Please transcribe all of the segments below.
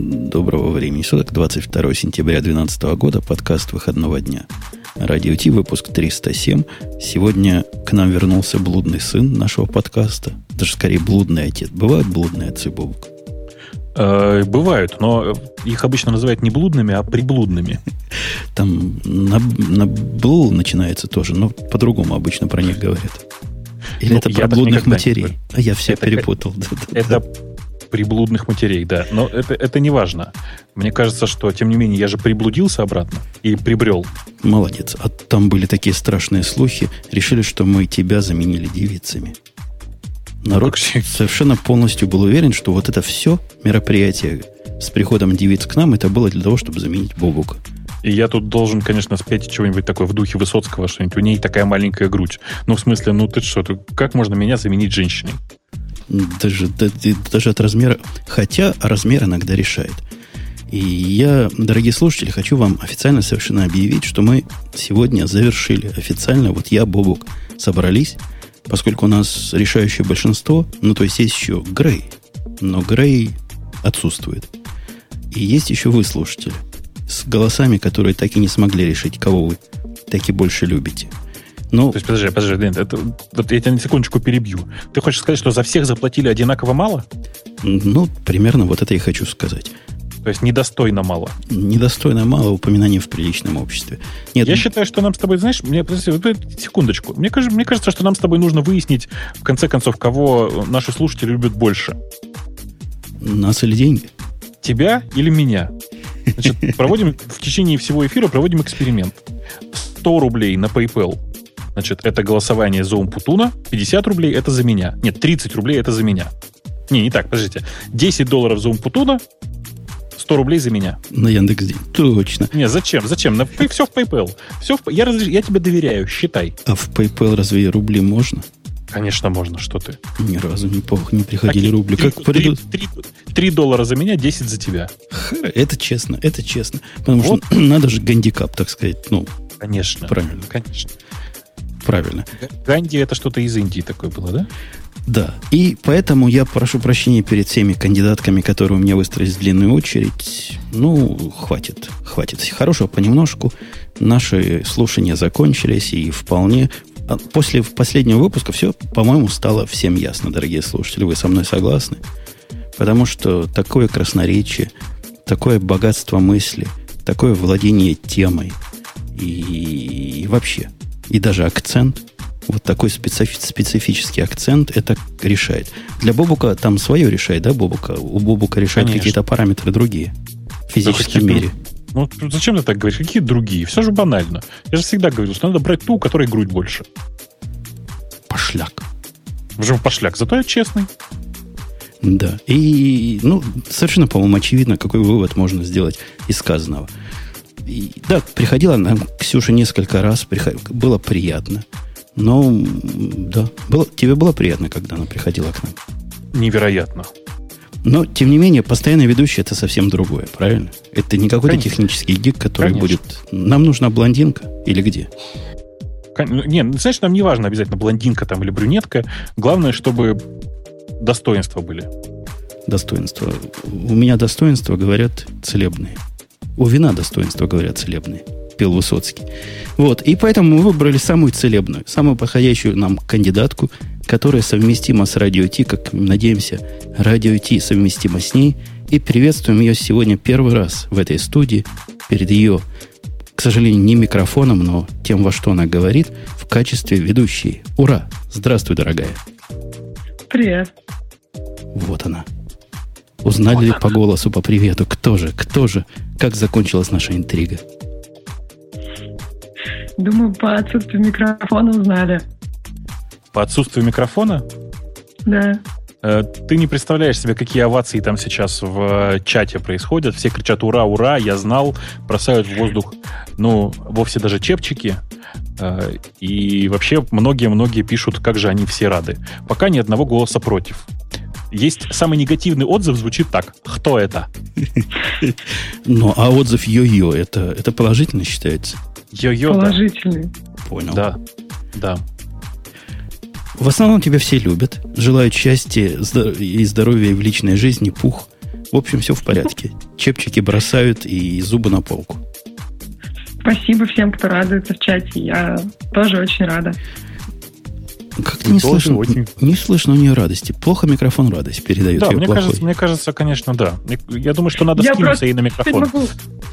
Доброго времени суток, 22 сентября 2012 года, подкаст выходного дня. Радио Ти, выпуск 307. Сегодня к нам вернулся блудный сын нашего подкаста. Даже скорее блудный отец. Бывают блудные отцы, Бобук? Э, бывают, но их обычно называют не блудными, а приблудными. Там на, на блу начинается тоже, но по-другому обычно про них говорят. Или ну, это про блудных матерей? А я все это, перепутал. Это приблудных матерей, да. Но это, это не важно. Мне кажется, что, тем не менее, я же приблудился обратно и прибрел. Молодец. А там были такие страшные слухи. Решили, что мы тебя заменили девицами. Народ ну, совершенно полностью был уверен, что вот это все мероприятие с приходом девиц к нам, это было для того, чтобы заменить Бобука. И я тут должен, конечно, спеть чего-нибудь такое в духе Высоцкого, что-нибудь. У ней такая маленькая грудь. Ну, в смысле, ну ты что, как можно меня заменить женщиной? Даже, даже от размера... Хотя размер иногда решает. И я, дорогие слушатели, хочу вам официально совершенно объявить, что мы сегодня завершили официально, вот я, Бобук, собрались, поскольку у нас решающее большинство, ну, то есть есть еще Грей, но Грей отсутствует. И есть еще вы, слушатели, с голосами, которые так и не смогли решить, кого вы так и больше любите – ну, То есть, подожди, подожди, Дэн, это, вот я тебя на секундочку перебью. Ты хочешь сказать, что за всех заплатили одинаково мало? Ну, примерно вот это я хочу сказать. То есть недостойно мало. Недостойно мало упоминаний в приличном обществе. Нет, я считаю, что нам с тобой, знаешь, мне, секундочку. Мне кажется, мне кажется, что нам с тобой нужно выяснить, в конце концов, кого наши слушатели любят больше. Нас или деньги? Тебя или меня? Значит, проводим в течение всего эфира проводим эксперимент. 100 рублей на PayPal Значит, это голосование за Умпутуна, 50 рублей это за меня. Нет, 30 рублей это за меня. Не, не так, подождите. 10 долларов за Умпутуна, 100 рублей за меня. На Яндекс.День. Точно. Не, зачем? Зачем? На, все в PayPal. Все в, я, разреш... я тебе доверяю, считай. А в PayPal разве рубли можно? Конечно, можно. Что ты? Ни разу не, пох, не приходили Такие, рубли. 3, как 3, придут? 3, 3 доллара за меня, 10 за тебя. Это честно, это честно. Потому вот. что надо же гандикап, так сказать. Ну, конечно. Правильно. Конечно правильно. Ганди это что-то из Индии такое было, да? Да. И поэтому я прошу прощения перед всеми кандидатками, которые у меня выстроились в длинную очередь. Ну, хватит, хватит. Хорошего понемножку. Наши слушания закончились, и вполне... А после последнего выпуска все, по-моему, стало всем ясно, дорогие слушатели. Вы со мной согласны? Потому что такое красноречие, такое богатство мысли, такое владение темой и, и вообще – и даже акцент, вот такой специфи- специфический акцент, это решает. Для Бобука там свое решает, да, Бобука? У Бобука решают какие-то параметры другие в физическом да, мире. Ну, зачем ты так говоришь? Какие другие? Все же банально. Я же всегда говорил, что надо брать ту, у которой грудь больше. Пошляк. Почему пошляк? Зато я честный. Да. И, ну, совершенно, по-моему, очевидно, какой вывод можно сделать из сказанного. И, да, приходила нам Ксюша несколько раз, приход... было приятно. Но, да, было, тебе было приятно, когда она приходила к нам? Невероятно. Но, тем не менее, постоянный ведущий это совсем другое, правильно? Это не какой-то Конечно. технический гик, который Конечно. будет... Нам нужна блондинка или где? Ну, не, ну, знаешь, нам не важно обязательно блондинка там или брюнетка. Главное, чтобы достоинства были. Достоинства. У меня достоинства, говорят, целебные. У вина достоинства, говорят, целебные. Пел Высоцкий. Вот. И поэтому мы выбрали самую целебную, самую подходящую нам кандидатку, которая совместима с Радио Ти, как надеемся, Радио Ти совместима с ней. И приветствуем ее сегодня первый раз в этой студии, перед ее, к сожалению, не микрофоном, но тем, во что она говорит, в качестве ведущей. Ура! Здравствуй, дорогая. Привет. Вот она. Узнали вот ли по голосу, по привету, кто же, кто же, как закончилась наша интрига? Думаю, по отсутствию микрофона узнали. По отсутствию микрофона? Да. Э, ты не представляешь себе, какие овации там сейчас в э, чате происходят. Все кричат «Ура, ура!», «Я знал!», бросают в воздух, ну, вовсе даже чепчики. Э, и вообще многие-многие пишут, как же они все рады. Пока ни одного голоса против. Есть самый негативный отзыв, звучит так. Кто это? Ну, а отзыв йо-йо, это, это положительно считается? Йо-йо, Положительный. Да. Понял. Да, да. В основном тебя все любят, желают счастья и здоровья в личной жизни, пух. В общем, все в порядке. Чепчики бросают и зубы на полку. Спасибо всем, кто радуется в чате. Я тоже очень рада. Как-то не слышно, очень... не слышно у нее радости. Плохо микрофон радость передает. Да, мне кажется, мне кажется, конечно, да. Я думаю, что надо я скинуться ей на микрофон. Могу,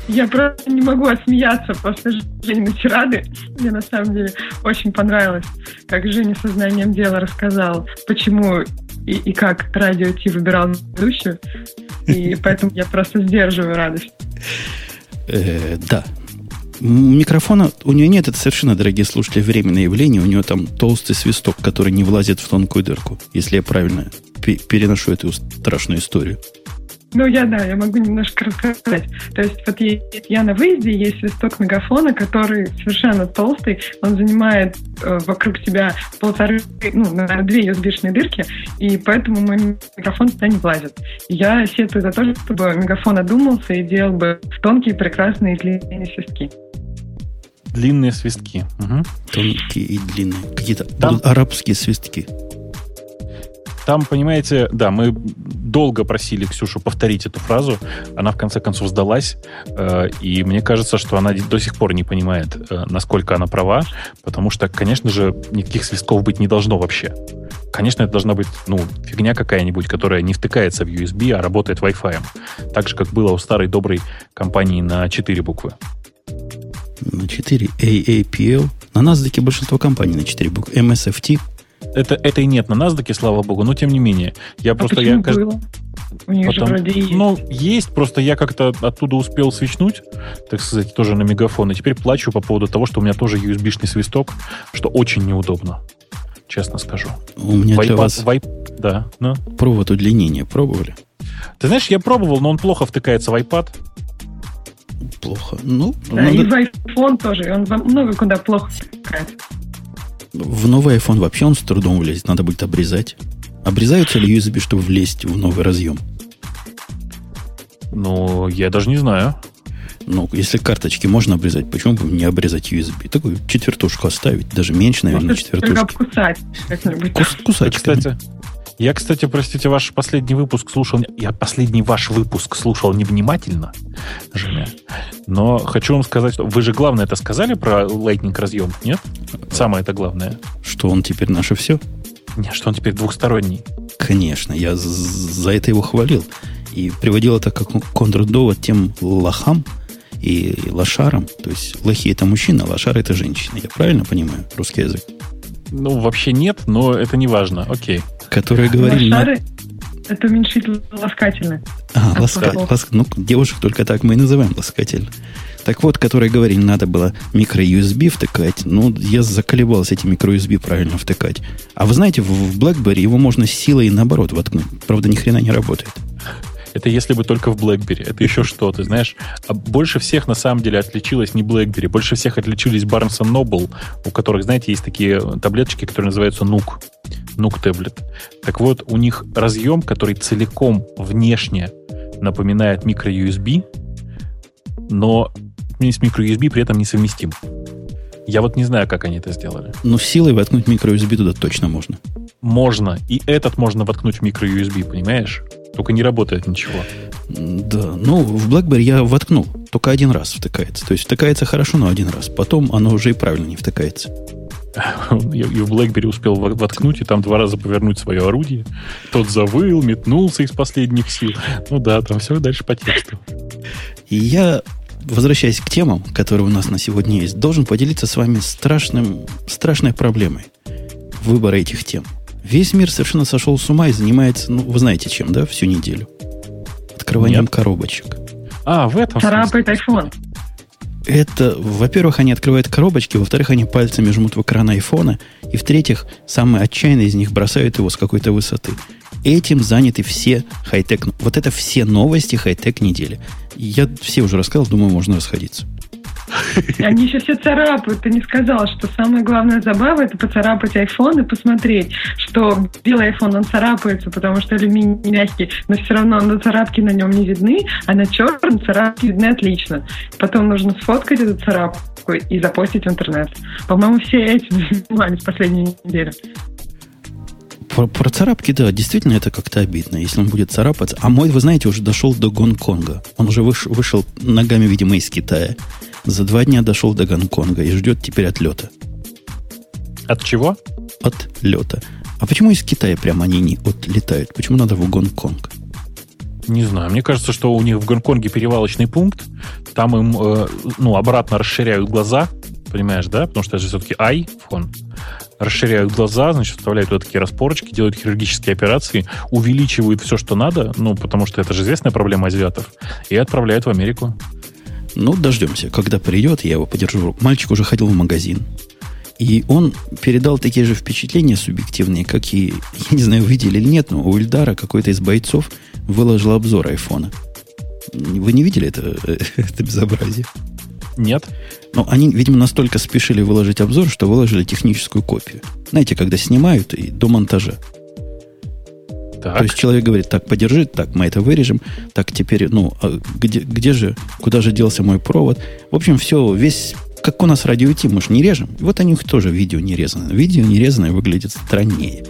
я просто не могу отсмеяться после Жени Тирады. Мне на самом деле очень понравилось, как Женя сознанием дела рассказал, почему и, и как радио Ти выбирал ведущую. И поэтому я просто сдерживаю радость. Э, да, Микрофона у нее нет, это совершенно, дорогие слушатели, временное явление. У нее там толстый свисток, который не влазит в тонкую дырку, если я правильно переношу эту страшную историю. Ну, я, да, я могу немножко рассказать. То есть вот я на выезде, есть свисток мегафона, который совершенно толстый, он занимает э, вокруг себя полторы, ну, наверное, две USB-шные дырки, и поэтому мой мегафон туда не влазит. Я сетую за то, чтобы мегафон одумался и делал бы тонкие, прекрасные длинные свистки. Длинные свистки. Угу. Тонкие и длинные. Какие-то Там... арабские свистки. Там, понимаете, да, мы долго просили Ксюшу повторить эту фразу. Она в конце концов сдалась. Э, и мне кажется, что она до сих пор не понимает, э, насколько она права. Потому что, конечно же, никаких свистков быть не должно вообще. Конечно, это должна быть, ну, фигня какая-нибудь, которая не втыкается в USB, а работает Wi-Fi. Так же, как было у старой доброй компании на 4 буквы. На 4 AAPL. На NASDAQ большинство компаний на 4 буквы. MSFT это, это и нет на NASDAQ, слава богу, но тем не менее. Я а просто... я, было? У них Потом, же вроде есть. Ну, есть, просто я как-то оттуда успел свечнуть, так сказать, тоже на мегафон, и теперь плачу по поводу того, что у меня тоже USB-шный свисток, что очень неудобно, честно скажу. У меня Вайпад, для вас вайп, да, ну. провод удлинения пробовали? Ты знаешь, я пробовал, но он плохо втыкается в iPad. Плохо. Ну, да, надо... и в iPhone тоже, и он много куда плохо втыкается. В новый iPhone вообще он с трудом влезет, надо будет обрезать. Обрезаются ли USB, чтобы влезть в новый разъем? Ну, я даже не знаю. Ну, если карточки можно обрезать, почему бы не обрезать USB? Такую четвертушку оставить, даже меньше, наверное, четвертушки. Обкусать Кус, кусать. Кстати, я, кстати, простите, ваш последний выпуск слушал... Я последний ваш выпуск слушал невнимательно, Женя. Но хочу вам сказать, что вы же главное это сказали про Lightning разъем, нет? Самое это главное. Что он теперь наше все? Нет, что он теперь двухсторонний. Конечно, я за это его хвалил. И приводил это как контрдовод тем лохам и лошарам. То есть лохи это мужчина, а лошары это женщина. Я правильно понимаю русский язык? Ну, вообще нет, но это не важно. Окей которые говорили... Лошары на... это уменьшитель ласкательный. А, ласка... ласк... ну, девушек только так мы и называем ласкатель. Так вот, которые говорили, надо было микро-USB втыкать, ну, я заколебался эти микро-USB правильно втыкать. А вы знаете, в BlackBerry его можно силой наоборот воткнуть. Правда, ни хрена не работает. Это если бы только в BlackBerry. Это еще что, ты знаешь. А больше всех, на самом деле, отличилась не BlackBerry. Больше всех отличились Barnes Noble, у которых, знаете, есть такие таблеточки, которые называются NUC. NUC таблет. Так вот, у них разъем, который целиком внешне напоминает микро-USB, но с микро-USB при этом несовместим. Я вот не знаю, как они это сделали. Но силой воткнуть микро-USB туда точно можно. Можно. И этот можно воткнуть в микро-USB, понимаешь? Только не работает ничего. Да, ну, в BlackBerry я воткнул. Только один раз втыкается. То есть втыкается хорошо, но один раз. Потом оно уже и правильно не втыкается. Я в BlackBerry успел воткнуть и там два раза повернуть свое орудие. Тот завыл, метнулся из последних сил. Ну да, там все дальше по тексту. И я, возвращаясь к темам, которые у нас на сегодня есть, должен поделиться с вами страшным, страшной проблемой выбора этих тем. Весь мир совершенно сошел с ума и занимается, ну, вы знаете чем, да, всю неделю? Открыванием Нет. коробочек. А, в этом Царапает iPhone. Это, во-первых, они открывают коробочки, во-вторых, они пальцами жмут в экран айфона, и в-третьих, самые отчаянные из них бросают его с какой-то высоты. Этим заняты все хай-тек. Вот это все новости хай-тек недели. Я все уже рассказал, думаю, можно расходиться. Они еще все царапают. Ты не сказал, что самая главная забава это поцарапать iPhone и посмотреть, что белый iPhone, он царапается, потому что алюминий мягкий, но все равно на царапки на нем не видны, а на черном царапки видны отлично. Потом нужно сфоткать эту царапку и запостить в интернет. По-моему, все этим занимались последнюю неделю. Про, про царапки, да, действительно это как-то обидно, если он будет царапаться. А мой, вы знаете, уже дошел до Гонконга. Он уже выш, вышел ногами, видимо, из Китая. За два дня дошел до Гонконга и ждет теперь отлета. От чего? От лета. А почему из Китая прямо они не отлетают? Почему надо в Гонконг? Не знаю. Мне кажется, что у них в Гонконге перевалочный пункт. Там им э, ну, обратно расширяют глаза. Понимаешь, да? Потому что это же все-таки iPhone. Расширяют глаза, значит, вставляют туда такие распорочки, делают хирургические операции, увеличивают все, что надо, ну, потому что это же известная проблема азиатов, и отправляют в Америку. Ну, дождемся. Когда придет, я его подержу. Мальчик уже ходил в магазин. И он передал такие же впечатления субъективные, как и, я не знаю, видели или нет, но у Ильдара какой-то из бойцов выложил обзор айфона. Вы не видели это, это безобразие? Нет. Но они, видимо, настолько спешили выложить обзор, что выложили техническую копию. Знаете, когда снимают и до монтажа. Так. То есть человек говорит, так, подержи, так, мы это вырежем, так, теперь, ну, а где, где же, куда же делся мой провод? В общем, все, весь, как у нас радио мы же не режем. Вот у них тоже видео не резано. Видео не резанное выглядит страннее.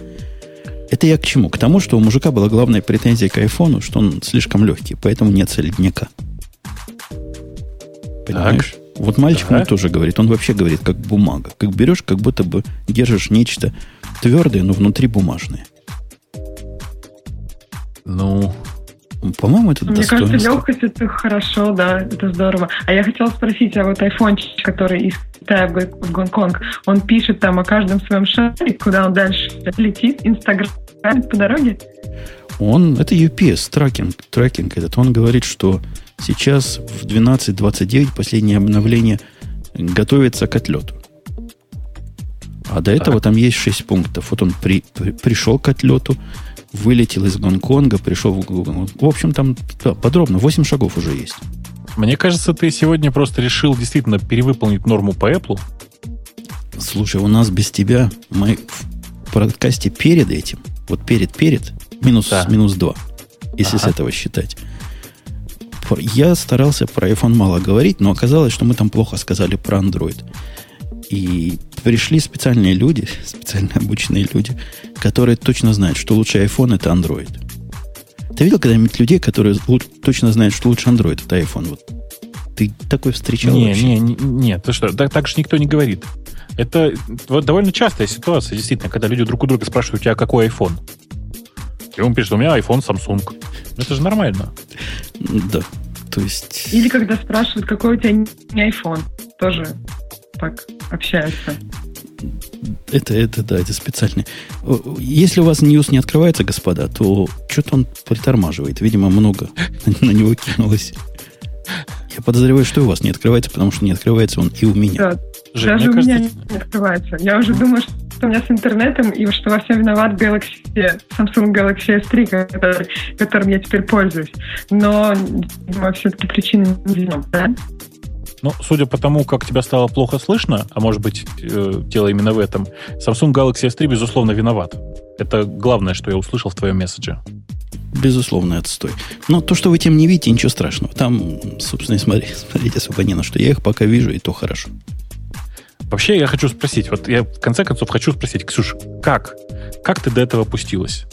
Это я к чему? К тому, что у мужика была главная претензия к айфону, что он слишком легкий, поэтому нет средняка. Понимаешь? Так. Вот мальчик так. тоже говорит, он вообще говорит, как бумага. Как берешь, как будто бы держишь нечто твердое, но внутри бумажное. Ну, по-моему, это Мне кажется, легкость это хорошо, да, это здорово. А я хотела спросить, а вот iPhone, который из Китая в Гонконг, он пишет там о каждом своем шаге, куда он дальше летит, Инстаграм по дороге? Он, это UPS, трекинг, трекинг этот. Он говорит, что сейчас в 12.29 последнее обновление готовится к отлету. А до этого там есть 6 пунктов. Вот он при, при, пришел к отлету, вылетел из Гонконга, пришел в Гонконг. В общем, там да, подробно, 8 шагов уже есть. Мне кажется, ты сегодня просто решил действительно перевыполнить норму по Apple. Слушай, у нас без тебя мы в подкасте перед этим, вот перед-перед, минус, да. минус 2, если ага. с этого считать. Я старался про iPhone мало говорить, но оказалось, что мы там плохо сказали про Android. И пришли специальные люди, специально обученные люди, которые точно знают, что лучший iPhone это Android. Ты видел когда-нибудь людей, которые точно знают, что лучше Android это iPhone? Вот ты такой встречал не, вообще? Не, не, нет, ты что, так, так же никто не говорит. Это вот довольно частая ситуация, действительно, когда люди друг у друга спрашивают, у тебя какой iPhone? И он пишет, у меня iPhone Samsung. Это же нормально. Да, то есть... Или когда спрашивают, какой у тебя не iPhone. Тоже так общаются. Это, это, да, это специально. Если у вас news не открывается, господа, то что-то он притормаживает. Видимо, много на него кинулось. Я подозреваю, что у вас не открывается, потому что не открывается он и у меня. Да, Жень, даже у кажется... меня не открывается. Я уже думаю, что у меня с интернетом, и что во всем виноват Galaxy, Samsung Galaxy S3, который, которым я теперь пользуюсь. Но, видимо, все-таки причины не в да? Ну, судя по тому, как тебя стало плохо слышно, а может быть, э, дело именно в этом, Samsung Galaxy S3, безусловно, виноват. Это главное, что я услышал в твоем месседже. Безусловно, отстой. Но то, что вы тем не видите, ничего страшного. Там, собственно, смотри, смотрите особо не на что. Я их пока вижу, и то хорошо. Вообще, я хочу спросить, вот я в конце концов хочу спросить, Ксюш, как? Как ты до этого опустилась?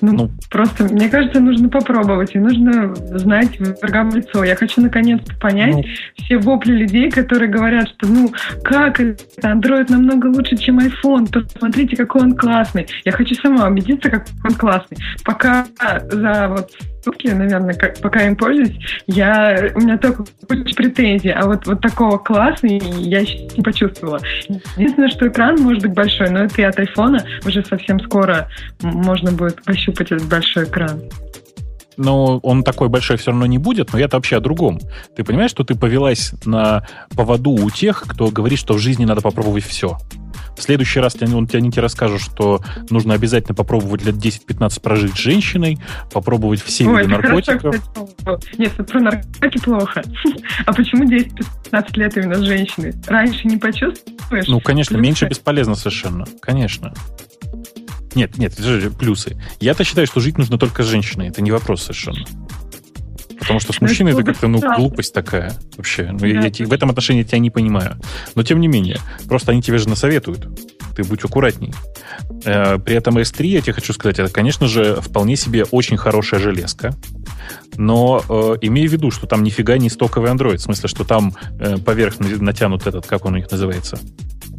Ну, ну, просто, мне кажется, нужно попробовать, и нужно знать врагам лицо. Я хочу наконец-то понять ну, все вопли людей, которые говорят, что, ну, как это, Android намного лучше, чем iPhone, посмотрите, какой он классный. Я хочу сама убедиться, как он классный. Пока за вот сутки, наверное, как, пока им пользуюсь, я, у меня только куча претензий, а вот, вот такого классный я еще не почувствовала. Единственное, что экран может быть большой, но это и от айфона уже совсем скоро можно будет пощупать этот большой экран. Но он такой большой все равно не будет, но это вообще о другом. Ты понимаешь, что ты повелась на поводу у тех, кто говорит, что в жизни надо попробовать все. В следующий раз он тебе, они тебе расскажут, что нужно обязательно попробовать лет 10-15 прожить с женщиной, попробовать все Ой, виды наркотиков. Хорошо, Нет, про наркотики плохо. А почему 10-15 лет именно с женщиной? Раньше не почувствуешь? Ну, конечно, меньше бесполезно совершенно. Конечно. Нет, нет, это же плюсы. Я-то считаю, что жить нужно только с женщиной. Это не вопрос совершенно. Потому что с ну, мужчиной это как-то, ну, глупость такая вообще. Ну, я, я, в этом отношении тебя не понимаю. Но тем не менее, просто они тебе же насоветуют. ты будь аккуратней. Э, при этом S3, я тебе хочу сказать, это, конечно же, вполне себе очень хорошая железка. Но э, имей в виду, что там нифига не стоковый Android. В смысле, что там э, поверх натянут этот, как он у них называется?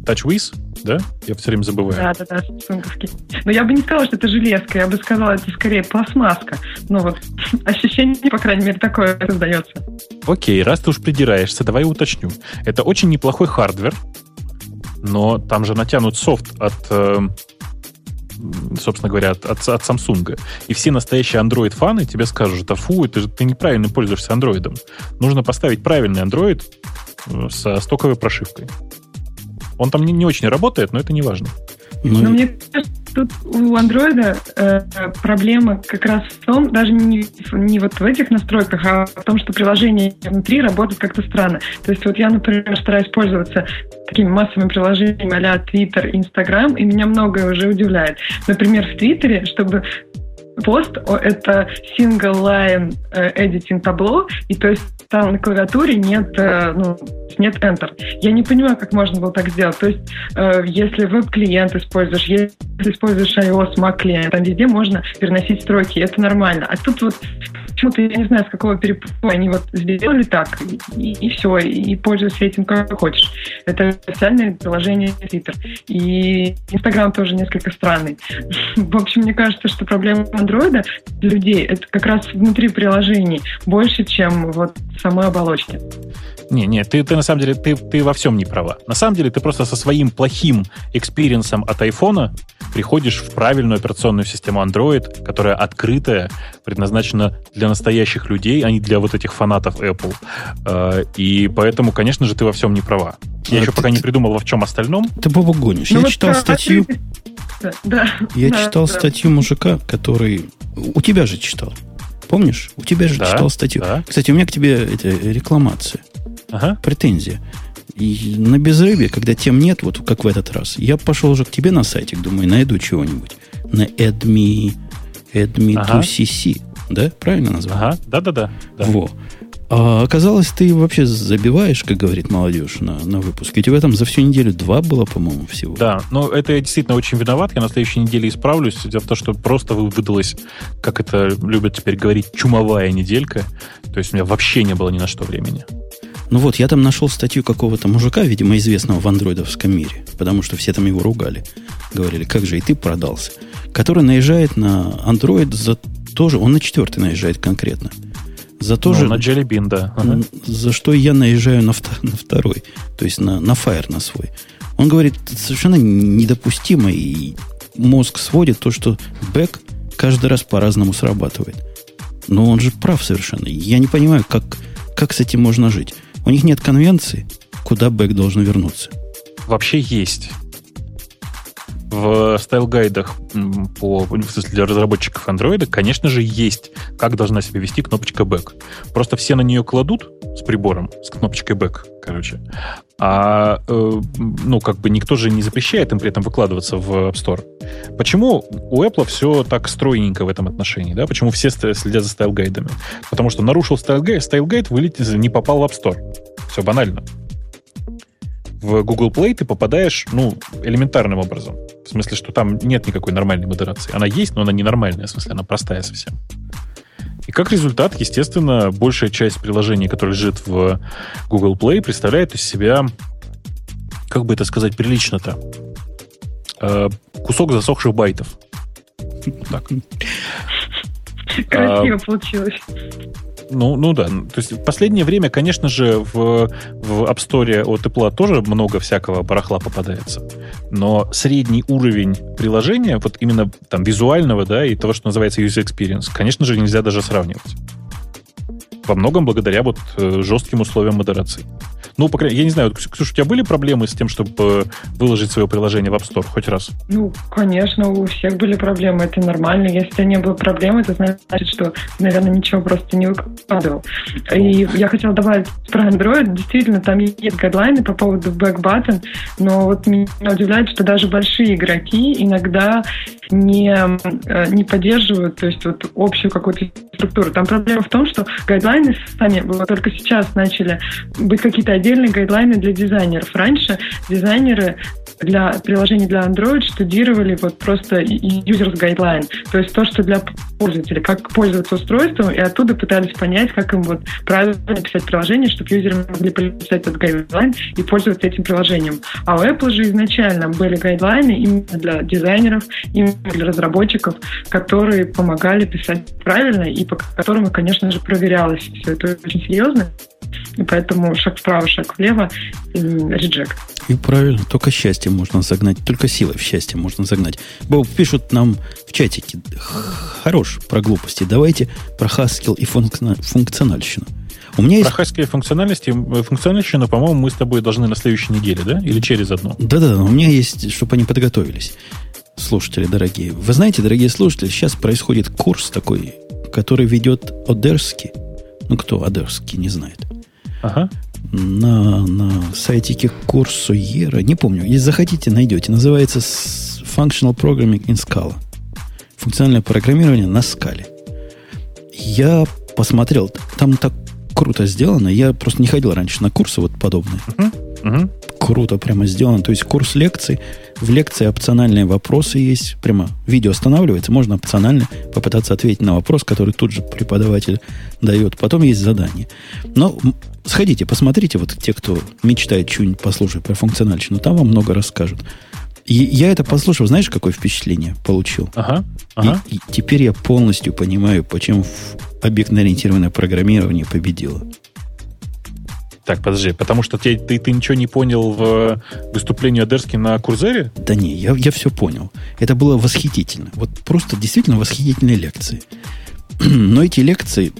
TouchWiz, да? Я все время забываю. Да, да, да, самсунговский. Но я бы не сказала, что это железка, я бы сказала, это скорее пластмасска. Ну вот, ощущение, по крайней мере, такое создается. Окей, раз ты уж придираешься, давай уточню. Это очень неплохой hardware, но там же натянут софт от, э, собственно говоря, от, от, от Samsung. И все настоящие Android-фаны тебе скажут, это фу, это же ты неправильно пользуешься Android. Нужно поставить правильный Android э, со стоковой прошивкой. Он там не, не очень работает, но это не важно. Ну, но мне кажется, тут у андроида э, проблема как раз в том, даже не, не вот в этих настройках, а в том, что приложение внутри работает как-то странно. То есть вот я, например, стараюсь пользоваться такими массовыми приложениями а Twitter, Instagram, и меня многое уже удивляет. Например, в Твиттере, чтобы пост — это single line э, editing табло, и то есть там на клавиатуре нет, э, ну, нет Enter. Я не понимаю, как можно было так сделать. То есть, э, если веб-клиент используешь, если используешь iOS, Mac клиент, там везде можно переносить строки, это нормально. А тут вот почему-то я не знаю, с какого перепоя они вот сделали так, и, и все, и пользуйся этим как хочешь. Это официальное приложение Twitter. И Instagram тоже несколько странный. В общем, мне кажется, что проблема андроида для людей это как раз внутри приложений больше, чем вот самой оболочке. Не, не, ты, ты на самом деле, ты, ты во всем не права. На самом деле ты просто со своим плохим experience ом от айфона приходишь в правильную операционную систему Android, которая открытая, предназначена для настоящих людей, а не для вот этих фанатов Apple. Э, и поэтому, конечно же, ты во всем не права. Я а еще ты, пока не придумал, во в чем остальном. Ты Бобу гонишь. Ну, Я вот читал про... статью... Да, Я да, читал да. статью мужика, который... У тебя же читал. Помнишь? У тебя же да, читал статью. Да. Кстати, у меня к тебе это, рекламация. Ага. Претензия. И на безрыбье, когда тем нет, вот как в этот раз, я пошел уже к тебе на сайтик, думаю, найду чего-нибудь. На adme, adme ага. 2cc. Да? Правильно назвал? Ага, да-да-да. Во. А оказалось, ты вообще забиваешь, как говорит молодежь, на, на выпуске. У тебя там за всю неделю два было, по-моему, всего. Да, но это я действительно очень виноват. Я на следующей неделе исправлюсь. Дело в том, что просто выдалась, как это любят теперь говорить, чумовая неделька. То есть у меня вообще не было ни на что времени. Ну вот, я там нашел статью какого-то мужика, видимо, известного в андроидовском мире, потому что все там его ругали. Говорили, как же и ты продался. Который наезжает на Android за тоже, он на четвертый наезжает конкретно. За то ну, же, на Jelly да. Ага. За что я наезжаю на, на второй, то есть на, на Fire на свой. Он говорит, совершенно недопустимо, и мозг сводит то, что бэк каждый раз по-разному срабатывает. Но он же прав совершенно. Я не понимаю, как, как с этим можно жить. У них нет конвенции, куда бэк должен вернуться. Вообще есть. В style guide ах по, для разработчиков Android, конечно же, есть, как должна себя вести кнопочка Back. Просто все на нее кладут с прибором, с кнопочкой Back, короче. А, э, ну, как бы никто же не запрещает им при этом выкладываться в App Store. Почему у Apple все так стройненько в этом отношении, да? Почему все следят за style guide ами? Потому что нарушил style guide, style guide вылетел, не попал в App Store. Все банально в Google Play ты попадаешь, ну, элементарным образом. В смысле, что там нет никакой нормальной модерации. Она есть, но она ненормальная, в смысле, она простая совсем. И как результат, естественно, большая часть приложений, которое лежит в Google Play, представляет из себя, как бы это сказать прилично-то, э, кусок засохших байтов. Так. Красиво а, получилось. Ну, ну да. То есть в последнее время, конечно же, в, в App Store от Apple тоже много всякого барахла попадается. Но средний уровень приложения, вот именно там визуального, да, и того, что называется user experience, конечно же, нельзя даже сравнивать. Во многом благодаря вот э, жестким условиям модерации. Ну, по крайней мере, я не знаю, Ксюша, у тебя были проблемы с тем, чтобы э, выложить свое приложение в App Store хоть раз? Ну, конечно, у всех были проблемы, это нормально. Если не было проблем, это значит, что, наверное, ничего просто не выкладывал. И я хотела добавить про Android. Действительно, там есть гайдлайны по поводу back button, но вот меня удивляет, что даже большие игроки иногда не, э, не поддерживают, то есть вот общую какую-то структуру. Там проблема в том, что гайдлайны сами вот только сейчас начали быть какие-то отдельные гайдлайны для дизайнеров. Раньше дизайнеры для приложений для Android штудировали вот просто users guideline, то есть то, что для пользователей, как пользоваться устройством, и оттуда пытались понять, как им вот правильно писать приложение, чтобы юзеры могли писать этот гайдлайн и пользоваться этим приложением. А у Apple же изначально были гайдлайны именно для дизайнеров, именно для разработчиков, которые помогали писать правильно и по которым, конечно же, проверялось это очень серьезно. И поэтому шаг вправо, шаг влево, реджект. И правильно, только счастье можно загнать, только силой в счастье можно загнать. Боб, пишут нам в чатике, хорош про глупости, давайте про Haskell и функциональщину. У меня есть... Про и функциональности, э, функциональщину, по-моему, мы с тобой должны на следующей неделе, да? Или через одну? Да-да, у меня есть, чтобы они подготовились. Слушатели дорогие. Вы знаете, дорогие слушатели, сейчас происходит курс такой, который ведет Одерский. Ну, кто Одерский, не знает. Ага. На, на сайтике курсу Ера, не помню, если захотите, найдете. Называется Functional Programming in Scala. Функциональное программирование на скале. Я посмотрел, там так круто сделано. Я просто не ходил раньше на курсы вот подобные. Uh-huh. Uh-huh. Круто прямо сделано. То есть курс лекций. В лекции опциональные вопросы есть. Прямо видео останавливается. Можно опционально попытаться ответить на вопрос, который тут же преподаватель дает. Потом есть задание. Но сходите, посмотрите, вот те, кто мечтает что-нибудь послушать про функциональщину, там вам много расскажут. И я это послушал, знаешь, какое впечатление получил? Ага, ага. И, и теперь я полностью понимаю, почему объектно-ориентированное программирование победило. Так, подожди, потому что ты, ты, ты ничего не понял в выступлении Адерски на Курзере? Да не, я, я все понял. Это было восхитительно. Вот просто действительно восхитительные лекции. Но эти лекции...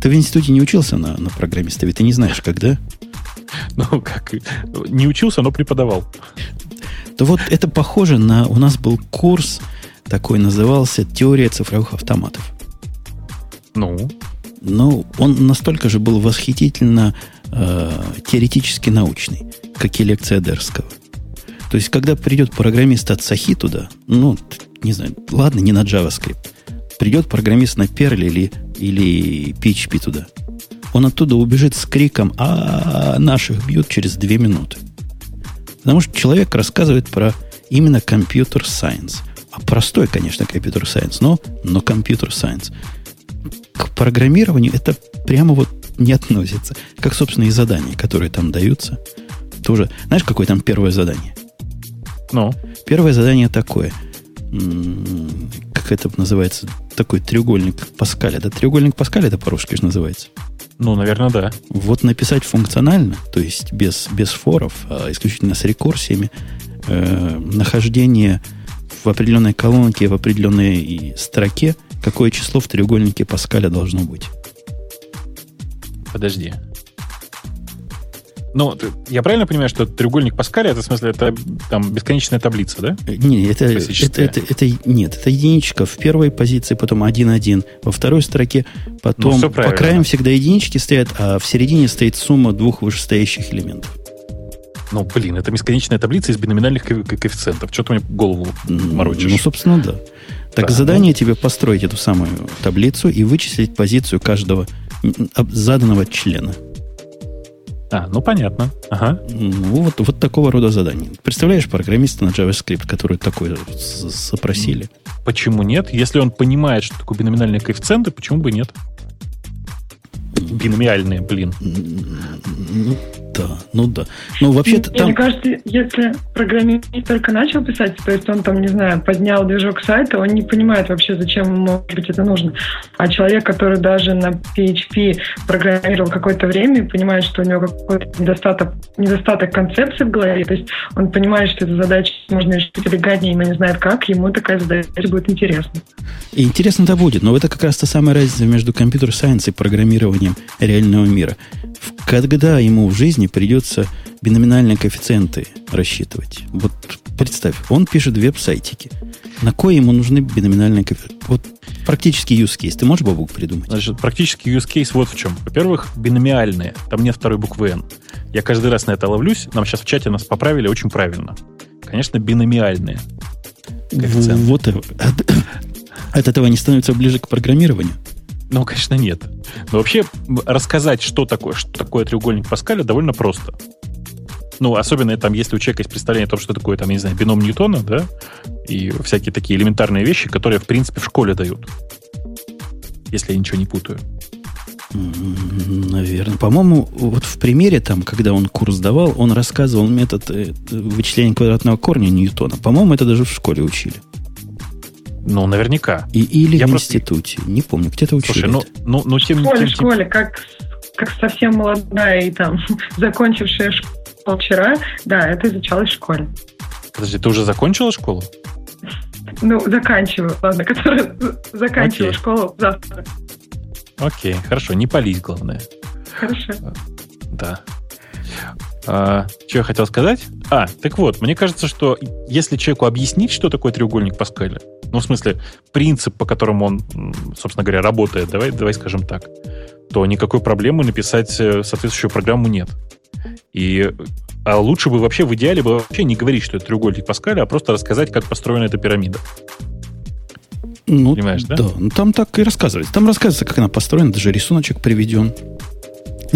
Ты в институте не учился на, на программиста, ведь ты не знаешь, когда? Ну, как... Не учился, но преподавал. То вот это похоже на... У нас был курс, такой назывался «Теория цифровых автоматов». Ну? Ну, он настолько же был восхитительно э, теоретически научный, как и лекция Дерского. То есть, когда придет программист от Сахи туда, ну, не знаю, ладно, не на JavaScript, придет программист на Perl или, или PHP туда, он оттуда убежит с криком «А, наших бьют через две минуты». Потому что человек рассказывает про именно computer science. А простой, конечно, computer science, но, но computer science. К программированию это прямо вот не относится. Как, собственно, и задания, которые там даются. Тоже. Знаешь, какое там первое задание? Ну? Первое задание такое. Как это называется? Такой треугольник Паскаля. Да, треугольник Паскаля это по-русски же называется. Ну, наверное, да. Вот написать функционально, то есть без, без for ов, а исключительно с рекурсиями, э, нахождение в определенной колонке, в определенной строке, какое число в треугольнике Паскаля должно быть. Подожди. Ну, я правильно понимаю, что треугольник Паскаля, это в смысле, это там бесконечная таблица, да? Не, это, это, это, это, нет, это единичка в первой позиции, потом 1-1 во второй строке, потом ну, по краям всегда единички стоят, а в середине стоит сумма двух вышестоящих элементов. Ну, блин, это бесконечная таблица из биноминальных ко- коэффициентов. Что ты мне голову морочишь? Ну, собственно, да. Так, да, задание ну... тебе построить эту самую таблицу и вычислить позицию каждого заданного члена. А, ну понятно. Ага. Ну, вот, вот такого рода задание. Представляешь программиста на JavaScript, который такое запросили? Почему нет? Если он понимает, что такое биноминальные коэффициенты, почему бы нет? Биномиальные, блин. Да, ну да. Ну, вообще-то там... Мне кажется, если программист только начал писать, то есть он там, не знаю, поднял движок сайта, он не понимает вообще, зачем ему, может быть, это нужно. А человек, который даже на PHP программировал какое-то время и понимает, что у него какой-то недостаток, недостаток концепции в голове, то есть он понимает, что эту задачу можно решить элегантнее, но не знает как, ему такая задача будет интересна. И интересно-то будет, но это как раз та самая разница между компьютер-сайенс и программированием реального мира. Когда ему в жизни придется биноминальные коэффициенты рассчитывать. Вот представь, он пишет веб-сайтики. На кое ему нужны биноминальные коэффициенты? Вот практический use case. Ты можешь, Бабук, придумать? Значит, практический use case вот в чем. Во-первых, биномиальные. Там нет второй буквы N. Я каждый раз на это ловлюсь. Нам сейчас в чате нас поправили очень правильно. Конечно, биномиальные. Вот от, от этого не становится ближе к программированию. Ну, конечно, нет. Но вообще рассказать, что такое, что такое треугольник Паскаля, довольно просто. Ну, особенно там, если у человека есть представление о том, что такое, там, я не знаю, бином Ньютона, да, и всякие такие элементарные вещи, которые, в принципе, в школе дают. Если я ничего не путаю. Наверное. По-моему, вот в примере, там, когда он курс давал, он рассказывал метод э, вычисления квадратного корня Ньютона. По-моему, это даже в школе учили. Ну, наверняка. И, или Я в просто... институте. Не помню, где-то учили. Слушай, ну, ну, ну тем, в школе, тем, в школе, как, как совсем молодая и там закончившая школу вчера, да, это изучалось в школе. Подожди, ты уже закончила школу? Ну, заканчиваю, ладно, которая заканчиваю okay. школу завтра. Окей, хорошо, не палить, главное. Хорошо. Да. А, что я хотел сказать? А, так вот, мне кажется, что если человеку объяснить, что такое треугольник Паскаля, ну, в смысле, принцип, по которому он, собственно говоря, работает, давай, давай скажем так, то никакой проблемы написать э, соответствующую программу нет. И а лучше бы вообще в идеале бы вообще не говорить, что это треугольник Паскаля, а просто рассказать, как построена эта пирамида. Ну, Понимаешь, да? Да, ну там так и рассказывается. Там рассказывается, как она построена, даже рисуночек приведен.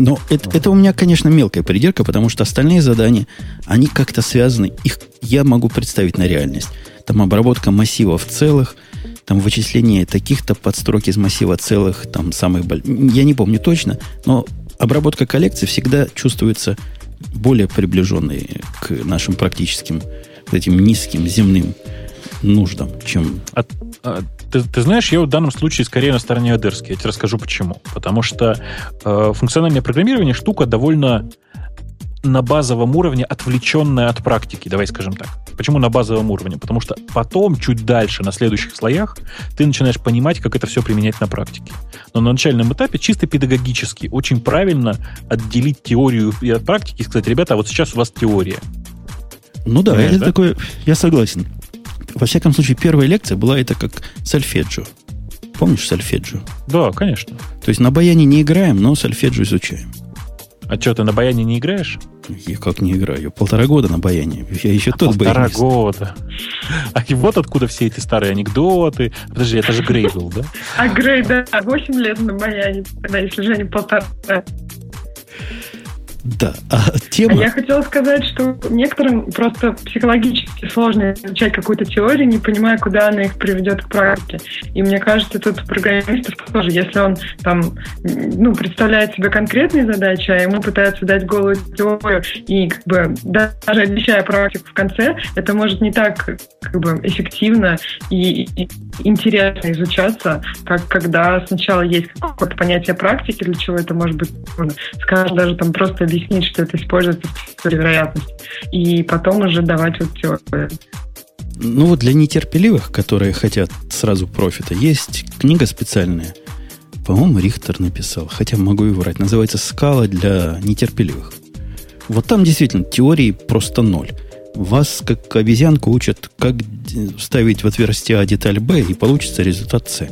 Но это, это у меня, конечно, мелкая придирка, потому что остальные задания, они как-то связаны. Их я могу представить на реальность. Там обработка массивов целых, там вычисление таких-то подстрок из массива целых, там самых... Я не помню точно, но обработка коллекции всегда чувствуется более приближенной к нашим практическим, вот этим низким земным нуждам, чем... А, а, ты, ты знаешь, я в данном случае скорее на стороне Адерски. Я тебе расскажу почему. Потому что э, функциональное программирование штука довольно на базовом уровне отвлеченная от практики, давай скажем так. Почему на базовом уровне? Потому что потом, чуть дальше, на следующих слоях, ты начинаешь понимать, как это все применять на практике. Но на начальном этапе чисто педагогически очень правильно отделить теорию и от практики и сказать, ребята, а вот сейчас у вас теория. Ну да, Понимаешь, это да? такое, я согласен. Во всяком случае, первая лекция была это как сольфеджио. Помнишь сольфеджио? Да, конечно. То есть на баяне не играем, но сольфеджио изучаем. А что, ты на баяне не играешь? Я как не играю? Полтора года на баяне. Я еще а тот Полтора баянист. года. А и вот откуда все эти старые анекдоты. Подожди, это же Грей был, да? А Грей, да, 8 лет на баяне, тогда, если же не полтора. Да, а тема... Я хотела сказать, что некоторым просто психологически сложно изучать какую-то теорию, не понимая, куда она их приведет к практике. И мне кажется, тут программистов тоже, если он там, ну, представляет себе конкретные задачи, а ему пытаются дать голую теорию, и как бы даже обещая практику в конце, это может не так как бы эффективно и, и интересно изучаться, как когда сначала есть какое-то понятие практики, для чего это может быть, скажем, даже там просто что это используется в теории вероятности, и потом уже давать вот теорию. Ну вот для нетерпеливых, которые хотят сразу профита, есть книга специальная. По-моему, Рихтер написал, хотя могу и врать. Называется «Скала для нетерпеливых». Вот там действительно теории просто ноль. Вас, как обезьянку, учат, как ставить в отверстие А деталь Б, и получится результат С.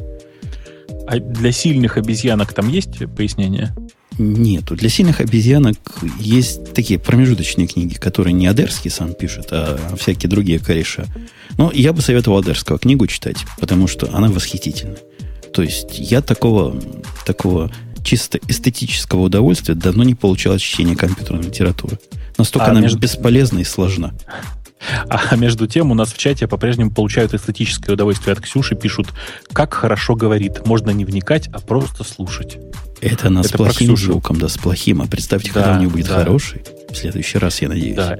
А для сильных обезьянок там есть пояснение? Нету. Для сильных обезьянок есть такие промежуточные книги, которые не Адерский сам пишет, а всякие другие кореша. Но я бы советовал Адерского книгу читать, потому что она восхитительна. То есть я такого, такого чисто эстетического удовольствия давно не получал от чтения компьютерной литературы. Настолько а она между... бесполезна и сложна. А между тем у нас в чате по-прежнему получают эстетическое удовольствие от Ксюши, пишут, как хорошо говорит, можно не вникать, а просто слушать. Это она Это с плохим звуком, да, с плохим. А представьте, да, когда у нее будет да. хороший. В следующий раз, я надеюсь. Да.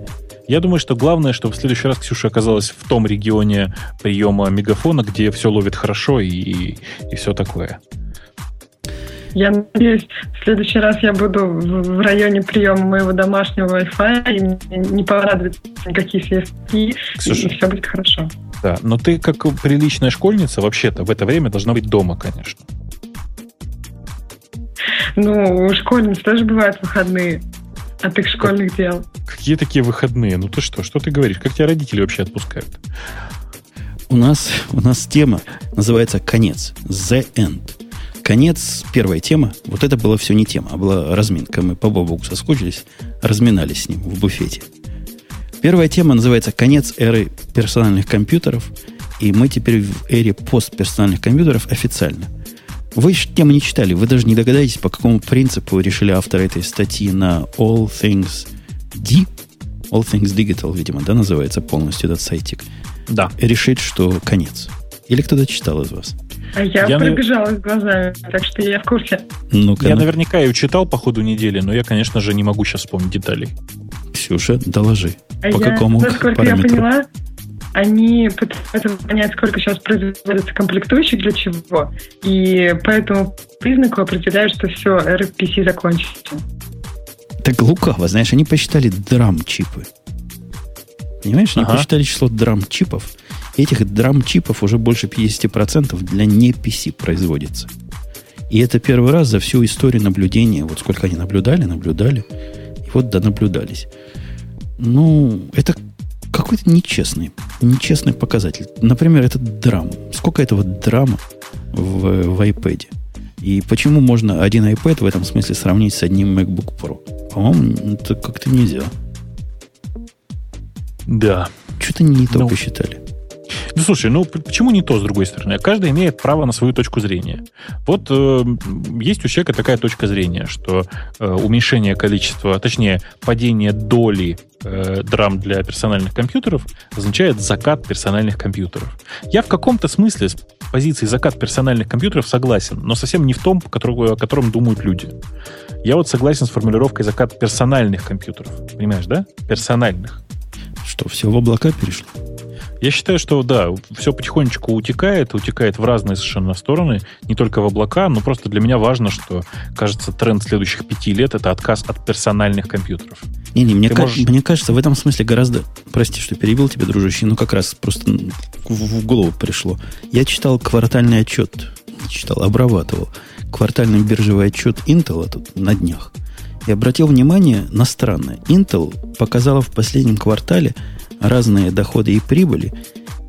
Я думаю, что главное, чтобы в следующий раз Ксюша оказалась в том регионе приема мегафона, где все ловит хорошо и, и, и все такое. Я надеюсь, в следующий раз я буду в районе приема моего домашнего Wi-Fi, и мне не понадобятся никакие связки, Ксюша, и все будет хорошо. Да, но ты, как приличная школьница, вообще-то в это время должна быть дома, конечно. Ну, у школьниц тоже бывают выходные от их школьных как, дел. Какие такие выходные? Ну ты что? Что ты говоришь? Как тебя родители вообще отпускают? У нас, у нас тема называется «Конец». The End. Конец, первая тема. Вот это было все не тема, а была разминка. Мы по Бобуку соскучились, разминались с ним в буфете. Первая тема называется «Конец эры персональных компьютеров». И мы теперь в эре постперсональных компьютеров официально. Вы же тему не читали, вы даже не догадаетесь, по какому принципу решили авторы этой статьи на All Things D, All Things Digital, видимо, да, называется полностью этот сайтик. Да. Решить, что конец. Или кто-то читал из вас? Я, Я, пробежалась глазами, так что я в курсе. Ну-ка, Я ну, наверняка ее читал по ходу недели, но я, конечно же, не могу сейчас вспомнить деталей. Ксюша, доложи. А по я, какому насколько я параметру? поняла, они пытаются понять, сколько сейчас производится комплектующих для чего, и по этому признаку определяют, что все, RPC закончится. Так лукаво, знаешь, они посчитали драм-чипы. Понимаешь, они Ага. посчитали число драм-чипов. И этих драм-чипов уже больше 50% для не PC производится. И это первый раз за всю историю наблюдения, вот сколько они наблюдали, наблюдали, и вот донаблюдались. Ну, это какой-то нечестный, нечестный показатель. Например, этот драм. Сколько этого драма в, в iPad? И почему можно один iPad в этом смысле сравнить с одним MacBook Pro? По-моему, это как-то нельзя. Да. Что-то не то Ну, посчитали. Ну, слушай, ну почему не то, с другой стороны? Каждый имеет право на свою точку зрения. Вот э, есть у человека такая точка зрения, что э, уменьшение количества, точнее, падение доли э, драм для персональных компьютеров означает закат персональных компьютеров. Я в каком-то смысле с позиции закат персональных компьютеров согласен, но совсем не в том, о котором думают люди. Я вот согласен с формулировкой закат персональных компьютеров. Понимаешь, да? Персональных. Что, все в облака перешло? Я считаю, что да, все потихонечку утекает, утекает в разные совершенно стороны, не только в облака, но просто для меня важно, что, кажется, тренд следующих пяти лет это отказ от персональных компьютеров. Не-не, мне, ка- можешь- мне кажется, в этом смысле гораздо... Прости, что перебил тебя, дружище, но как раз просто в, в голову пришло. Я читал квартальный отчет, читал, обрабатывал квартальный биржевой отчет Intel тут на днях. И обратил внимание на странное. Intel показала в последнем квартале разные доходы и прибыли.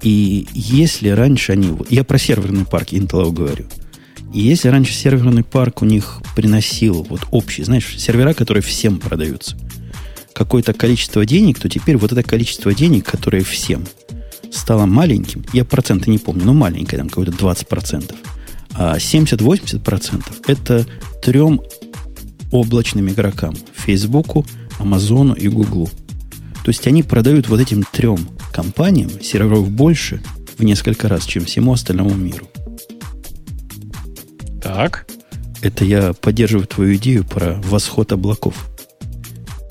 И если раньше они... Я про серверный парк Intel говорю. И если раньше серверный парк у них приносил вот общий, знаешь, сервера, которые всем продаются, какое-то количество денег, то теперь вот это количество денег, которое всем стало маленьким, я проценты не помню, но маленькое, там какое-то 20%, а 70-80% это трем облачным игрокам. Фейсбуку, Амазону и Гуглу. То есть они продают вот этим трем компаниям серверов больше в несколько раз, чем всему остальному миру. Так. Это я поддерживаю твою идею про восход облаков.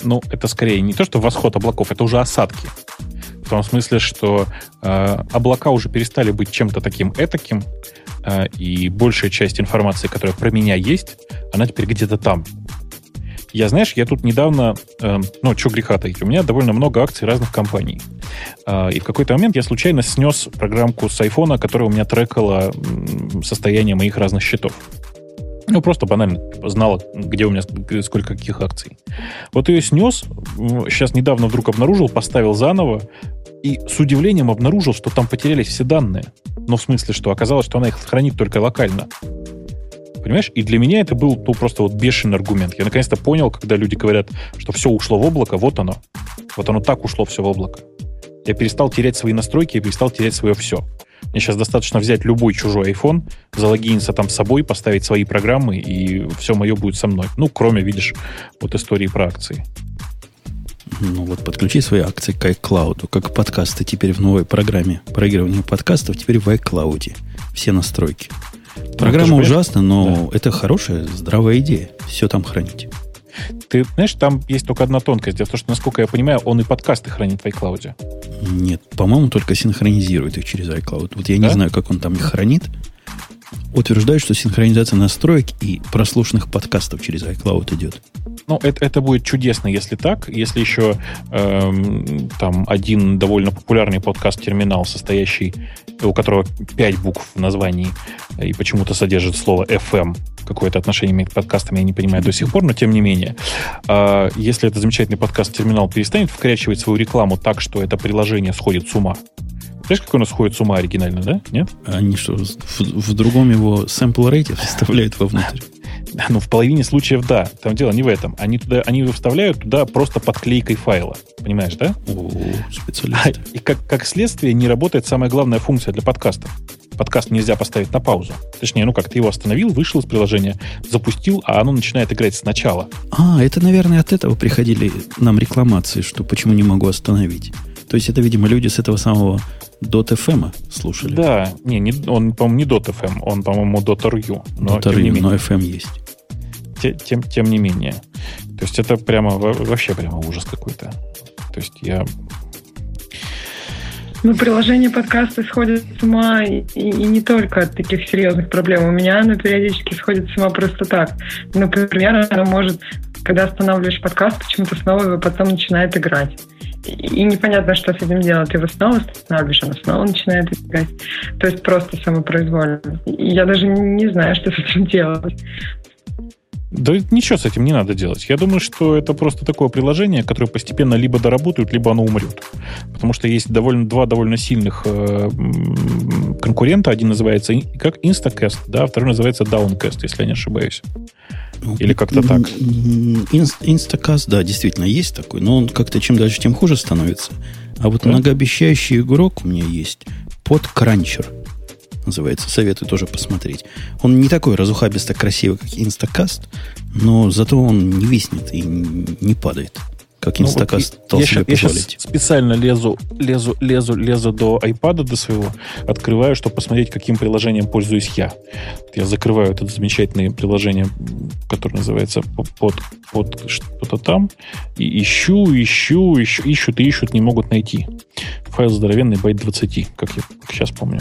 Ну, это скорее не то, что восход облаков, это уже осадки. В том смысле, что э, облака уже перестали быть чем-то таким этаким, э, и большая часть информации, которая про меня есть, она теперь где-то там. Я, знаешь, я тут недавно, э, ну, что греха таить, у меня довольно много акций разных компаний. Э, и в какой-то момент я случайно снес программку с айфона, которая у меня трекала м, состояние моих разных счетов. Ну, просто банально типа, знала, где у меня ск- сколько каких акций. Вот ее снес, сейчас недавно вдруг обнаружил, поставил заново, и с удивлением обнаружил, что там потерялись все данные. Ну, в смысле, что оказалось, что она их хранит только локально. Понимаешь? И для меня это был ну, просто вот бешеный аргумент. Я наконец-то понял, когда люди говорят, что все ушло в облако, вот оно. Вот оно так ушло все в облако. Я перестал терять свои настройки, я перестал терять свое все. Мне сейчас достаточно взять любой чужой iPhone, залогиниться там с собой, поставить свои программы, и все мое будет со мной. Ну, кроме, видишь, вот истории про акции. Ну вот подключи свои акции к iCloud, как подкасты теперь в новой программе проигрывания подкастов, теперь в iCloud. Все настройки. Программа ужасна, но это хорошая, здравая идея. Все там хранить. Ты знаешь, там есть только одна тонкость. Дело в том, что, насколько я понимаю, он и подкасты хранит в iCloud. Нет, по-моему, только синхронизирует их через iCloud. Вот я не Да? знаю, как он там их хранит. Утверждаю, что синхронизация настроек и прослушанных подкастов через iCloud идет. Ну, это, это будет чудесно, если так. Если еще эм, там один довольно популярный подкаст-терминал, состоящий, у которого пять букв в названии и почему-то содержит слово FM, какое-то отношение имеет к подкастам, я не понимаю до сих пор, но тем не менее. А, если этот замечательный подкаст-терминал перестанет вкорячивать свою рекламу так, что это приложение сходит с ума, знаешь, как оно сходит с ума оригинально, да? Нет? Они что, в, в другом его sample rate вставляют вовнутрь? Ну, в половине случаев да. Там дело не в этом. Они, туда, они вставляют туда просто подклейкой файла. Понимаешь, да? О, А, специалисты. и как, как следствие не работает самая главная функция для подкастов. подкаст нельзя поставить на паузу. Точнее, ну как, ты его остановил, вышел из приложения, запустил, а оно начинает играть сначала. А, это, наверное, от этого приходили нам рекламации, что почему не могу остановить. То есть это, видимо, люди с этого самого .fm слушали. Да, не, не он, по-моему, не .fm, он, по-моему, .ru. Но, .ru, но FM есть. Тем, тем, не менее. То есть это прямо вообще прямо ужас какой-то. То есть я ну, приложение подкаста сходит с ума и, и не только от таких серьезных проблем. У меня оно периодически сходит с ума просто так. Например, оно может, когда останавливаешь подкаст, почему-то снова его потом начинает играть. И непонятно, что с этим делать. Ты его снова останавливаешь, оно снова начинает играть. То есть просто самопроизвольно. Я даже не знаю, что с этим делать. Да ничего с этим не надо делать. Я думаю, что это просто такое приложение, которое постепенно либо доработают, либо оно умрет. Потому что есть довольно, два довольно сильных э, конкурента. Один называется как Instacast, да, второй называется Downcast, если я не ошибаюсь. Или как-то так. Instacast, да, действительно есть такой, но он как-то чем дальше, тем хуже становится. А вот да? многообещающий игрок у меня есть под Кранчер называется. Советую тоже посмотреть. Он не такой разухабисто красивый, как Инстакаст, но зато он не виснет и не падает как Инстакаст ну, вот я, себе я позволить. Я специально лезу, лезу, лезу, лезу до iPad до своего, открываю, чтобы посмотреть, каким приложением пользуюсь я. Я закрываю это замечательное приложение, которое называется под, под что-то там, и ищу, ищу, ищу, ищут и ищут, не могут найти. Файл здоровенный, байт 20, как я как сейчас помню.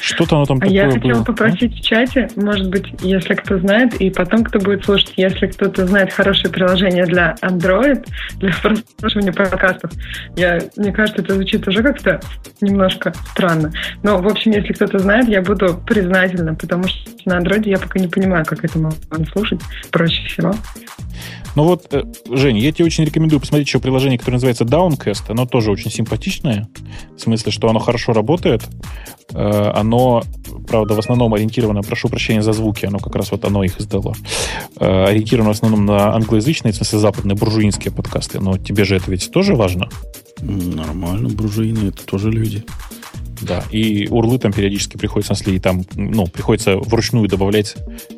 Что-то оно там а такое я хотела было. попросить а? в чате, может быть, если кто знает, и потом кто будет слушать, если кто-то знает хорошее приложение для Android, для прослушивания подкастов. Я, мне кажется, это звучит уже как-то немножко странно. Но, в общем, если кто-то знает, я буду признательна, потому что на Android я пока не понимаю, как это можно слушать проще всего. Ну вот, э, Женя, я тебе очень рекомендую посмотреть еще приложение, которое называется Downcast. Оно тоже очень симпатичное. В смысле, что оно хорошо работает. Э, оно, правда, в основном ориентировано, прошу прощения за звуки, оно как раз вот оно их издало. Э, ориентировано в основном на англоязычные, в смысле западные, буржуинские подкасты. Но тебе же это ведь тоже важно? Нормально, буржуины это тоже люди. Да, и урлы там периодически приходится, и там, ну, приходится вручную добавлять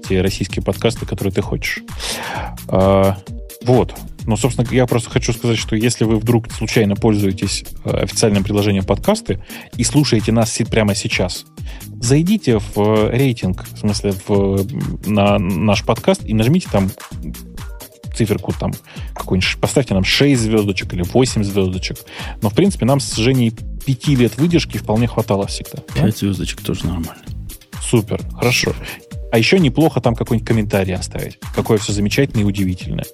те российские подкасты, которые ты хочешь. А, вот. Но, собственно, я просто хочу сказать, что если вы вдруг случайно пользуетесь э, официальным приложением подкасты и слушаете нас прямо сейчас, зайдите в э, рейтинг, в смысле, в, на наш подкаст и нажмите там циферку там какой-нибудь, поставьте нам 6 звездочек или 8 звездочек. Но, в принципе, нам с Женей 5 лет выдержки вполне хватало всегда. 5 да? звездочек тоже нормально. Супер, хорошо. А еще неплохо там какой-нибудь комментарий оставить. Какое все замечательное и удивительное.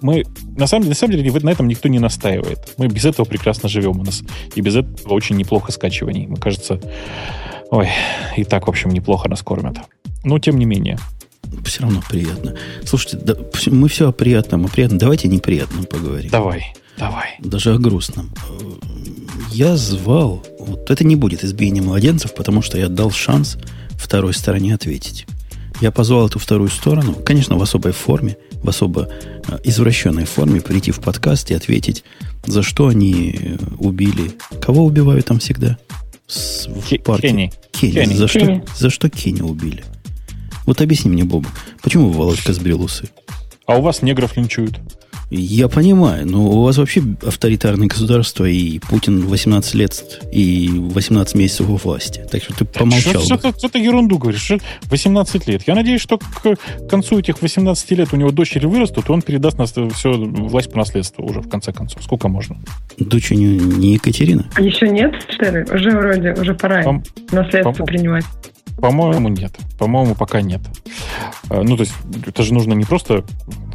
Мы, на самом деле, на самом деле, на этом никто не настаивает. Мы без этого прекрасно живем. У нас и без этого очень неплохо скачиваний. Мы, кажется, ой, и так, в общем, неплохо нас кормят. Но, тем не менее. Все равно приятно. Слушайте, да, мы все о приятном, о приятном. Давайте о неприятном поговорим. Давай, давай. Даже о грустном. Я звал, вот это не будет избиение младенцев, потому что я дал шанс второй стороне ответить. Я позвал эту вторую сторону, конечно, в особой форме, в особо э, извращенной форме, прийти в подкаст и ответить, за что они э, убили. Кого убивают там всегда? С, в партии. Кенни. Кенни. За. Что, за что Кенни убили? Вот объясни мне, Боб, почему Володька сбрил усы? А у вас негров линчуют. Я понимаю, но у вас вообще авторитарное государство, и Путин 18 лет и 18 месяцев во власти. Так что ты помолчал. Что, что, что ты ерунду говоришь? 18 лет. Я надеюсь, что к концу этих 18 лет у него дочери вырастут, и он передаст нас все власть по наследству уже, в конце концов. Сколько можно? Дочь не, не Екатерина? А еще нет, что ли? Уже вроде, уже пора Пом- наследство пом- принимать. По-моему, нет. По-моему, пока нет. А, ну, то есть, это же нужно не просто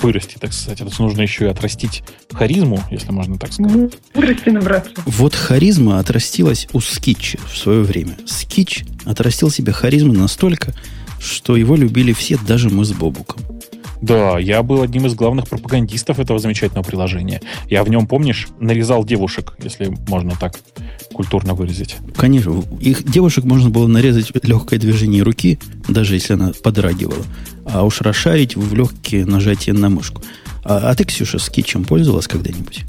вырасти, так сказать, это же нужно еще и отрастить харизму, если можно так сказать. Вырасти, набраться. Вот харизма отрастилась у Скитча в свое время. Скитч отрастил себе харизму настолько, что его любили все, даже мы с Бобуком. Да, я был одним из главных пропагандистов этого замечательного приложения. Я в нем, помнишь, нарезал девушек, если можно так культурно выразить. Конечно. Их девушек можно было нарезать в легкое движение руки, даже если она подрагивала. А уж расшарить в легкие нажатия на мышку. А, а ты, Ксюша, с китчем пользовалась когда-нибудь?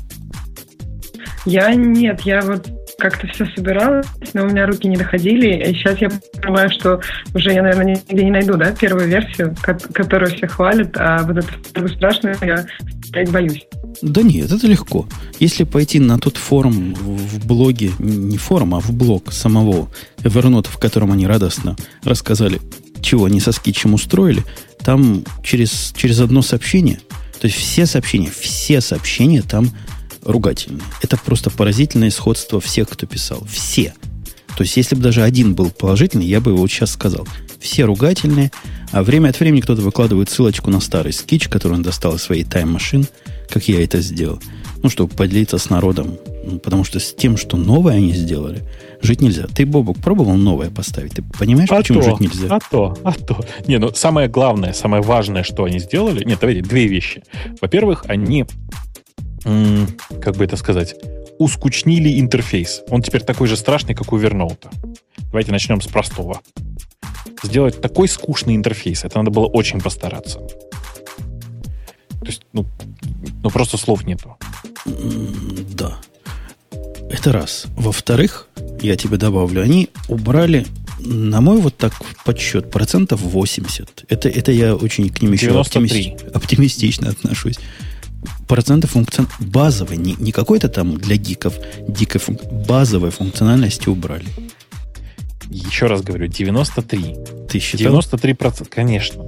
Я нет, я вот как-то все собиралось, но у меня руки не доходили. И сейчас я понимаю, что уже я, наверное, нигде не найду, да, первую версию, которую все хвалят, а вот эту страшную я опять боюсь. Да нет, это легко. Если пойти на тот форум в блоге, не форум, а в блог самого Evernote, в котором они радостно рассказали, чего они со скетчем устроили, там через, через одно сообщение, то есть все сообщения, все сообщения там ругательные. Это просто поразительное сходство всех, кто писал. Все. То есть, если бы даже один был положительный, я бы его сейчас сказал. Все ругательные, а время от времени кто-то выкладывает ссылочку на старый скетч, который он достал из своей тайм-машин, как я это сделал. Ну, чтобы поделиться с народом. Ну, потому что с тем, что новое они сделали, жить нельзя. Ты, Бобок, пробовал новое поставить? Ты понимаешь, а почему то, жить нельзя? А то, а то. Не, ну, самое главное, самое важное, что они сделали... Нет, давайте, две вещи. Во-первых, они как бы это сказать, ускучнили интерфейс. Он теперь такой же страшный, как у Верноута. Давайте начнем с простого. Сделать такой скучный интерфейс, это надо было очень постараться. То есть, ну, ну просто слов нету. Да. Это раз. Во-вторых, я тебе добавлю, они убрали, на мой вот так подсчет, процентов 80. Это, это я очень к ним еще оптимисти, оптимистично отношусь процентов функцион... базовой, не, не какой-то там для гиков, дикой функ... базовой функциональности убрали. Еще раз говорю, 93. Ты считал? 93%, конечно.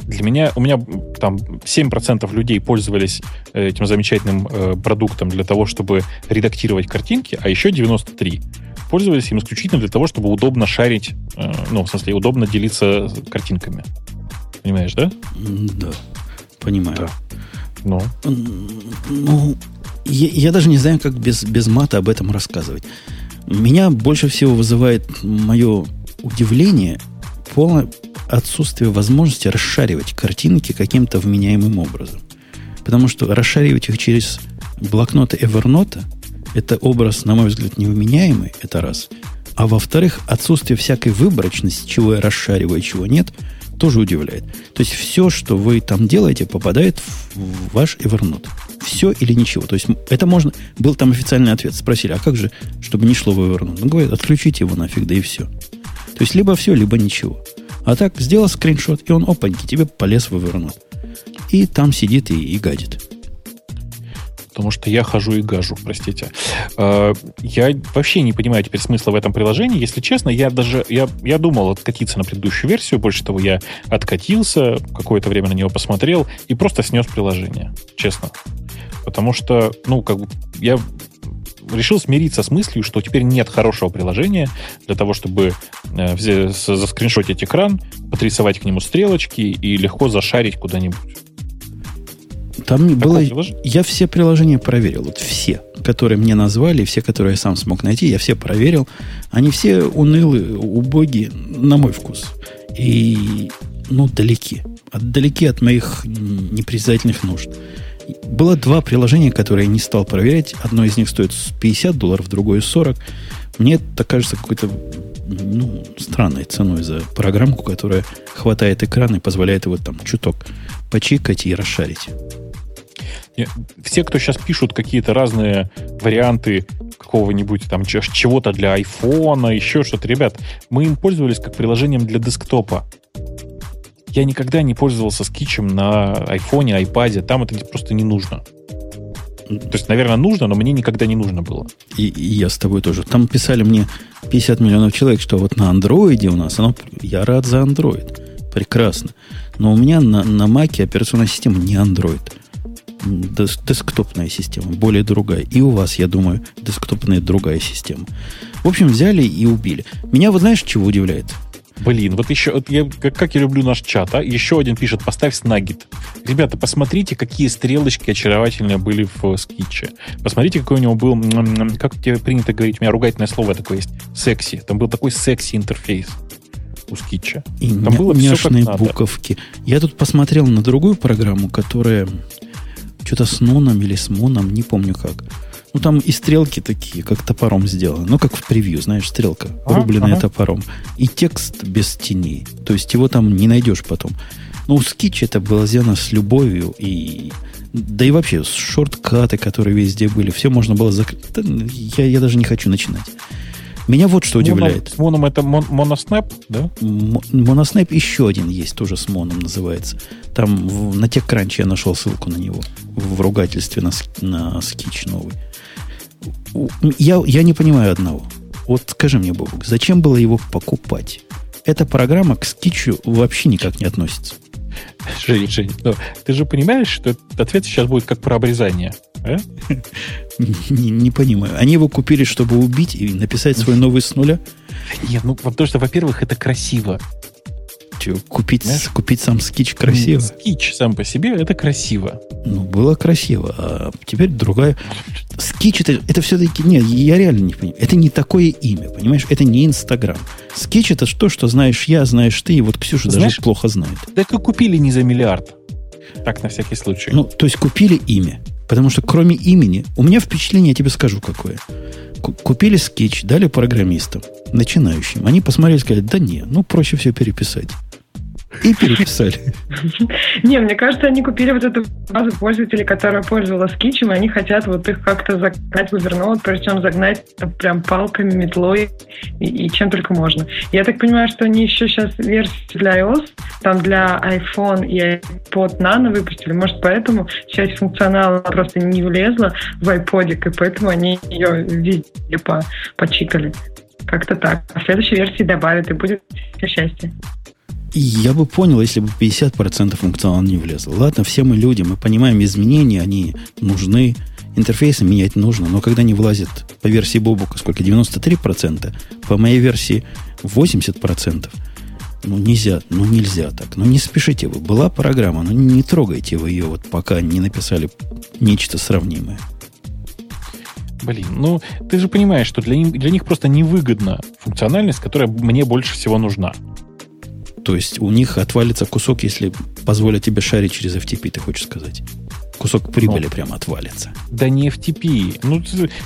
Для меня, у меня там 7% людей пользовались э, этим замечательным э, продуктом для того, чтобы редактировать картинки, а еще 93 пользовались им исключительно для того, чтобы удобно шарить, э, ну, в смысле, удобно делиться картинками. Понимаешь, да? Да, понимаю. Да. Ну? Ну, я, я даже не знаю, как без, без мата об этом рассказывать. Меня больше всего вызывает мое удивление полное отсутствие возможности расшаривать картинки каким-то вменяемым образом. Потому что расшаривать их через блокноты Evernote это образ, на мой взгляд, невменяемый, это раз. А во-вторых, отсутствие всякой выборочности, чего я расшариваю, чего нет – тоже удивляет. То есть все, что вы там делаете, попадает в ваш Evernote. Все или ничего. То есть это можно... Был там официальный ответ. Спросили, а как же, чтобы не шло в Evernote? Ну, говорят, отключите его нафиг, да и все. То есть либо все, либо ничего. А так, сделал скриншот, и он, опаньки, тебе полез в Evernote. И там сидит и, и гадит потому что я хожу и гажу, простите. А, я вообще не понимаю теперь смысла в этом приложении. Если честно, я даже я, я думал откатиться на предыдущую версию. Больше того, я откатился, какое-то время на него посмотрел и просто снес приложение. Честно. Потому что, ну, как бы я решил смириться с мыслью, что теперь нет хорошего приложения для того, чтобы э, заскриншотить экран, подрисовать к нему стрелочки и легко зашарить куда-нибудь. Там не было... Я все приложения проверил. Вот все, которые мне назвали, все, которые я сам смог найти, я все проверил. Они все унылые, убогие, на мой вкус. И, ну, далеки. Далеки от моих непритязательных нужд. Было два приложения, которые я не стал проверять. Одно из них стоит 50 долларов, другое 40. Мне это кажется какой-то ну, странной ценой за программку, которая хватает экран и позволяет его там чуток почикать и расшарить. Все, кто сейчас пишут какие-то разные варианты какого-нибудь там чего-то для айфона, еще что-то, ребят, мы им пользовались как приложением для десктопа. Я никогда не пользовался скетчем на айфоне, айпаде, там это просто не нужно. То есть, наверное, нужно, но мне никогда не нужно было. И, и я с тобой тоже. Там писали мне 50 миллионов человек, что вот на андроиде у нас, оно, я рад за андроид. Прекрасно. Но у меня на, на Маке операционная система не андроид десктопная система, более другая. И у вас, я думаю, десктопная другая система. В общем, взяли и убили. Меня вот знаешь, чего удивляет? Блин, вот еще, вот я, как, как я люблю наш чат, а? Еще один пишет, поставь снаггет. Ребята, посмотрите, какие стрелочки очаровательные были в скетче. Посмотрите, какой у него был, как тебе принято говорить, у меня ругательное слово такое есть, секси. Там был такой секси интерфейс у скетча. И Там ня- было все как буковки. Я тут посмотрел на другую программу, которая что-то с ноном или с моном, не помню как. Ну, там и стрелки такие, как топором сделаны. Ну, как в превью, знаешь, стрелка, рубленная ага. топором. И текст без теней. То есть его там не найдешь потом. Но у Скетч это было сделано с любовью и Да и вообще, шорткаты, которые везде были, все можно было закрыть. Я, я даже не хочу начинать. Меня вот что удивляет. С моном это мон, моноснэп, да? Моноснэп еще один есть, тоже с моном называется. Там в, на TechCrunch я нашел ссылку на него в ругательстве на, на скич новый. Я, я не понимаю одного. Вот скажи мне, Бобок, зачем было его покупать? Эта программа к скичу вообще никак не относится. Жень, Жень, ну, ты же понимаешь, что ответ сейчас будет как про обрезание. А? Не, не понимаю. Они его купили, чтобы убить и написать свой новый с нуля? Нет, ну потому что, во-первых, это красиво. Че, купить, купить сам скич красиво? Скич сам по себе это красиво. Ну, было красиво, а теперь другая. Скич это, это все-таки... Нет, я реально не понимаю. Это не такое имя, понимаешь? Это не Инстаграм. Скич это то, что знаешь я, знаешь ты, и вот Ксюша знаешь, даже плохо знает. Так и купили не за миллиард. Так, на всякий случай. Ну, то есть купили имя. Потому что кроме имени, у меня впечатление, я тебе скажу какое. Купили скетч, дали программистам, начинающим. Они посмотрели и сказали, да не, ну проще все переписать. И переписали. Не, мне кажется, они купили вот эту базу пользователей, которая пользовалась Кичем, и они хотят вот их как-то загнать в Evernote, причем загнать прям палками, метлой и, и чем только можно. Я так понимаю, что они еще сейчас версию для iOS, там для iPhone и iPod Nano выпустили, может, поэтому часть функционала просто не влезла в iPod, и поэтому они ее везде по почикали. Как-то так. А в следующей версии добавят, и будет все счастье. Я бы понял, если бы 50% функционала не влезло. Ладно, все мы люди, мы понимаем изменения, они нужны, интерфейсы менять нужно, но когда не влазит по версии Бобука сколько, 93%, по моей версии 80%, ну нельзя, ну нельзя так, ну не спешите вы. Была программа, но ну, не трогайте вы ее, вот пока не написали нечто сравнимое. Блин, ну ты же понимаешь, что для, для них просто невыгодна функциональность, которая мне больше всего нужна. То есть у них отвалится кусок, если позволят тебе шарить через FTP, ты хочешь сказать? Кусок прибыли ну, прямо отвалится. Да не FTP. Ну,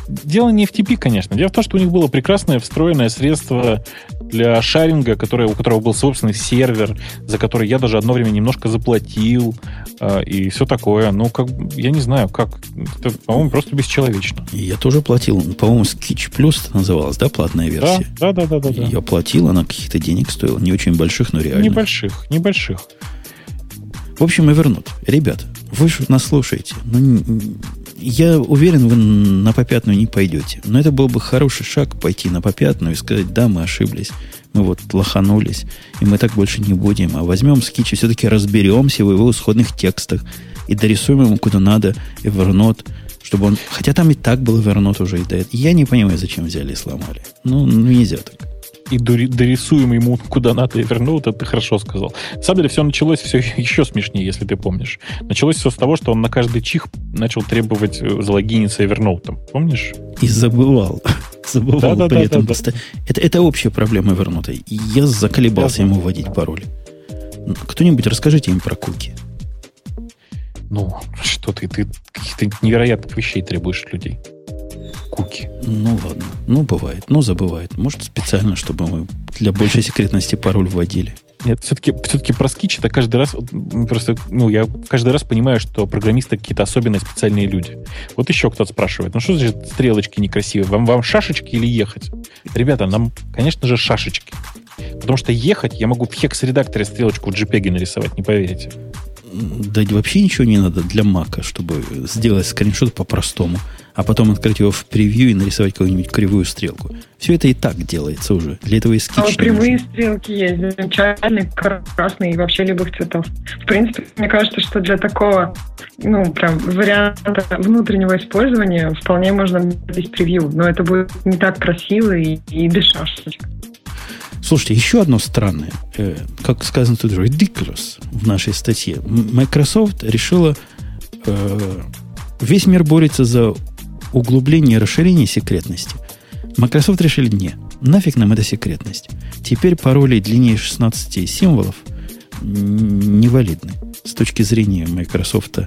дело не FTP, конечно. Дело в том, что у них было прекрасное встроенное средство для шаринга, которое, у которого был собственный сервер, за который я даже одно время немножко заплатил, э, и все такое. Ну, как, я не знаю, как. Это, по-моему, просто бесчеловечно. Я тоже платил. По-моему, Sketch Plus это называлась, да, платная версия? Да, да, да, да. да, Я платил, она каких-то денег стоила. Не очень больших, но реально. Небольших, небольших. В общем, и вернут. Ребята, вы же нас слушаете. Ну, я уверен, вы на попятную не пойдете. Но это был бы хороший шаг пойти на попятную и сказать, да, мы ошиблись. Мы вот лоханулись, и мы так больше не будем. А возьмем скетч и все-таки разберемся в его исходных текстах и дорисуем ему куда надо Evernote, чтобы он... Хотя там и так был Evernote уже и этого. Я не понимаю, зачем взяли и сломали. Ну нельзя так и дорисуем ему куда надо Evernote, это ты хорошо сказал. На самом деле все началось все еще смешнее, если ты помнишь. Началось все с того, что он на каждый чих начал требовать э, залогиниться Evernote. Помнишь? И забывал. Забывал да, при да, этом. Да, да. Это, это общая проблема Evernote. Я заколебался ему вводить пароль. Кто-нибудь расскажите им про куки. Ну, что ты, ты каких-то невероятных вещей требуешь от людей куки. Ну ладно. Ну, бывает. Ну, забывает. Может, специально, чтобы мы для большей секретности пароль вводили. Нет, все-таки, все-таки про скич это каждый раз, просто, ну, я каждый раз понимаю, что программисты какие-то особенные специальные люди. Вот еще кто-то спрашивает, ну что значит стрелочки некрасивые? Вам, вам шашечки или ехать? Ребята, нам, конечно же, шашечки. Потому что ехать я могу в хекс-редакторе стрелочку в JPEG нарисовать, не поверите. Да вообще ничего не надо для Мака, чтобы сделать скриншот по-простому а потом открыть его в превью и нарисовать какую-нибудь кривую стрелку. Все это и так делается уже. Для этого и скетч а кривые нужен. стрелки есть, замечательные, красные и вообще любых цветов. В принципе, мне кажется, что для такого, ну, прям варианта внутреннего использования вполне можно здесь превью, но это будет не так красиво и, и без шашечек. Слушайте, еще одно странное, э, как сказано тут, ridiculous в нашей статье. Microsoft решила, э, весь мир борется за углубление и расширение секретности. Microsoft решили, не, нафиг нам эта секретность. Теперь пароли длиннее 16 символов невалидны с точки зрения Microsoft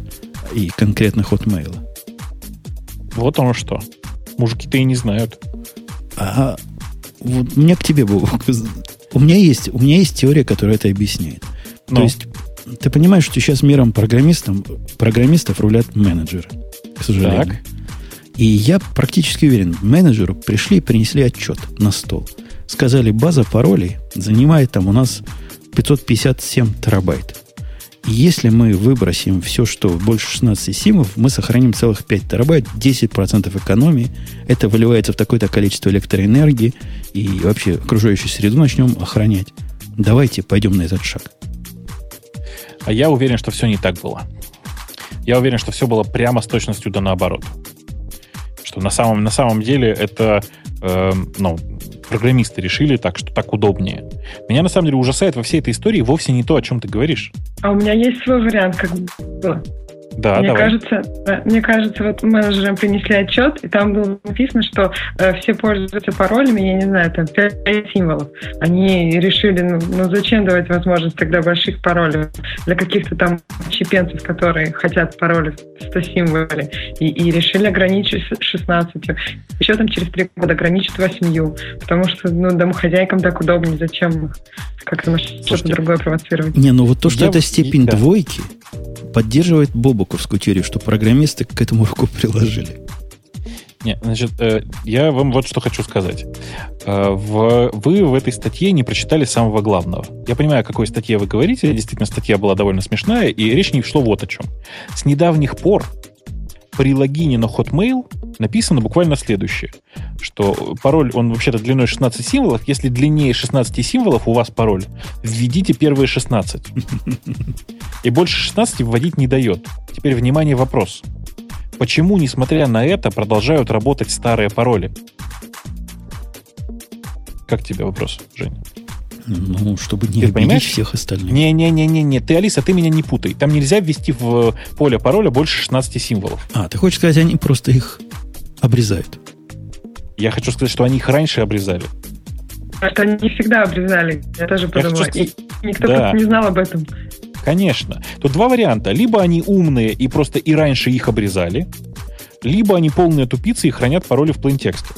и конкретно Hotmail. Вот оно что. Мужики-то и не знают. А вот у меня к тебе, Бог, у меня есть, у меня есть теория, которая это объясняет. Но. То есть Ты понимаешь, что сейчас миром программистам, программистов рулят менеджеры, к сожалению. Так. И я практически уверен, менеджеру пришли и принесли отчет на стол. Сказали, база паролей занимает там у нас 557 терабайт. Если мы выбросим все, что больше 16 симов, мы сохраним целых 5 терабайт, 10% экономии. Это выливается в такое-то количество электроэнергии. И вообще окружающую среду начнем охранять. Давайте пойдем на этот шаг. А я уверен, что все не так было. Я уверен, что все было прямо с точностью да наоборот. Что на самом, на самом деле это э, ну, программисты решили так, что так удобнее. Меня на самом деле ужасает во всей этой истории вовсе не то, о чем ты говоришь. А у меня есть свой вариант, как было. Да, мне давай. кажется, мне кажется, вот менеджерам принесли отчет, и там было написано, что э, все пользуются паролями, я не знаю, там 5 символов. Они решили, ну, ну зачем давать возможность тогда больших паролей для каких-то там чипенцев, которые хотят пароли 100 символов, и, и решили ограничить 16. Еще там через три года ограничить 8, потому что ну, домохозяйкам так удобнее, зачем как-то что-то другое провоцировать. Не, ну вот то, что я... это степень да. двойки, поддерживает Бобуковскую теорию, что программисты к этому руку приложили. Не, значит, э, я вам вот что хочу сказать. Э, вы в этой статье не прочитали самого главного. Я понимаю, о какой статье вы говорите. Действительно, статья была довольно смешная, и речь не шло вот о чем. С недавних пор при логине на Hotmail написано буквально следующее, что пароль, он вообще-то длиной 16 символов. Если длиннее 16 символов у вас пароль, введите первые 16. И больше 16 вводить не дает. Теперь, внимание, вопрос. Почему, несмотря на это, продолжают работать старые пароли? Как тебе вопрос, Женя? Ну, чтобы не ты понимаешь? всех остальных. Не-не-не-не, ты, Алиса, ты меня не путай. Там нельзя ввести в поле пароля больше 16 символов. А, ты хочешь сказать, они просто их обрезают? Я хочу сказать, что они их раньше обрезали. Это они всегда обрезали. Я тоже подумала. Я хочу... И никто да. не знал об этом. Конечно. Тут два варианта. Либо они умные и просто и раньше их обрезали, либо они полные тупицы и хранят пароли в плейнтексте.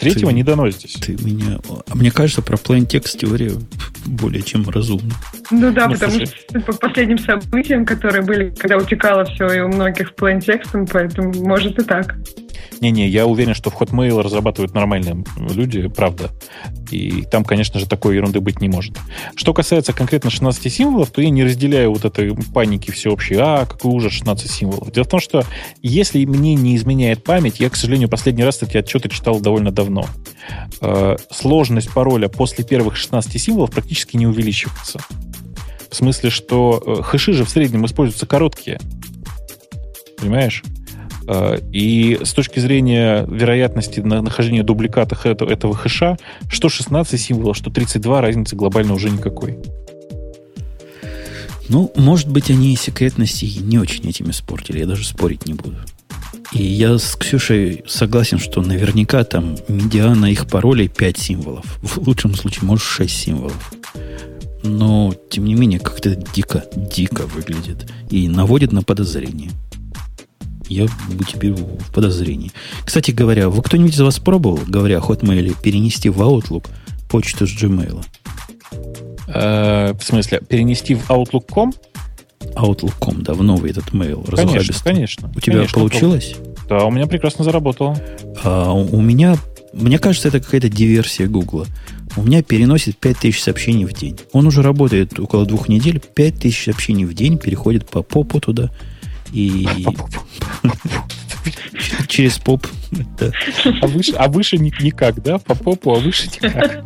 Третьего ты, не дано здесь. Ты меня... А мне кажется, про plain text теория более чем разумна. Ну да, ну, потому слушай. что по последним событиям, которые были, когда утекало все и у многих plain текстом, поэтому может и так. Не-не, я уверен, что в Hotmail разрабатывают нормальные люди, правда. И там, конечно же, такой ерунды быть не может. Что касается конкретно 16 символов, то я не разделяю вот этой паники всеобщей. А, какой ужас, 16 символов. Дело в том, что если мне не изменяет память, я, к сожалению, последний раз эти отчеты читал довольно давно. Э, сложность пароля после первых 16 символов практически не увеличивается. В смысле, что э, хэши же в среднем используются короткие. Понимаешь? Э, и с точки зрения вероятности нахождения дубликата этого, этого хэша, что 16 символов, что 32, разницы глобально уже никакой. Ну, может быть, они секретности не очень этим испортили. Я даже спорить не буду. И я с Ксюшей согласен, что наверняка там медиана их паролей 5 символов. В лучшем случае, может, 6 символов. Но, тем не менее, как-то дико, дико выглядит. И наводит на подозрение я теперь в подозрении. Кстати говоря, вы кто-нибудь из вас пробовал, говоря о Hotmail, перенести в Outlook почту с Gmail? Э, в смысле, перенести в Outlook.com? Outlook.com, да, в новый этот mail. Конечно, конечно. У тебя конечно, получилось? Да, у меня прекрасно заработало. А, у меня, мне кажется, это какая-то диверсия Гугла. У меня переносит 5000 сообщений в день. Он уже работает около двух недель. 5000 сообщений в день переходит по попу туда. И через поп. А выше, а выше никак, да? По попу, а выше никак.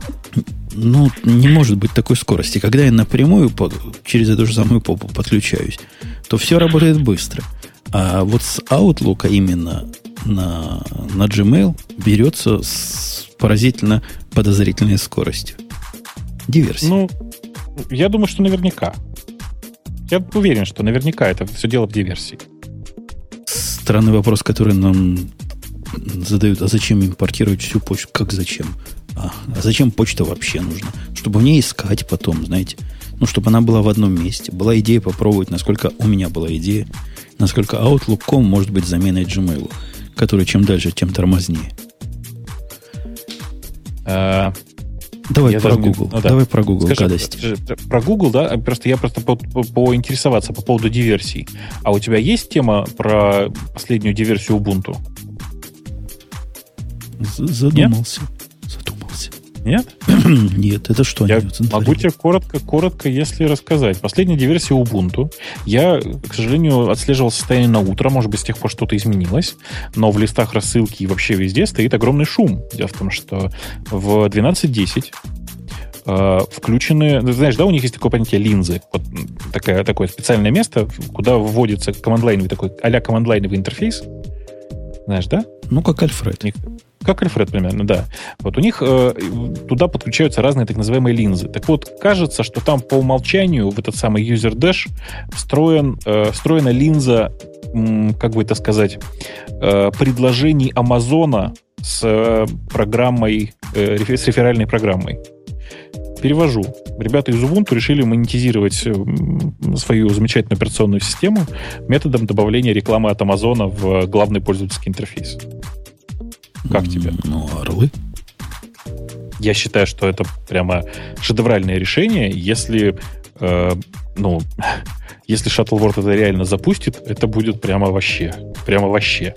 Ну, не может быть такой скорости. Когда я напрямую по, через эту же самую попу подключаюсь, то все работает быстро. А вот с Outlook именно на, на Gmail берется с поразительно подозрительной скоростью. Диверсия. Ну, я думаю, что наверняка. Я уверен, что наверняка это все дело в диверсии. Странный вопрос, который нам задают, а зачем импортировать всю почту? Как зачем? А, а зачем почта вообще нужна? Чтобы в ней искать потом, знаете. Ну, чтобы она была в одном месте. Была идея попробовать, насколько у меня была идея, насколько Outlook.com может быть заменой Gmail, который чем дальше, тем тормознее. А, Давай я про Google. Ну, да. Давай про Google Скажи, гадости. Про Google, да, просто я просто по, по, поинтересоваться по поводу диверсий. А у тебя есть тема про последнюю диверсию Ubuntu? Задумался. Нет? Нет? Нет, это что? Я могу тебе коротко, коротко, если рассказать. Последняя диверсия Ubuntu. Я, к сожалению, отслеживал состояние на утро. Может быть, с тех пор что-то изменилось. Но в листах рассылки и вообще везде стоит огромный шум. Дело в том, что в 12.10 э, включены, ну, знаешь, да, у них есть такое понятие линзы, вот такое, такое специальное место, куда вводится команд-лайновый такой а-ля команд-лайновый интерфейс, знаешь, да? Ну, как Альфред. Как Альфред примерно, да. Вот у них э, туда подключаются разные так называемые линзы. Так вот, кажется, что там по умолчанию в этот самый user dash встроен, э, встроена линза, м, как бы это сказать, э, предложений Амазона с э, программой, э, с реферальной программой. Перевожу. Ребята из Ubuntu решили монетизировать э, свою замечательную операционную систему методом добавления рекламы от Амазона в главный пользовательский интерфейс. Как тебе? Ну, орлы. Я считаю, что это прямо шедевральное решение. Если, э, ну, если Shuttleworld это реально запустит, это будет прямо вообще. Прямо вообще.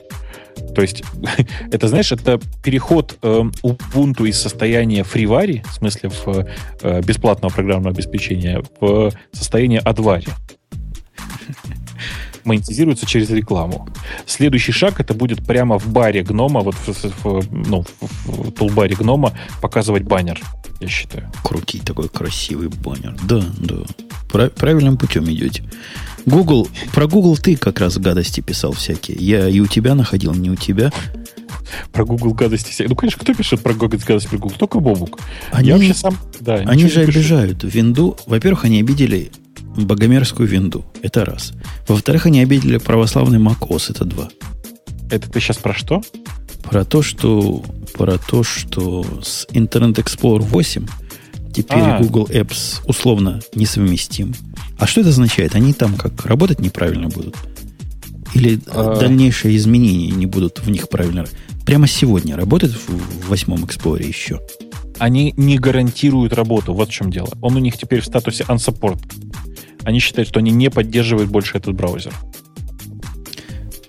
То есть, это, знаешь, это переход э, Ubuntu из состояния фривари, в смысле в э, бесплатного программного обеспечения, в состояние адвари монетизируется через рекламу. Следующий шаг это будет прямо в баре гнома, вот в, в, ну, в, в тулбаре гнома показывать баннер, я считаю. Крутить такой красивый баннер. Да, да. Прав, правильным путем идете. Google, про Google ты как раз гадости писал всякие. Я и у тебя находил, не у тебя. Про Google гадости всякие. Ну, конечно, кто пишет про Google гадости про Google? Только Бобук. Они, я вообще сам... Да, они же обижают винду. Во-первых, они обидели богомерзкую винду. Это раз. Во-вторых, они обидели православный macOS. Это два. Это ты сейчас про что? Про то, что, про то, что с Internet Explorer 8 теперь а. Google Apps условно несовместим. А что это означает? Они там как работать неправильно будут? Или а... дальнейшие изменения не будут в них правильно? Прямо сегодня работает в восьмом Explorer еще? Они не гарантируют работу, вот в чем дело. Он у них теперь в статусе unsupport они считают, что они не поддерживают больше этот браузер.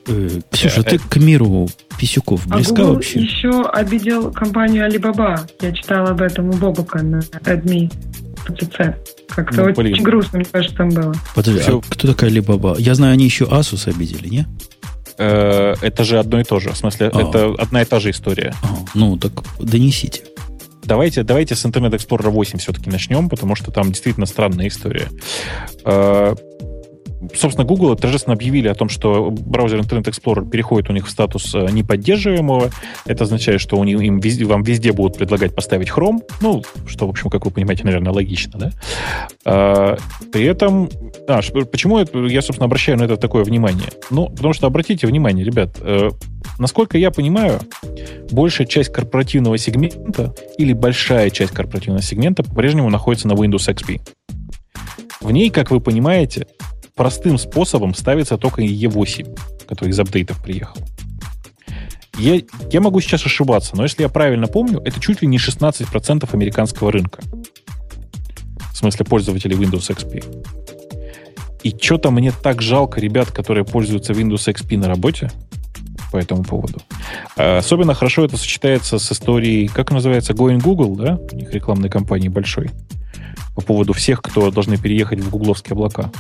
Э, Ксюша, э, ты к миру Писюков а близка а Google вообще? еще обидел компанию Alibaba. Я читала об этом у Бобука на Admi ПЦЦ. Как-то ну, очень грустно, мне кажется, там было. Подожди, Все. а кто такая Alibaba? Я знаю, они еще Asus обидели, не? Э, это же одно и то же. В смысле, а. это одна и та же история. А, ну, так донесите. Давайте, давайте с Internet Explorer 8 все-таки начнем, потому что там действительно странная история. Собственно, Google торжественно объявили о том, что браузер Internet Explorer переходит у них в статус э, неподдерживаемого. Это означает, что у них, им везде, вам везде будут предлагать поставить Chrome. Ну, что, в общем, как вы понимаете, наверное, логично, да? А, при этом... А, почему я, собственно, обращаю на это такое внимание? Ну, потому что, обратите внимание, ребят, э, насколько я понимаю, большая часть корпоративного сегмента или большая часть корпоративного сегмента по-прежнему находится на Windows XP. В ней, как вы понимаете, простым способом ставится только E8, который из апдейтов приехал. Я, я могу сейчас ошибаться, но если я правильно помню, это чуть ли не 16% американского рынка. В смысле пользователей Windows XP. И что-то мне так жалко ребят, которые пользуются Windows XP на работе по этому поводу. А особенно хорошо это сочетается с историей, как называется, Going Google, да? У них рекламной кампании большой. По поводу всех, кто должны переехать в гугловские облака.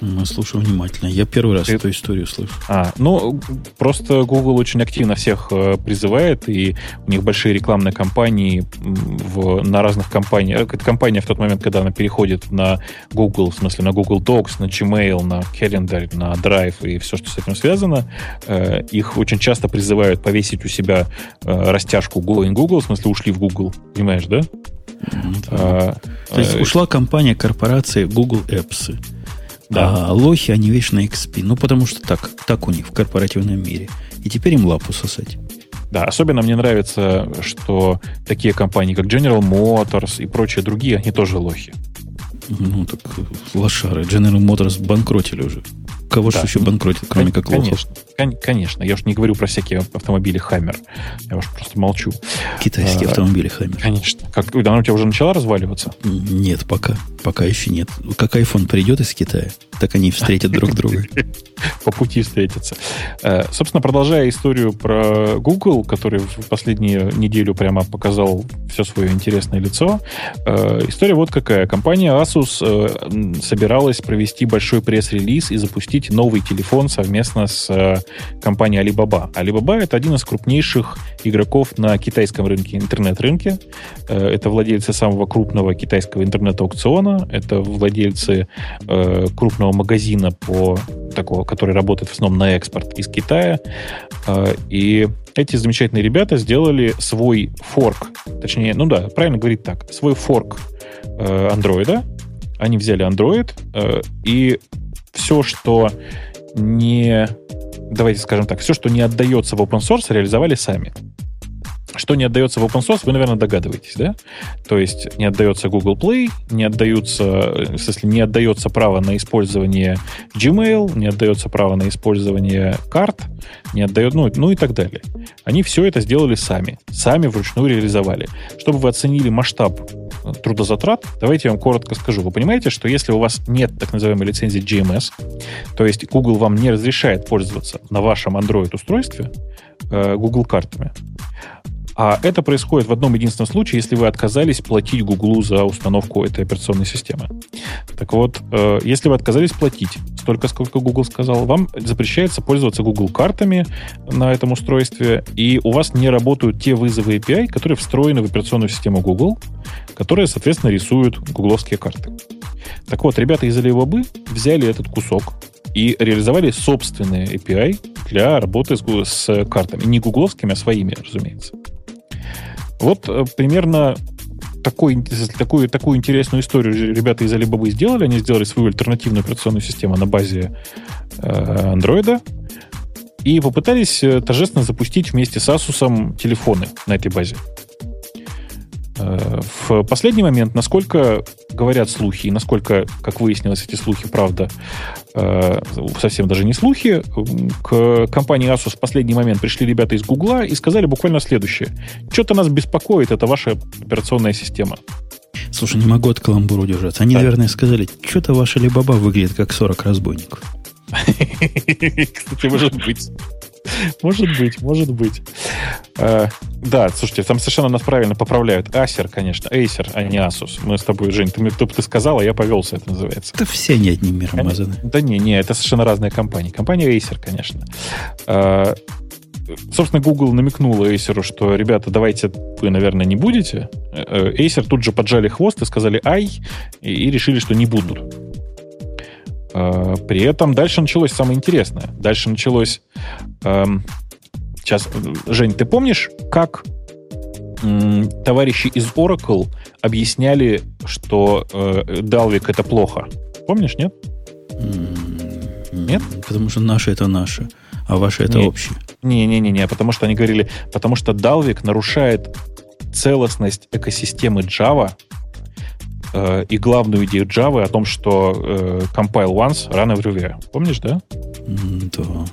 Ну, слушаю внимательно. Я первый раз Ты... эту историю слышу. А, ну, просто Google очень активно всех э, призывает, и у них большие рекламные кампании в, на разных компаниях. Э, компания в тот момент, когда она переходит на Google, в смысле на Google Docs, на Gmail, на Calendar, на Drive и все, что с этим связано, э, их очень часто призывают повесить у себя растяжку Going Google, в смысле ушли в Google, понимаешь, да? Mm-hmm. А, То есть ушла компания корпорации Google Apps. Да. А лохи, они вечно XP. Ну, потому что так, так у них в корпоративном мире. И теперь им лапу сосать. Да, особенно мне нравится, что такие компании, как General Motors и прочие другие, они тоже лохи. Ну, так лошары. General Motors банкротили уже. Кого да. же еще банкротит, кроме как лохов? Конечно. Я уж не говорю про всякие автомобили Хаммер. Я уж просто молчу. Китайские а, автомобили Хаммер. Конечно. Как, она у тебя уже начала разваливаться? Нет, пока. Пока еще нет. Как iPhone придет из Китая, так они встретят друг друга. По пути встретятся. Э, собственно, продолжая историю про Google, который в последнюю неделю прямо показал все свое интересное лицо, э, история вот какая. Компания Asus э, собиралась провести большой пресс-релиз и запустить новый телефон совместно с компанией Alibaba. Alibaba — это один из крупнейших игроков на китайском рынке, интернет-рынке. Это владельцы самого крупного китайского интернет-аукциона, это владельцы крупного магазина по такого, который работает в основном на экспорт из Китая. А, и эти замечательные ребята сделали свой форк, точнее, ну да, правильно говорить так, свой форк андроида. Они взяли Android, э, и все, что не, давайте скажем так, все, что не отдается в open source, реализовали сами. Что не отдается в open source, вы, наверное, догадываетесь, да? То есть не отдается Google Play, не отдается, в смысле, не отдается право на использование Gmail, не отдается право на использование карт, не отдает, ну, ну и так далее. Они все это сделали сами, сами вручную реализовали. Чтобы вы оценили масштаб трудозатрат, давайте я вам коротко скажу. Вы понимаете, что если у вас нет так называемой лицензии GMS, то есть Google вам не разрешает пользоваться на вашем Android-устройстве э, Google картами, а это происходит в одном единственном случае, если вы отказались платить Гуглу за установку этой операционной системы. Так вот, э, если вы отказались платить столько, сколько Google сказал, вам запрещается пользоваться Google картами на этом устройстве, и у вас не работают те вызовы API, которые встроены в операционную систему Google, которые, соответственно, рисуют гугловские карты. Так вот, ребята из Alibaba взяли этот кусок и реализовали собственные API для работы с, с картами. Не гугловскими, а своими, разумеется. Вот э, примерно такой, такую, такую интересную историю ребята из Alibaba сделали. Они сделали свою альтернативную операционную систему на базе э, Android и попытались э, торжественно запустить вместе с Asus телефоны на этой базе. Э, в последний момент, насколько говорят слухи, и насколько, как выяснилось, эти слухи, правда, э, совсем даже не слухи, к компании Asus в последний момент пришли ребята из Гугла и сказали буквально следующее. Что-то нас беспокоит, это ваша операционная система. Слушай, не могу от каламбура удержаться. Они, да. наверное, сказали, что-то ваша Либаба выглядит как 40 разбойников. Кстати, может быть. Может быть, может быть. Э, да, слушайте, там совершенно нас правильно поправляют. Acer, конечно, Acer, а не Asus. Мы с тобой, Жень, ты, ты, ты сказал, а я повелся, это называется. Это все не одним миром мазаны. Да не, не, это совершенно разные компании. Компания Acer, конечно. Э, собственно, Google намекнула Acer, что, ребята, давайте вы, наверное, не будете. Э, Acer тут же поджали хвост и сказали «ай», и решили, что не будут. Э, при этом дальше началось самое интересное. Дальше началось... Эм, сейчас, Жень, ты помнишь, как товарищи из Oracle объясняли, что э, Dalvik это плохо? Помнишь, нет? Нет? Потому что наше это наше, а ваше это не, общее. Не-не-не, потому что они говорили, потому что Dalvik нарушает целостность экосистемы Java, э, и главную идею Java о том, что э, compile once, run everywhere. Помнишь, да? Да.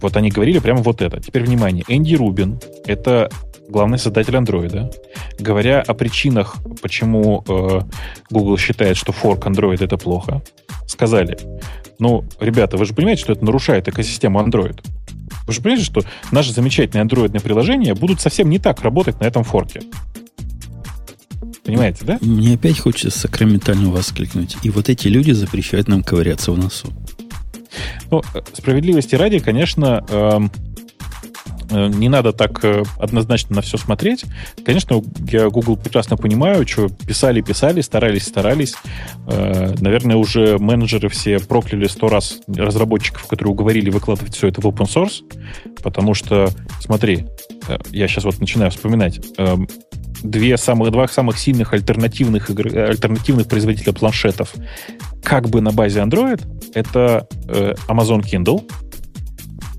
Вот они говорили прямо вот это. Теперь внимание. Энди Рубин — это главный создатель Android. Говоря о причинах, почему э, Google считает, что форк Android — это плохо, сказали, ну, ребята, вы же понимаете, что это нарушает экосистему Android. Вы же понимаете, что наши замечательные андроидные приложения будут совсем не так работать на этом форке. Понимаете, да? Мне опять хочется сакраментально воскликнуть. И вот эти люди запрещают нам ковыряться в носу. Ну, справедливости ради, конечно, эм, э, не надо так э, однозначно на все смотреть. Конечно, я Google прекрасно понимаю, что писали, писали, старались, старались. Э, наверное, уже менеджеры все прокляли сто раз разработчиков, которые уговорили выкладывать все это в open source, потому что, смотри, я сейчас вот начинаю вспоминать, эм, две самых, два самых сильных альтернативных, игр, альтернативных производителя планшетов. Как бы на базе Android, это э, Amazon Kindle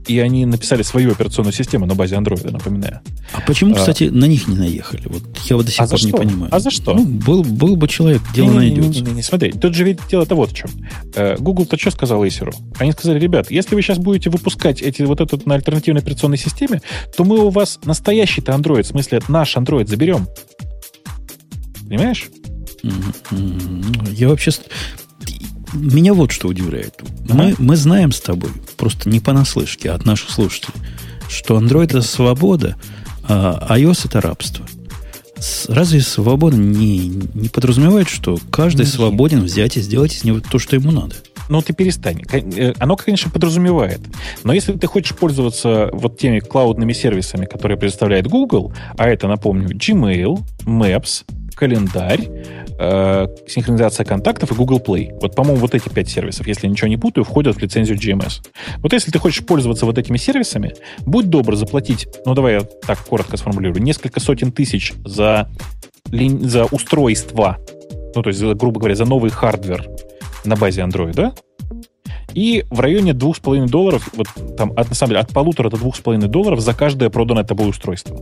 и они написали свою операционную систему на базе Android, напоминаю. А почему, а, кстати, на них не наехали? Вот я вот до сих а пор не понимаю. А за что? Ну, был, был бы человек, дело не, найдется. Не, не, не, не, смотри, тут же ведь дело-то вот в чем. Э, Google-то что сказал Acer? Они сказали, ребят, если вы сейчас будете выпускать эти вот этот на альтернативной операционной системе, то мы у вас настоящий-то Android, в смысле наш Android заберем. Понимаешь? Я вообще... Меня вот что удивляет. Ага. Мы, мы знаем с тобой, просто не понаслышке, а от наших слушателей, что Android это свобода, а iOS это рабство. Разве свобода не, не подразумевает, что каждый Нет. свободен взять и сделать из него то, что ему надо? Ну, ты перестань. Э, оно, конечно, подразумевает. Но если ты хочешь пользоваться вот теми клаудными сервисами, которые предоставляет Google, а это, напомню, Gmail, Maps, календарь, э, синхронизация контактов и Google Play. Вот, по-моему, вот эти пять сервисов, если я ничего не путаю, входят в лицензию GMS. Вот если ты хочешь пользоваться вот этими сервисами, будь добр заплатить, ну давай я так коротко сформулирую, несколько сотен тысяч за, за устройство, ну то есть, грубо говоря, за новый хардвер на базе Android, да? И в районе двух с половиной долларов, вот там, от, на самом деле, от полутора до двух с половиной долларов за каждое проданное тобой устройство.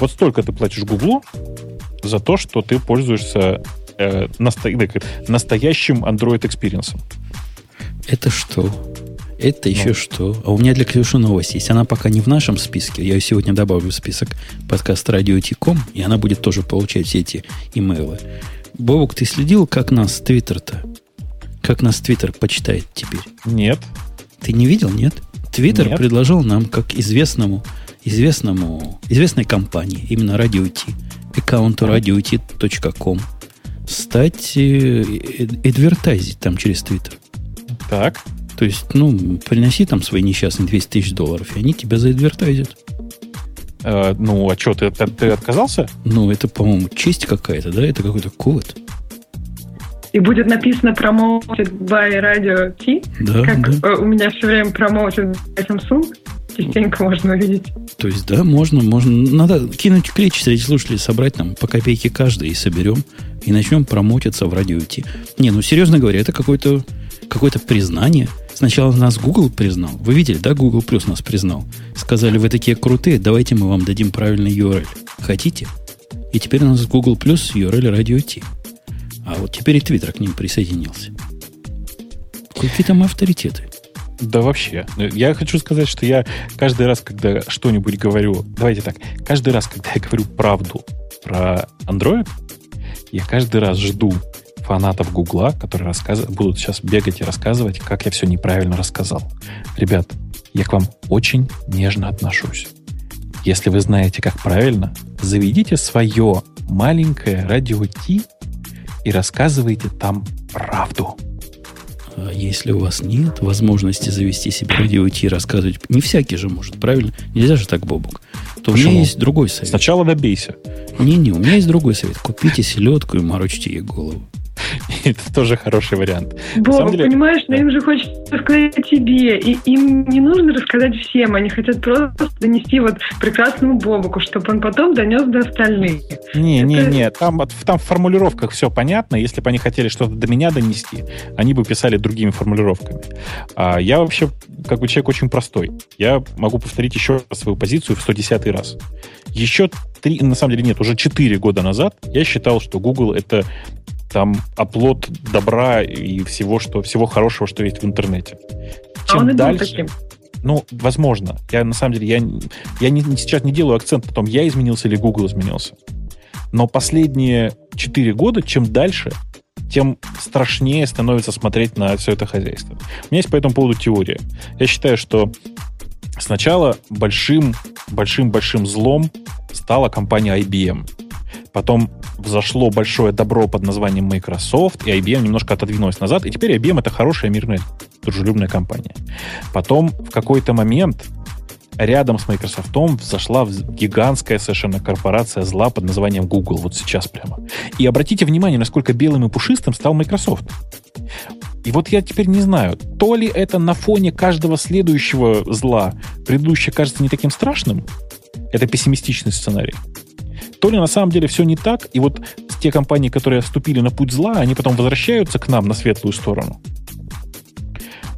Вот столько ты платишь Гуглу за то, что ты пользуешься э, насто... настоящим Android experience ом. Это что? Это еще ну. что? А у меня для Ксюши новость есть. Она пока не в нашем списке. Я ее сегодня добавлю в список подкаст радио Тиком, и она будет тоже получать все эти имейлы. Бобук, ты следил, как нас Твиттер-то? Как нас Твиттер почитает теперь? Нет. Ты не видел, нет? Твиттер предложил нам, как известному известному, известной компании, именно T, аккаунту radiot.com, стать адвертайзить там через Твиттер. Так. То есть, ну, приноси там свои несчастные 200 тысяч долларов, и они тебя заадвертайзят. Э, ну, а что, ты, ты, ты отказался? Ну, это, по-моему, честь какая-то, да? Это какой-то код. И будет написано promoted by Radio T, да, как да. у меня все время promoted by Samsung частенько можно увидеть. То есть, да, можно, можно. Надо кинуть клич среди слушателей, собрать там по копейке каждый и соберем, и начнем промотиться в радио идти. Не, ну серьезно говоря, это какое-то какое признание. Сначала нас Google признал. Вы видели, да, Google Plus нас признал. Сказали, вы такие крутые, давайте мы вам дадим правильный URL. Хотите? И теперь у нас Google Plus URL радио T. А вот теперь и Twitter к ним присоединился. Какие там авторитеты? Да вообще. Я хочу сказать, что я каждый раз, когда что-нибудь говорю... Давайте так. Каждый раз, когда я говорю правду про Android, я каждый раз жду фанатов Гугла, которые рассказ... будут сейчас бегать и рассказывать, как я все неправильно рассказал. Ребят, я к вам очень нежно отношусь. Если вы знаете, как правильно, заведите свое маленькое радио Ти и рассказывайте там правду. А если у вас нет возможности завести себе радио и рассказывать, не всякий же может, правильно? Нельзя же так, Бобук. То Почему? у меня есть другой совет. Сначала добейся. Не-не, у меня есть другой совет. Купите селедку и морочите ей голову. Это тоже хороший вариант. Бог, деле... понимаешь, но им же хочется рассказать о тебе. И им не нужно рассказать всем. Они хотят просто донести вот прекрасному Бобуку, чтобы он потом донес до остальных. Не-не-не, Это... там, там в формулировках все понятно. Если бы они хотели что-то до меня донести, они бы писали другими формулировками. А я вообще, как бы человек очень простой. Я могу повторить еще раз свою позицию в 110 раз. Еще три, на самом деле нет, уже четыре года назад я считал, что Google это там оплот добра и всего, что, всего хорошего, что есть в интернете. Чем а он дальше, таким. Ну, возможно. Я на самом деле, я, я не, сейчас не делаю акцент на том, я изменился или Google изменился. Но последние 4 года, чем дальше, тем страшнее становится смотреть на все это хозяйство. У меня есть по этому поводу теория. Я считаю, что сначала большим, большим, большим злом стала компания IBM. Потом взошло большое добро под названием Microsoft, и IBM немножко отодвинулась назад, и теперь IBM это хорошая, мирная, дружелюбная компания. Потом в какой-то момент рядом с Microsoft взошла гигантская совершенно корпорация зла под названием Google, вот сейчас прямо. И обратите внимание, насколько белым и пушистым стал Microsoft. И вот я теперь не знаю, то ли это на фоне каждого следующего зла предыдущее кажется не таким страшным, это пессимистичный сценарий, то ли на самом деле все не так, и вот те компании, которые вступили на путь зла, они потом возвращаются к нам на светлую сторону.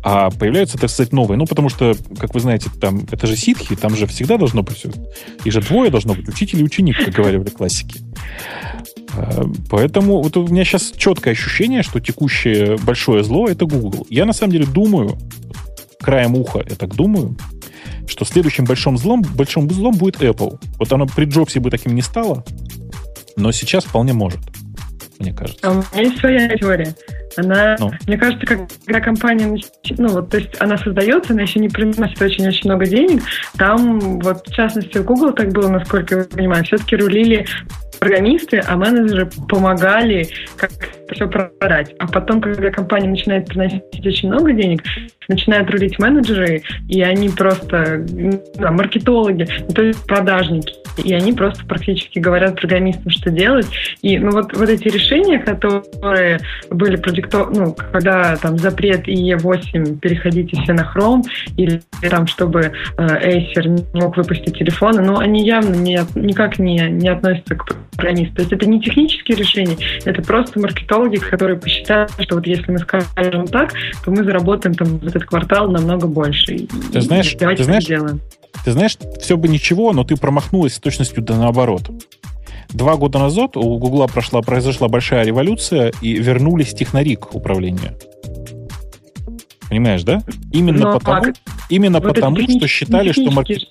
А появляются, так сказать, новые. Ну, потому что, как вы знаете, там это же ситхи, там же всегда должно быть. И же двое должно быть, учитель и ученик, как говорили в классике. А, поэтому вот у меня сейчас четкое ощущение, что текущее большое зло это Google. Я на самом деле думаю, краем уха я так думаю, что следующим большим злом, большим злом будет Apple. Вот оно при Джобсе бы таким не стало, но сейчас вполне может, мне кажется. А у меня есть своя теория. Она, ну. мне кажется, когда компания, ну вот, то есть она создается, она еще не приносит очень-очень много денег. Там, вот, в частности, в Google так было, насколько я понимаю, все-таки рулили программисты, а менеджеры помогали как все продать. А потом, когда компания начинает приносить очень много денег, начинают рулить менеджеры, и они просто да, маркетологи, то есть продажники, и они просто практически говорят программистам, что делать. И ну, вот, вот эти решения, которые были продикто... ну, когда там запрет IE8 переходите все на Chrome, или там, чтобы э, Acer не мог выпустить телефоны, но они явно не, никак не, не относятся к программисту. То есть это не технические решения, это просто маркетологи, которые посчитали, что вот если мы скажем так, то мы заработаем там в этот квартал намного больше. Ты знаешь, ты знаешь, ты знаешь, все бы ничего, но ты промахнулась с точностью да наоборот. Два года назад у Гугла прошла, произошла большая революция, и вернулись технари к управлению. Понимаешь, да? Именно Но, потому, а, именно вот потому что считали, что маркет...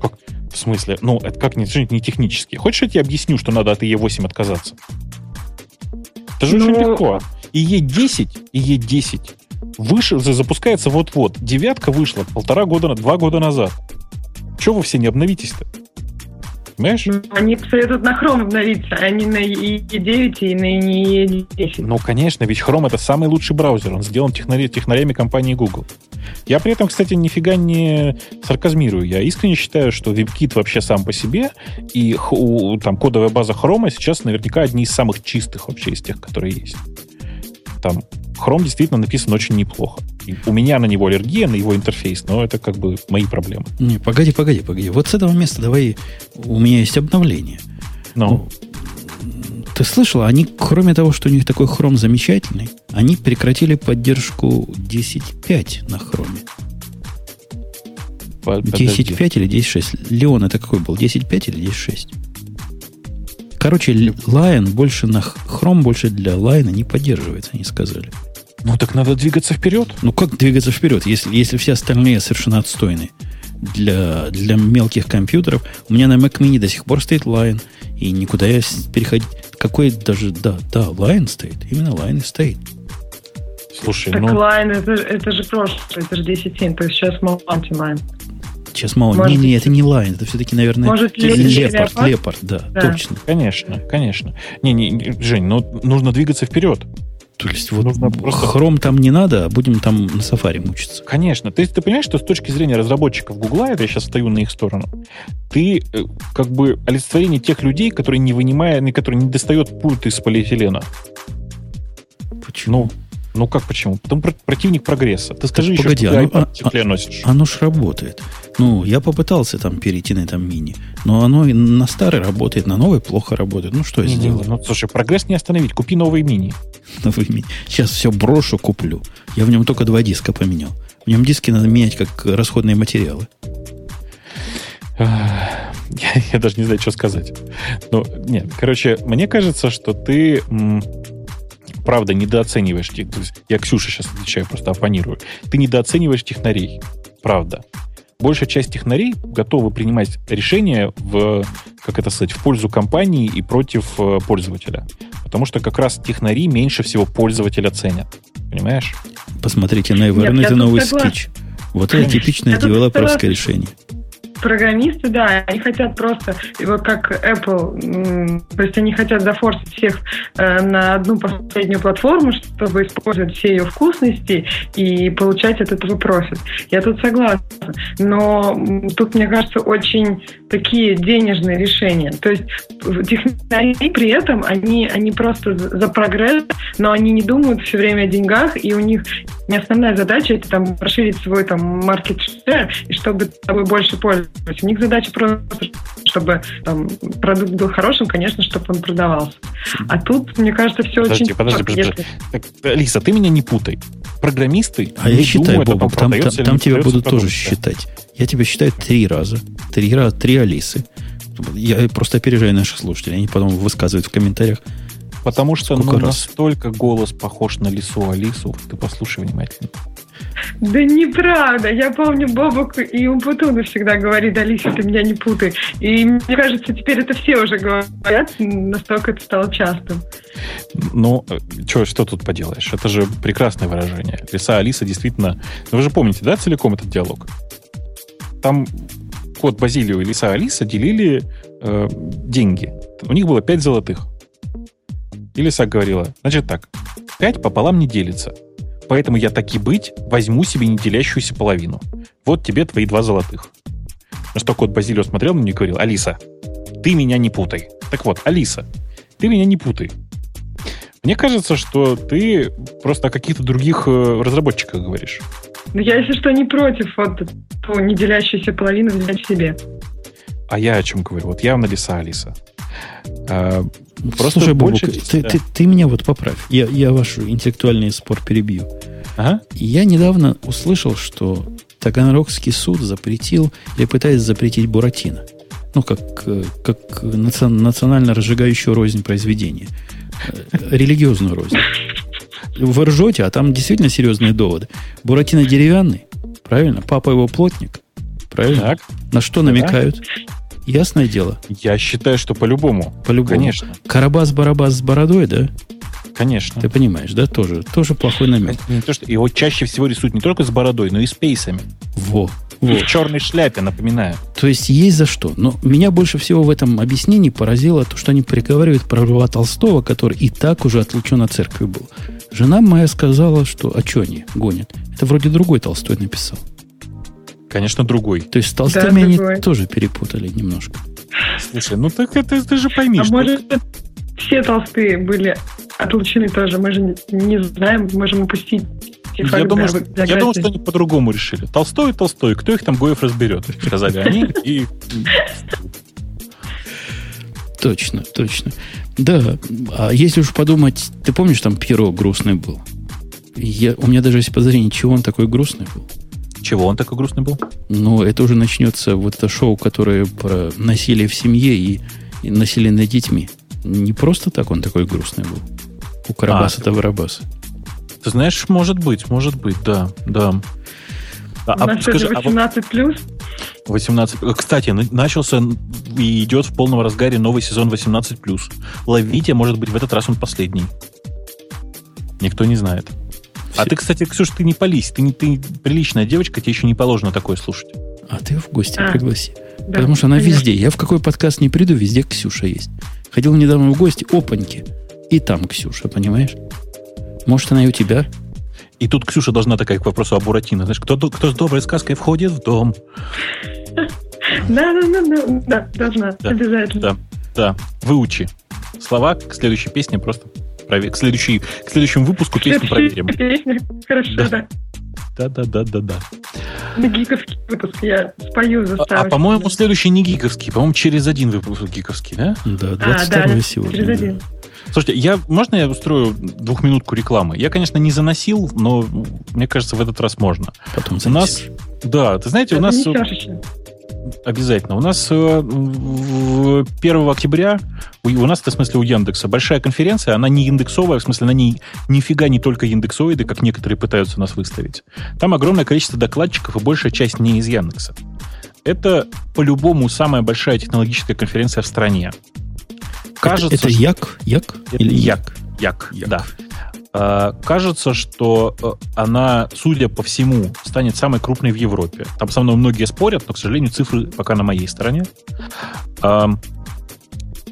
Как? В смысле? Ну, это как не, не технически. Хочешь, я тебе объясню, что надо от IE8 отказаться? Это же Но... очень легко. IE10, IE10 вышел, запускается вот-вот. Девятка вышла полтора года, два года назад. Чего вы все не обновитесь-то? Понимаешь? Они советуют на Chrome обновиться, а не на E9 и на E10. Ну, конечно, ведь Chrome это самый лучший браузер. Он сделан технари, технарями компании Google. Я при этом, кстати, нифига не сарказмирую. Я искренне считаю, что WebKit вообще сам по себе и там кодовая база Chrome сейчас наверняка одни из самых чистых вообще из тех, которые есть. Там Chrome действительно написан очень неплохо. И у меня на него аллергия, на его интерфейс, но это как бы мои проблемы. Не, погоди, погоди, погоди. Вот с этого места давай... У меня есть обновление. Ну? Ты слышал, они, кроме того, что у них такой хром замечательный, они прекратили поддержку 10.5 на хроме. 10.5 или 10.6? Леон, это какой был? 10.5 или 10.6? Короче, Lion больше на Chrome больше для Lion не поддерживается, они сказали. Ну так надо двигаться вперед. Ну как двигаться вперед, если, если все остальные совершенно отстойны для, для мелких компьютеров? У меня на Mac Mini до сих пор стоит Lion, и никуда я переходить... Какой даже... Да, да, Lion стоит. Именно Lion и стоит. Слушай, так ну... Lion это, это же прошлое, это же 10.7, то есть сейчас Mountain Lion. Сейчас мало. Может, не, не, это не Lion, это все-таки, наверное, Может, лепард, лепард, да, да, точно. Конечно, конечно. Не, не, Жень, ну нужно двигаться вперед. То есть вот Нужно просто... хром там не надо, а будем там на сафари мучиться. Конечно. Ты, ты понимаешь, что с точки зрения разработчиков Гугла, это я сейчас стою на их сторону, ты э, как бы олицетворение тех людей, которые не вынимая, которые не достает пульт из полиэтилена. Почему? Ну, ну как почему? Потом противник прогресса. Ты скажи так, еще, погоди, что ты а, а, носишь. Оно ж работает. Ну, я попытался там перейти на этом мини, но оно на старый работает, на новый плохо работает. Ну, что я сделаю? Ну, слушай, прогресс не остановить. Купи новый мини. Новый мини. Сейчас все брошу, куплю. Я в нем только два диска поменял. В нем диски надо менять как расходные материалы. Я, я даже не знаю, что сказать. Ну, нет, короче, мне кажется, что ты правда недооцениваешь, есть я Ксюше сейчас отвечаю, просто оппонирую, ты недооцениваешь технарей, правда. Большая часть технарей готовы принимать решения в, как это сказать, в пользу компании и против э, пользователя. Потому что как раз технари меньше всего пользователя ценят. Понимаешь? Посмотрите на Evernote новый скетч. Вот это типичное девелоперское решение программисты, да, они хотят просто, вот как Apple, то есть они хотят зафорсить всех э, на одну последнюю платформу, чтобы использовать все ее вкусности и получать от этого профит. Я тут согласна. Но тут, мне кажется, очень такие денежные решения. То есть технари при этом, они, они просто за прогресс, но они не думают все время о деньгах, и у них не основная задача это там расширить свой там share, и чтобы тобой больше пользоваться то есть у них задача просто, чтобы там, продукт был хорошим, конечно, чтобы он продавался. А тут, мне кажется, все подожди, очень... Подожди, подожди, если... так, Лиса, ты меня не путай. программисты А я считаю, Бобок, там, там, там тебя будут тоже считать. Я тебя считаю три раза. Три раза, три Алисы. Я просто опережаю наших слушателей. Они потом высказывают в комментариях. Потому что ну, настолько голос похож на лису Алису. Ты послушай внимательно. Да неправда. Я помню, Бобок и Умпутуну всегда говорит, Алиса, ты меня не путай. И мне кажется, теперь это все уже говорят, настолько это стало частым. Ну, что, что тут поделаешь? Это же прекрасное выражение. Лиса Алиса действительно... Ну, вы же помните, да, целиком этот диалог? Там кот Базилио и Лиса Алиса делили э, деньги. У них было 5 золотых. И Лиса говорила, значит так, 5 пополам не делится. Поэтому я таки быть возьму себе неделящуюся половину. Вот тебе твои два золотых. На что кот Базилио смотрел на меня и говорил, Алиса, ты меня не путай. Так вот, Алиса, ты меня не путай. Мне кажется, что ты просто о каких-то других э, разработчиках говоришь. Ну, я, если что, не против вот ту неделящуюся половину взять себе. А я о чем говорю? Вот явно лиса Алиса. А, просто Слушай, Бобук, ты, да. ты, ты меня вот поправь. Я, я ваш интеллектуальный спор перебью. Ага. Я недавно услышал, что Таганрогский суд запретил или пытается запретить Буратино. Ну, как, как национально разжигающую рознь произведения. Религиозную рознь. Вы ржете, а там действительно серьезные доводы. Буратино деревянный, правильно? Папа его плотник, правильно? Так. На что намекают? Да. Ясное дело. Я считаю, что по-любому. По-любому. Конечно. Карабас-барабас с бородой, да? Конечно. Ты понимаешь, да? Тоже, тоже плохой намек. Не то, что его чаще всего рисуют не только с бородой, но и с пейсами. Во. во. И в черной шляпе, напоминаю. То есть есть за что. Но меня больше всего в этом объяснении поразило то, что они приговаривают про Льва Толстого, который и так уже отлучен от церкви был. Жена моя сказала, что а что они гонят? Это вроде другой Толстой написал. Конечно, другой. То есть с толстыми да, они другой. тоже перепутали немножко. Слушай, ну так это ты же пойми, а что... может, все толстые были отлучены тоже. Мы же не знаем, можем упустить я думаю, что, я думаю, что они по-другому решили. Толстой и Толстой. Кто их там Гоев разберет? Сказали они и... Точно, точно. Да, а если уж подумать, ты помнишь, там Пьеро грустный был? Я, у меня даже есть подозрение, чего он такой грустный был. Чего он такой грустный был? Ну, это уже начнется вот это шоу, которое про насилие в семье и, и насилие над детьми. Не просто так он такой грустный был. У Карабаса-то а, Барабаса. Ты знаешь, может быть, может быть, да, да. А, а, скажи, 18 а плюс? 18. Кстати, начался и идет в полном разгаре новый сезон 18 плюс. Ловите, может быть, в этот раз он последний. Никто не знает. А ты, кстати, Ксюш, ты не пались. Ты, не, ты приличная девочка, тебе еще не положено такое слушать. А ты в гости а, пригласи. Да, Потому что она конечно. везде. Я в какой подкаст не приду, везде Ксюша есть. Ходил недавно в гости, опаньки. И там Ксюша, понимаешь? Может, она и у тебя? И тут Ксюша должна такая к вопросу о Буратино. Знаешь, кто, кто с доброй сказкой входит в дом? Да, да, да, да, должна, обязательно. Да, да, выучи. Слова к следующей песне просто к, следующей, к следующему выпуску песню проверим. Песня. Хорошо, да. да. Да, да, да, да, да. На гиковский выпуск я спою заставочку. А, а по-моему, следующий не гиковский, по-моему, через один выпуск гиковский, да? Да, 22 а, да, сегодня. Через один. Слушайте, я, можно я устрою двухминутку рекламы? Я, конечно, не заносил, но мне кажется, в этот раз можно. Потом занесешь. У нас, да, ты знаете, Это у нас... Обязательно. У нас 1 э, октября, у нас, в смысле, у Яндекса, большая конференция, она не индексовая, в смысле, на ней нифига не только индексоиды, как некоторые пытаются нас выставить. Там огромное количество докладчиков, и большая часть не из Яндекса. Это, по-любому, самая большая технологическая конференция в стране. Кажется, это, это Як? Як? Или Як? Як, Як. да. А, кажется, что э, она, судя по всему, станет самой крупной в Европе. Там со мной многие спорят, но, к сожалению, цифры пока на моей стороне.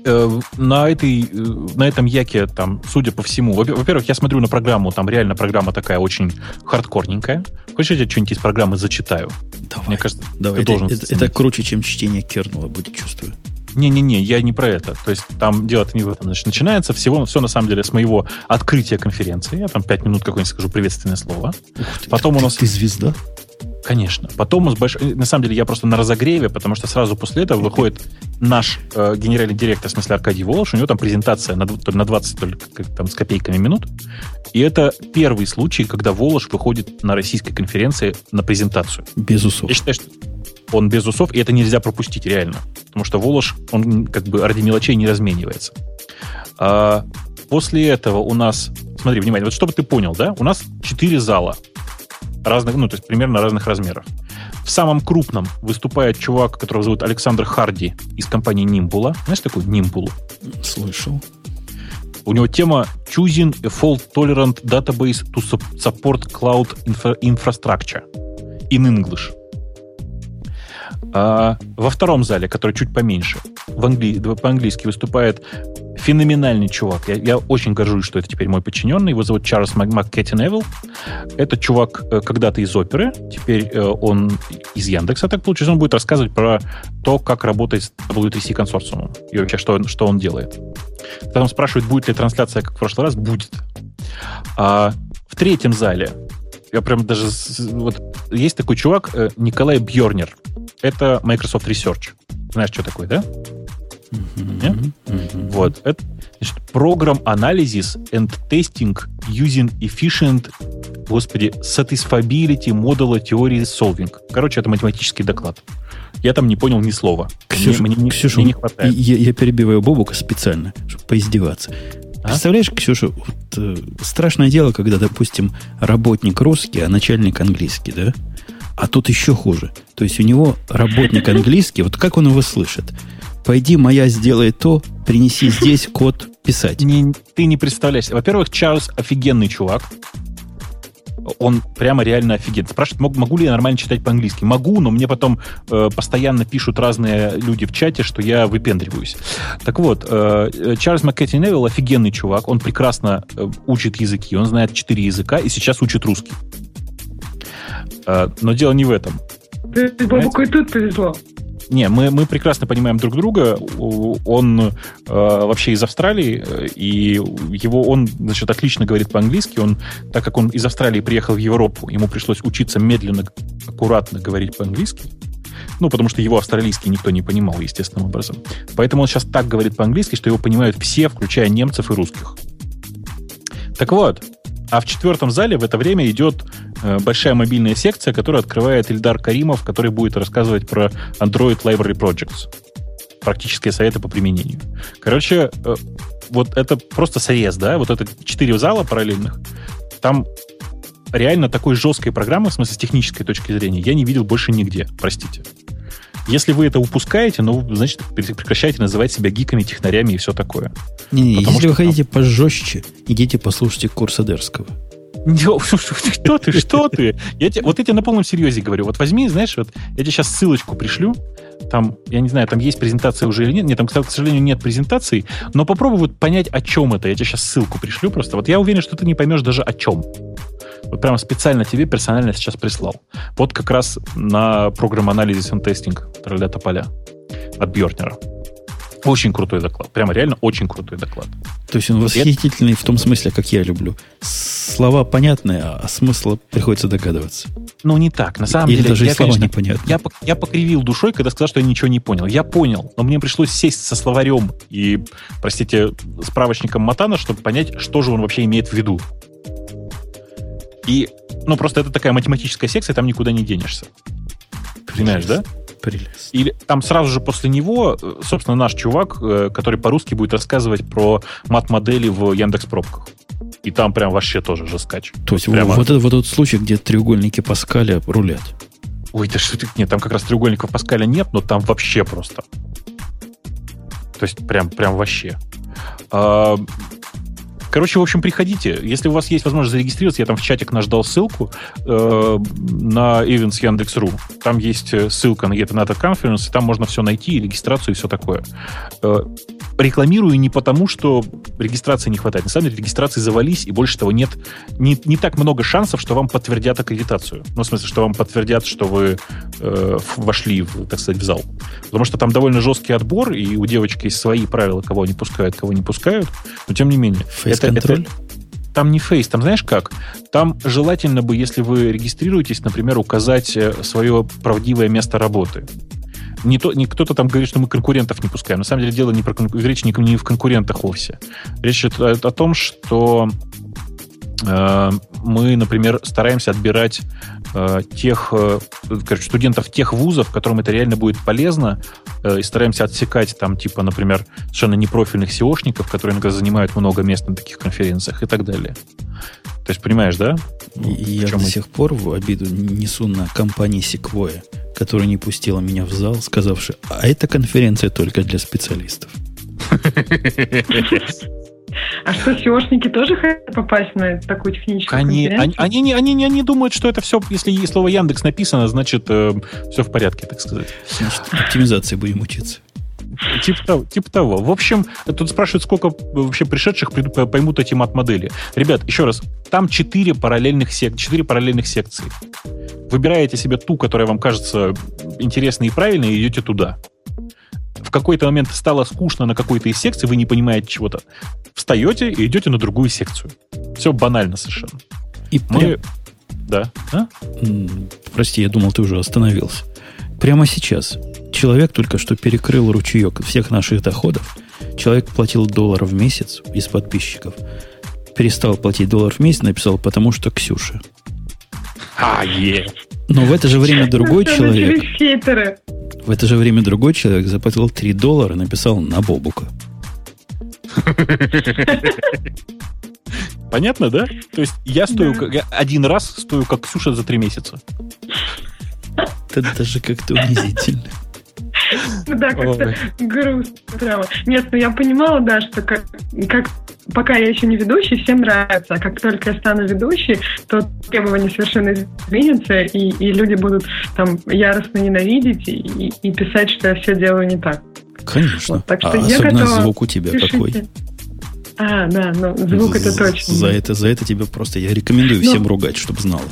Э, на, этой, э, на этом яке, там, судя по всему, во-первых, я смотрю на программу, там реально программа такая очень хардкорненькая. Хочешь, я что-нибудь из программы зачитаю? Давай. Мне кажется, давай. Это, это, это круче, чем чтение кернела будет, чувствую. Не-не-не, я не про это. То есть там дело-то не в этом. Значит, начинается всего, все на самом деле с моего открытия конференции. Я там пять минут какое-нибудь скажу приветственное слово. ты, Потом ты, у нас... Ты звезда? Конечно. Потом нас больш... На самом деле я просто на разогреве, потому что сразу после этого выходит наш э, генеральный директор, в смысле Аркадий Волош, у него там презентация на, на 20 только, там, с копейками минут, И это первый случай, когда Волош выходит на российской конференции на презентацию. Без усов. Я считаю, что он без усов, и это нельзя пропустить реально. Потому что Волош, он как бы ради мелочей не разменивается. А после этого у нас... Смотри, внимание, вот чтобы ты понял, да? У нас четыре зала разных, ну, то есть примерно разных размеров. В самом крупном выступает чувак, которого зовут Александр Харди из компании Nimbula. Знаешь такой Nimbula? Слышал. У него тема Choosing a Fault Tolerant Database to Support Cloud Infrastructure in English. А во втором зале, который чуть поменьше, в англи... по-английски выступает феноменальный чувак. Я, я очень горжусь, что это теперь мой подчиненный. Его зовут Чарльз МакКеттин Эвил. Это чувак э, когда-то из оперы, теперь э, он из Яндекса, так получилось. Он будет рассказывать про то, как работает с W3C консорциумом и вообще, что, что он делает. Потом спрашивают, будет ли трансляция, как в прошлый раз. Будет. А в третьем зале я прям даже... Вот есть такой чувак, э, Николай Бьорнер. Это Microsoft Research. Знаешь, что такое, да? Mm-hmm. Mm-hmm. Вот. Это значит, Program Analysis and Testing Using Efficient господи, Satisfiability Model Theory Solving. Короче, это математический доклад. Я там не понял ни слова. Ксюша, мне, мне, Ксюша, мне не хватает. Я, я перебиваю Бобука специально, чтобы поиздеваться. А? Представляешь, Ксюша, вот, э, страшное дело, когда, допустим, работник русский, а начальник английский, да? А тут еще хуже. То есть у него работник английский, вот как он его слышит? Пойди, моя сделай то, принеси здесь код писать. Не, ты не представляешь. Во-первых, Чарльз офигенный чувак он прямо реально офигенный. Спрашивает, могу, могу ли я нормально читать по-английски? Могу, но мне потом э, постоянно пишут разные люди в чате, что я выпендриваюсь. Так вот, э, Чарльз Маккетти Невилл офигенный чувак, он прекрасно э, учит языки, он знает четыре языка и сейчас учит русский. Э, но дело не в этом. Бабуку и тут повезло. Не, мы, мы прекрасно понимаем друг друга. Он э, вообще из Австралии, и его он, значит, отлично говорит по-английски. Он, так как он из Австралии приехал в Европу, ему пришлось учиться медленно, аккуратно говорить по-английски. Ну, потому что его австралийский никто не понимал, естественным образом. Поэтому он сейчас так говорит по-английски, что его понимают все, включая немцев и русских. Так вот, а в четвертом зале в это время идет э, большая мобильная секция, которую открывает Ильдар Каримов, который будет рассказывать про Android Library Projects. Практические советы по применению. Короче, э, вот это просто срез, да? Вот это четыре зала параллельных. Там реально такой жесткой программы, в смысле с технической точки зрения, я не видел больше нигде, простите. Если вы это упускаете, ну, значит, прекращайте называть себя гиками, технарями и все такое. Не-не, если что вы хотите там... пожестче, идите послушайте курс Адерского. Что ты, что ты? Я тебе, вот я тебе на полном серьезе говорю. Вот возьми, знаешь, вот я тебе сейчас ссылочку пришлю. Там, я не знаю, там есть презентация уже или нет. Нет, там, к сожалению, нет презентации. Но попробуй вот понять, о чем это. Я тебе сейчас ссылку пришлю просто. Вот я уверен, что ты не поймешь даже о чем. Вот прямо специально тебе персонально сейчас прислал. Вот как раз на программ анализис и тестинг для тополя от Бьорнера. Очень крутой доклад. Прямо реально очень крутой доклад. То есть он восхитительный в том смысле, как я люблю. Слова понятные, а смысла приходится догадываться. Ну, не так. На самом Или деле, даже я, слова конечно, непонятны. Я, я покривил душой, когда сказал, что я ничего не понял. Я понял, но мне пришлось сесть со словарем и, простите, справочником Матана, чтобы понять, что же он вообще имеет в виду. И, ну, просто это такая математическая секция, там никуда не денешься. Понимаешь, да? Прелесть. Или там сразу же после него, э, собственно, наш чувак, э, который по-русски будет рассказывать про мат-модели в Яндекс пробках. И там прям вообще тоже жескач. То есть Прямо... вот, это, вот этот случай, где треугольники Паскаля рулят. Ой, да что ты... Нет, там как раз треугольников Паскаля нет, но там вообще просто. То есть прям, прям вообще. А, Короче, в общем, приходите. Если у вас есть возможность зарегистрироваться, я там в чатик наш дал ссылку э, на Events Яндекс.ру. Там есть э, ссылка на Get Another Conference, и там можно все найти, и регистрацию, и все такое. Э, рекламирую не потому, что регистрации не хватает. На самом деле регистрации завались, и больше того, нет не, не так много шансов, что вам подтвердят аккредитацию. Ну, в смысле, что вам подтвердят, что вы э, вошли, в, так сказать, в зал. Потому что там довольно жесткий отбор, и у девочки есть свои правила, кого они пускают, кого не пускают. Но тем не менее. Фейс-контроль? Там не фейс, там знаешь как? Там желательно бы, если вы регистрируетесь, например, указать э, свое правдивое место работы не, то, не кто-то там говорит, что мы конкурентов не пускаем. На самом деле дело не про речь не, не в конкурентах вовсе. Речь идет о, о том, что Э, мы, например, стараемся отбирать тех, э, короче, студентов тех вузов, которым это реально будет полезно, и стараемся отсекать там, типа, например, совершенно непрофильных SEOшников, которые иногда занимают много мест на таких конференциях и так далее. То есть, понимаешь, да? И я до сих пор в обиду несу на компании Sequoia, которая не пустила меня в зал, сказавши, а эта конференция только для специалистов. А что, SEOшники тоже хотят попасть на такую техническую они, они, они, не, они, не, они думают, что это все, если слово Яндекс написано, значит, э, все в порядке, так сказать. Значит, оптимизации будем учиться. Типа того, типа того. В общем, тут спрашивают, сколько вообще пришедших поймут эти мат-модели. Ребят, еще раз, там четыре параллельных, сек... 4 параллельных секции. Выбираете себе ту, которая вам кажется интересной и правильной, и идете туда в какой-то момент стало скучно на какой-то из секций, вы не понимаете чего-то, встаете и идете на другую секцию. Все банально совершенно. И Мы... Прям... Да. А? Прости, я думал, ты уже остановился. Прямо сейчас человек только что перекрыл ручеек всех наших доходов. Человек платил доллар в месяц из подписчиков. Перестал платить доллар в месяц, написал, потому что Ксюша. А, е. Но в это же время другой человек... В это же время другой человек заплатил 3 доллара и написал на Бобука. Понятно, да? То есть я стою, да. я один раз стою как Ксюша за три месяца. Это даже как-то унизительно. Ну да, как-то грустно прямо. Нет, ну я понимала, да, что как, как пока я еще не ведущий, всем нравится. А как только я стану ведущей, то требования совершенно изменятся, и, и люди будут там яростно ненавидеть и, и писать, что я все делаю не так. Конечно. Вот, так что а я особенно готова. звук у тебя Пишите. какой. А, да, ну звук за, это точно. За это, за это тебе просто я рекомендую ну, всем ругать, чтобы знал.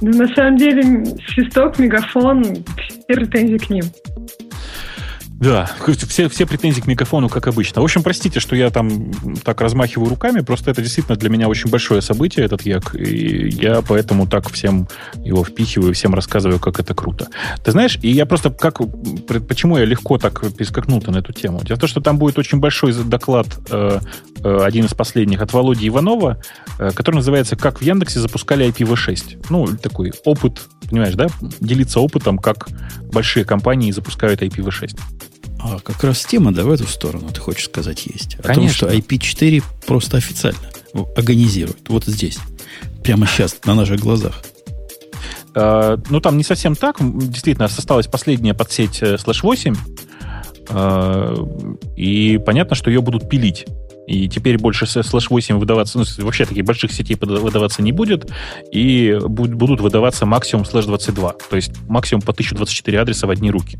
Ну, на самом деле, свисток, мегафон, все претензии к ним. Да, все, все претензии к микрофону, как обычно. В общем, простите, что я там так размахиваю руками, просто это действительно для меня очень большое событие, этот як, и я поэтому так всем его впихиваю, всем рассказываю, как это круто. Ты знаешь, и я просто, как, почему я легко так перескакнул-то на эту тему? Дело в том, что там будет очень большой доклад, э, э, один из последних, от Володи Иванова, э, который называется «Как в Яндексе запускали IPv6». Ну, такой опыт, понимаешь, да? Делиться опытом, как большие компании запускают IPv6. А как раз тема, да, в эту сторону, ты хочешь сказать, есть. О Конечно. том, что IP4 просто официально организирует. Вот здесь. Прямо сейчас, на наших глазах. Uh, ну, там не совсем так. Действительно, осталась последняя подсеть слэш 8. Uh, и понятно, что ее будут пилить. И теперь больше слэш 8 выдаваться, ну, вообще таких больших сетей выдаваться не будет, и будут выдаваться максимум slash 22, то есть максимум по 1024 адреса в одни руки.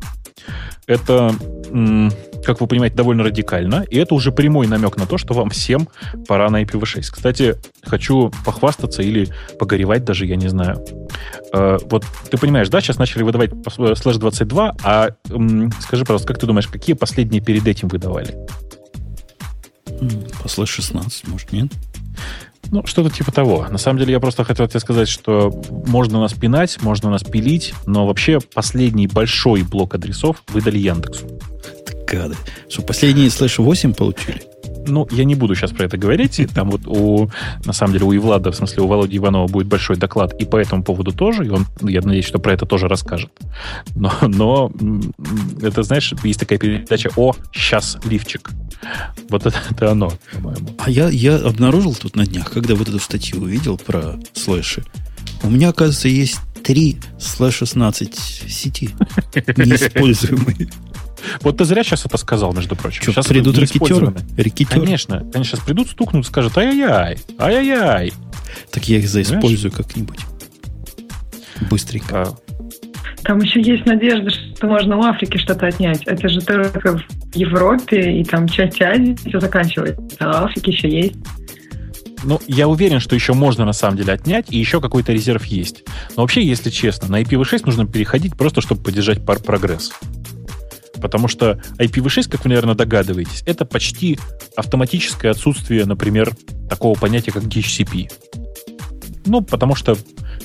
Это, как вы понимаете, довольно радикально, и это уже прямой намек на то, что вам всем пора на IPv6. Кстати, хочу похвастаться или погоревать даже, я не знаю. Э, вот ты понимаешь, да, сейчас начали выдавать slash 22, а скажи, пожалуйста, как ты думаешь, какие последние перед этим выдавали? По slash 16, может, нет? Ну, что-то типа того. На самом деле, я просто хотел тебе сказать, что можно нас пинать, можно нас пилить, но вообще последний большой блок адресов выдали Яндексу. Гады. Что, последние slash 8 получили? Ну, я не буду сейчас про это говорить. Там вот у, на самом деле, у Ивлада, в смысле, у Володи Иванова будет большой доклад и по этому поводу тоже, и он, я надеюсь, что про это тоже расскажет. Но, но это, знаешь, есть такая передача «О, сейчас лифчик». Вот это, это оно, по-моему. А я, я обнаружил тут на днях, когда вот эту статью увидел про слэши, у меня, оказывается, есть три слэш 16 сети неиспользуемые. Вот ты зря сейчас это сказал, между прочим. Что, сейчас придут ракетеры? Ракетеры? Конечно. Они сейчас придут, стукнут, скажут ай-яй-яй, ай-яй-яй. Так я их заиспользую как-нибудь. Быстренько. А. Там еще есть надежда, что можно у Африки что-то отнять. Это же только в Европе и там часть Азии все заканчивается. А в Африке еще есть. Ну, я уверен, что еще можно на самом деле отнять, и еще какой-то резерв есть. Но вообще, если честно, на IPv6 нужно переходить просто, чтобы поддержать пар прогресс. Потому что IPv6, как вы, наверное, догадываетесь, это почти автоматическое отсутствие, например, такого понятия, как DHCP. Ну, потому что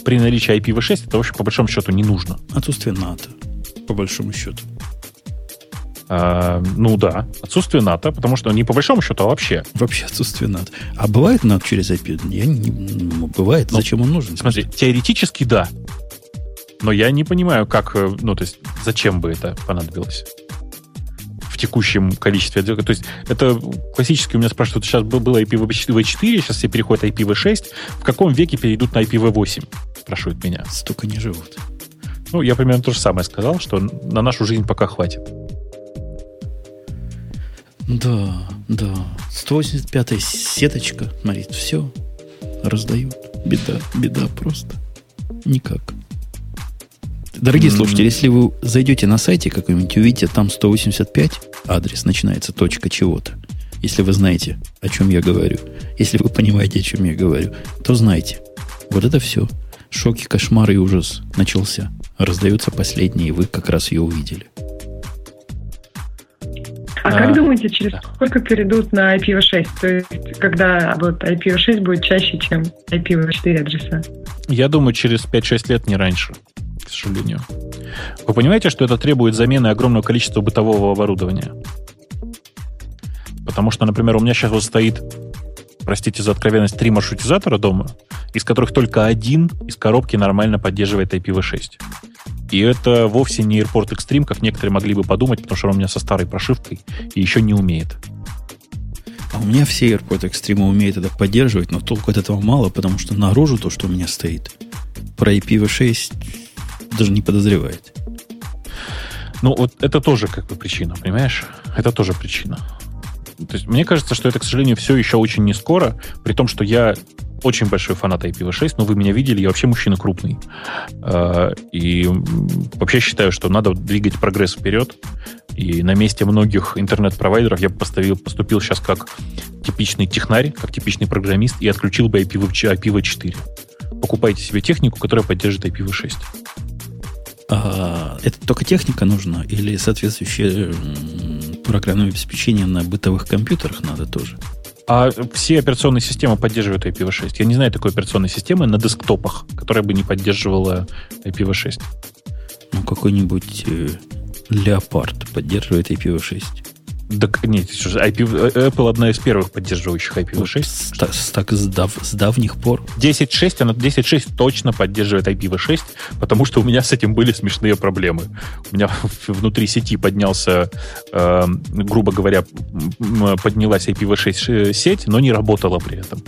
при наличии IPv6 это, в общем, по большому счету не нужно. Отсутствие НАТО, по большому счету. А, ну да, отсутствие НАТО, потому что не по большому счету, а вообще. Вообще отсутствие НАТО. А бывает НАТО через IP? Я не, ну, бывает. Ну, Зачем он нужен? Смотри, теоретически да. Но я не понимаю, как, э, ну, то есть, зачем бы это понадобилось текущем количестве. То есть, это классически у меня спрашивают, сейчас было IPv4, сейчас все переходят IPv6. В каком веке перейдут на IPv8? Спрашивают меня. Столько не живут. Ну, я примерно то же самое сказал, что на нашу жизнь пока хватит. Да, да. 185-я сеточка, смотри, все раздают. Беда, беда просто. Никак. Дорогие mm-hmm. слушатели, если вы зайдете на сайте какой-нибудь, увидите там 185, адрес начинается точка чего-то. Если вы знаете, о чем я говорю, если вы понимаете, о чем я говорю, то знайте. Вот это все. Шоки, кошмар и ужас начался. Раздаются последние, и вы как раз ее увидели. А, а как думаете, через да. сколько перейдут на IPv6? То есть, когда вот IPv6 будет чаще, чем IPv4 адреса? Я думаю, через 5-6 лет, не раньше, к сожалению. Вы понимаете, что это требует замены огромного количества бытового оборудования? Потому что, например, у меня сейчас вот стоит, простите за откровенность, три маршрутизатора дома, из которых только один из коробки нормально поддерживает IPv6. И это вовсе не Airport Extreme, как некоторые могли бы подумать, потому что он у меня со старой прошивкой и еще не умеет. А у меня все Airport Extreme умеют это поддерживать, но толку от этого мало, потому что наружу то, что у меня стоит, про IPv6 даже не подозревает. Ну, вот это тоже как бы причина, понимаешь? Это тоже причина. То есть мне кажется, что это, к сожалению, все еще очень не скоро, при том, что я очень большой фанат IPv6, но вы меня видели, я вообще мужчина крупный. А, и вообще считаю, что надо двигать прогресс вперед. И на месте многих интернет-провайдеров я бы поставил, поступил сейчас как типичный технарь, как типичный программист и отключил бы IPv4. Покупайте себе технику, которая поддерживает IPv6. А, это только техника нужна или соответствующее программное обеспечение на бытовых компьютерах надо тоже? А все операционные системы поддерживают IPv6. Я не знаю такой операционной системы на десктопах, которая бы не поддерживала IPv6. Ну, какой-нибудь э, Leopard поддерживает IPv6. Да нет, IP, э, Apple одна из первых поддерживающих IPv6. С, с, так с, дав, с давних пор. 10.6, она 10.6 точно поддерживает IPv6, потому что у меня с этим были смешные проблемы. У меня внутри сети поднялся, э, грубо говоря, поднялась IPv6 сеть, но не работала при этом.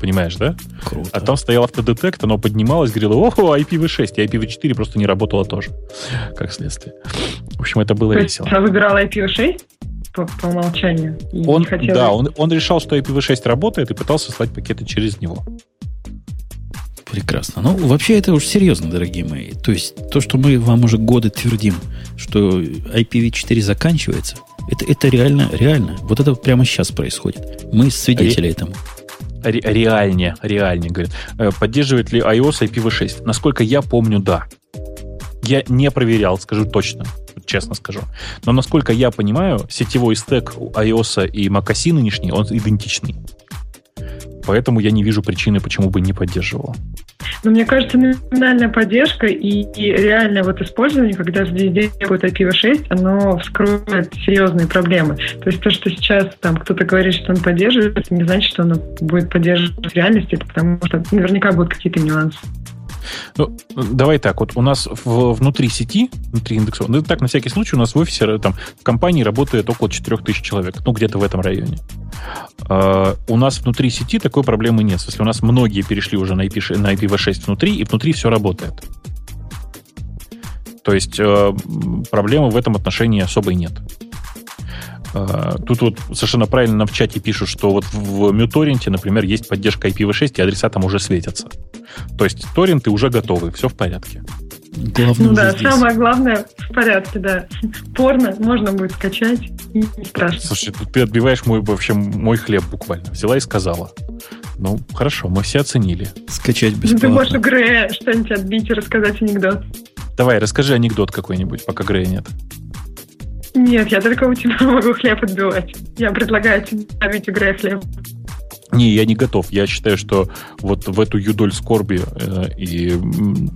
Понимаешь, да? Круто. А там стоял автодетект, оно поднималось, говорило, о, IPv6, и IPv4 просто не работало тоже, как следствие. В общем, это было То весело. Я выбирала IPv6? По, по умолчанию. он, хотела... Да, он, он решал, что IPv6 работает и пытался слать пакеты через него. Прекрасно. Ну, вообще это уж серьезно, дорогие мои. То есть то, что мы вам уже годы твердим, что IPv4 заканчивается, это, это реально, реально. Вот это прямо сейчас происходит. Мы свидетели Ре... этому. Ре- реальнее, реальнее, говорят. Э, поддерживает ли iOS IPv6? Насколько я помню, да. Я не проверял, скажу точно честно скажу. Но насколько я понимаю, сетевой стек iOS и macOS нынешний, он идентичный. Поэтому я не вижу причины, почему бы не поддерживал. Но мне кажется, номинальная поддержка и, и реальное вот использование, когда везде будет IPv6, оно вскроет серьезные проблемы. То есть то, что сейчас там кто-то говорит, что он поддерживает, это не значит, что оно будет поддерживать в реальности, потому что наверняка будут какие-то нюансы. Ну, давай так, вот у нас в, внутри сети, внутри индексов, ну, так, на всякий случай, у нас в офисе, там, в компании работает около 4000 человек, ну, где-то в этом районе. Uh, у нас внутри сети такой проблемы нет. Если у нас многие перешли уже на, IP, на IPv6 внутри, и внутри все работает. То есть uh, проблемы в этом отношении особой нет. Uh, тут вот совершенно правильно в чате пишут, что вот в MuTorrent, например, есть поддержка IPv6, и адреса там уже светятся. То есть торренты уже готовы, все в порядке. Главное да, здесь. самое главное в порядке, да. Порно можно будет скачать, и не страшно. Слушай, ты отбиваешь мой, вообще, мой хлеб буквально. Взяла и сказала. Ну, хорошо, мы все оценили. Скачать бесплатно. Ну, ты можешь у Грея что-нибудь отбить и рассказать анекдот. Давай, расскажи анекдот какой-нибудь, пока Грея нет. Нет, я только у тебя могу хлеб отбивать. Я предлагаю тебе у Грея хлеб. Не, я не готов. Я считаю, что вот в эту юдоль скорби э, и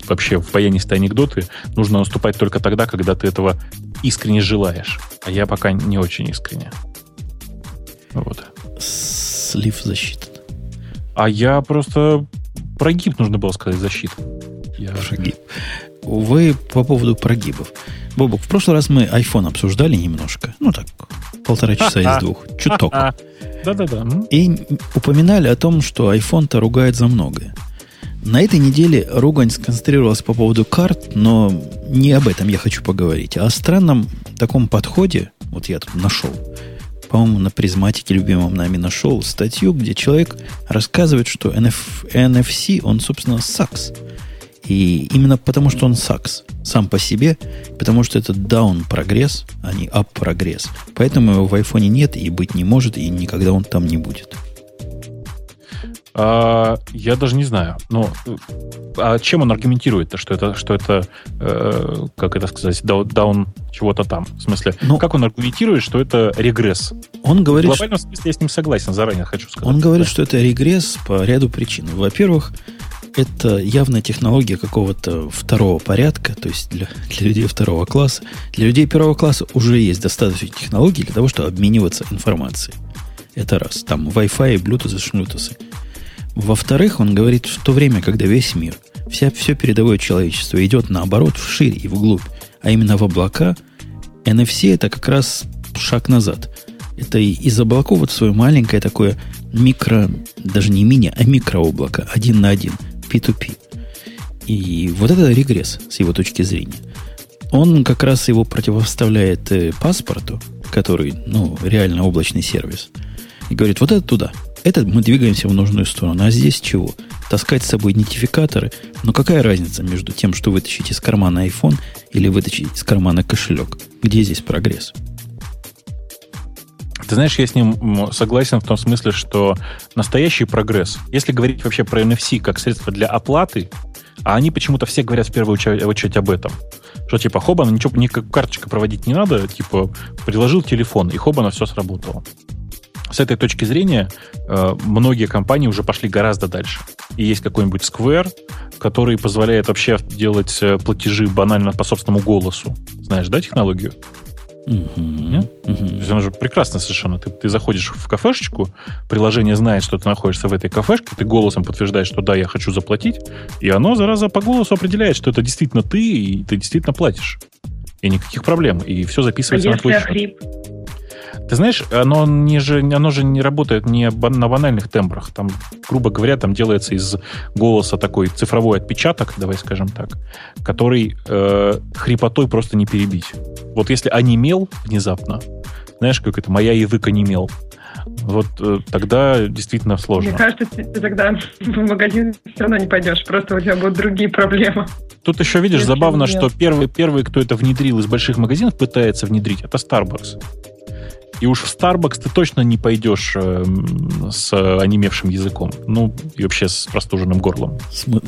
вообще в баянистые анекдоты нужно наступать только тогда, когда ты этого искренне желаешь. А я пока не очень искренне. Вот. Слив засчитан. А я просто прогиб нужно было сказать защиту. Я... Прогиб. Вы по поводу прогибов. Бобок, в прошлый раз мы iPhone обсуждали немножко. Ну так, полтора часа из двух. Чуток. Да-да-да. И упоминали о том, что iPhone-то ругает за многое. На этой неделе ругань сконцентрировалась по поводу карт, но не об этом я хочу поговорить, а о странном таком подходе, вот я тут нашел, по-моему, на призматике любимом нами нашел статью, где человек рассказывает, что NF, NFC, он, собственно, сакс. И именно потому, что он сакс сам по себе, потому что это down прогресс, а не up прогресс. Поэтому его в айфоне нет и быть не может, и никогда он там не будет. А, я даже не знаю. Но а чем он аргументирует, что это, что это, э, как это сказать, даун чего-то там? В смысле, ну, как он аргументирует, что это регресс? Он говорит, в глобальном смысле я с ним согласен, заранее хочу сказать. Он говорит, да. что это регресс по ряду причин. Во-первых, это явно технология какого-то второго порядка, то есть для, для людей второго класса. Для людей первого класса уже есть достаточно технологий для того, чтобы обмениваться информацией. Это раз. Там Wi-Fi, Bluetooth, шнутусы. Во-вторых, он говорит, в то время, когда весь мир, вся, все передовое человечество идет наоборот вширь и вглубь, а именно в облака, NFC это как раз шаг назад. Это из облаков вот свое маленькое такое микро, даже не мини, а микрооблако, один на один, P2P. И вот это регресс с его точки зрения. Он как раз его противопоставляет э, паспорту, который, ну, реально облачный сервис, и говорит, вот это туда – это мы двигаемся в нужную сторону. А здесь чего? Таскать с собой идентификаторы. Но какая разница между тем, что вытащить из кармана iPhone или вытащить из кармана кошелек? Где здесь прогресс? Ты знаешь, я с ним согласен в том смысле, что настоящий прогресс, если говорить вообще про NFC как средство для оплаты, а они почему-то все говорят в первую очередь об этом. Что типа Хобана ничего, никак карточка проводить не надо, типа приложил телефон, и Хобана все сработало с этой точки зрения э, многие компании уже пошли гораздо дальше. И есть какой-нибудь Square, который позволяет вообще делать э, платежи банально по собственному голосу. Знаешь, да, технологию? То есть она же прекрасно совершенно. Ты, ты заходишь в кафешечку, приложение знает, что ты находишься в этой кафешке, ты голосом подтверждаешь, что да, я хочу заплатить, и оно, зараза, по голосу определяет, что это действительно ты, и ты действительно платишь. И никаких проблем. И все записывается а на твой счет. Ты знаешь, оно, не же, оно же не работает не на банальных тембрах. Там, грубо говоря, там делается из голоса такой цифровой отпечаток, давай скажем так, который э, хрипотой просто не перебить. Вот если онемел внезапно, знаешь, как это, моя язык онемел, вот э, тогда действительно сложно. Мне кажется, ты тогда в магазин все равно не пойдешь, просто у тебя будут другие проблемы. Тут еще, видишь, забавно, что первый, первый, кто это внедрил из больших магазинов, пытается внедрить, это Starbucks. И уж в Starbucks ты точно не пойдешь э, с онемевшим языком. Ну, и вообще с простуженным горлом.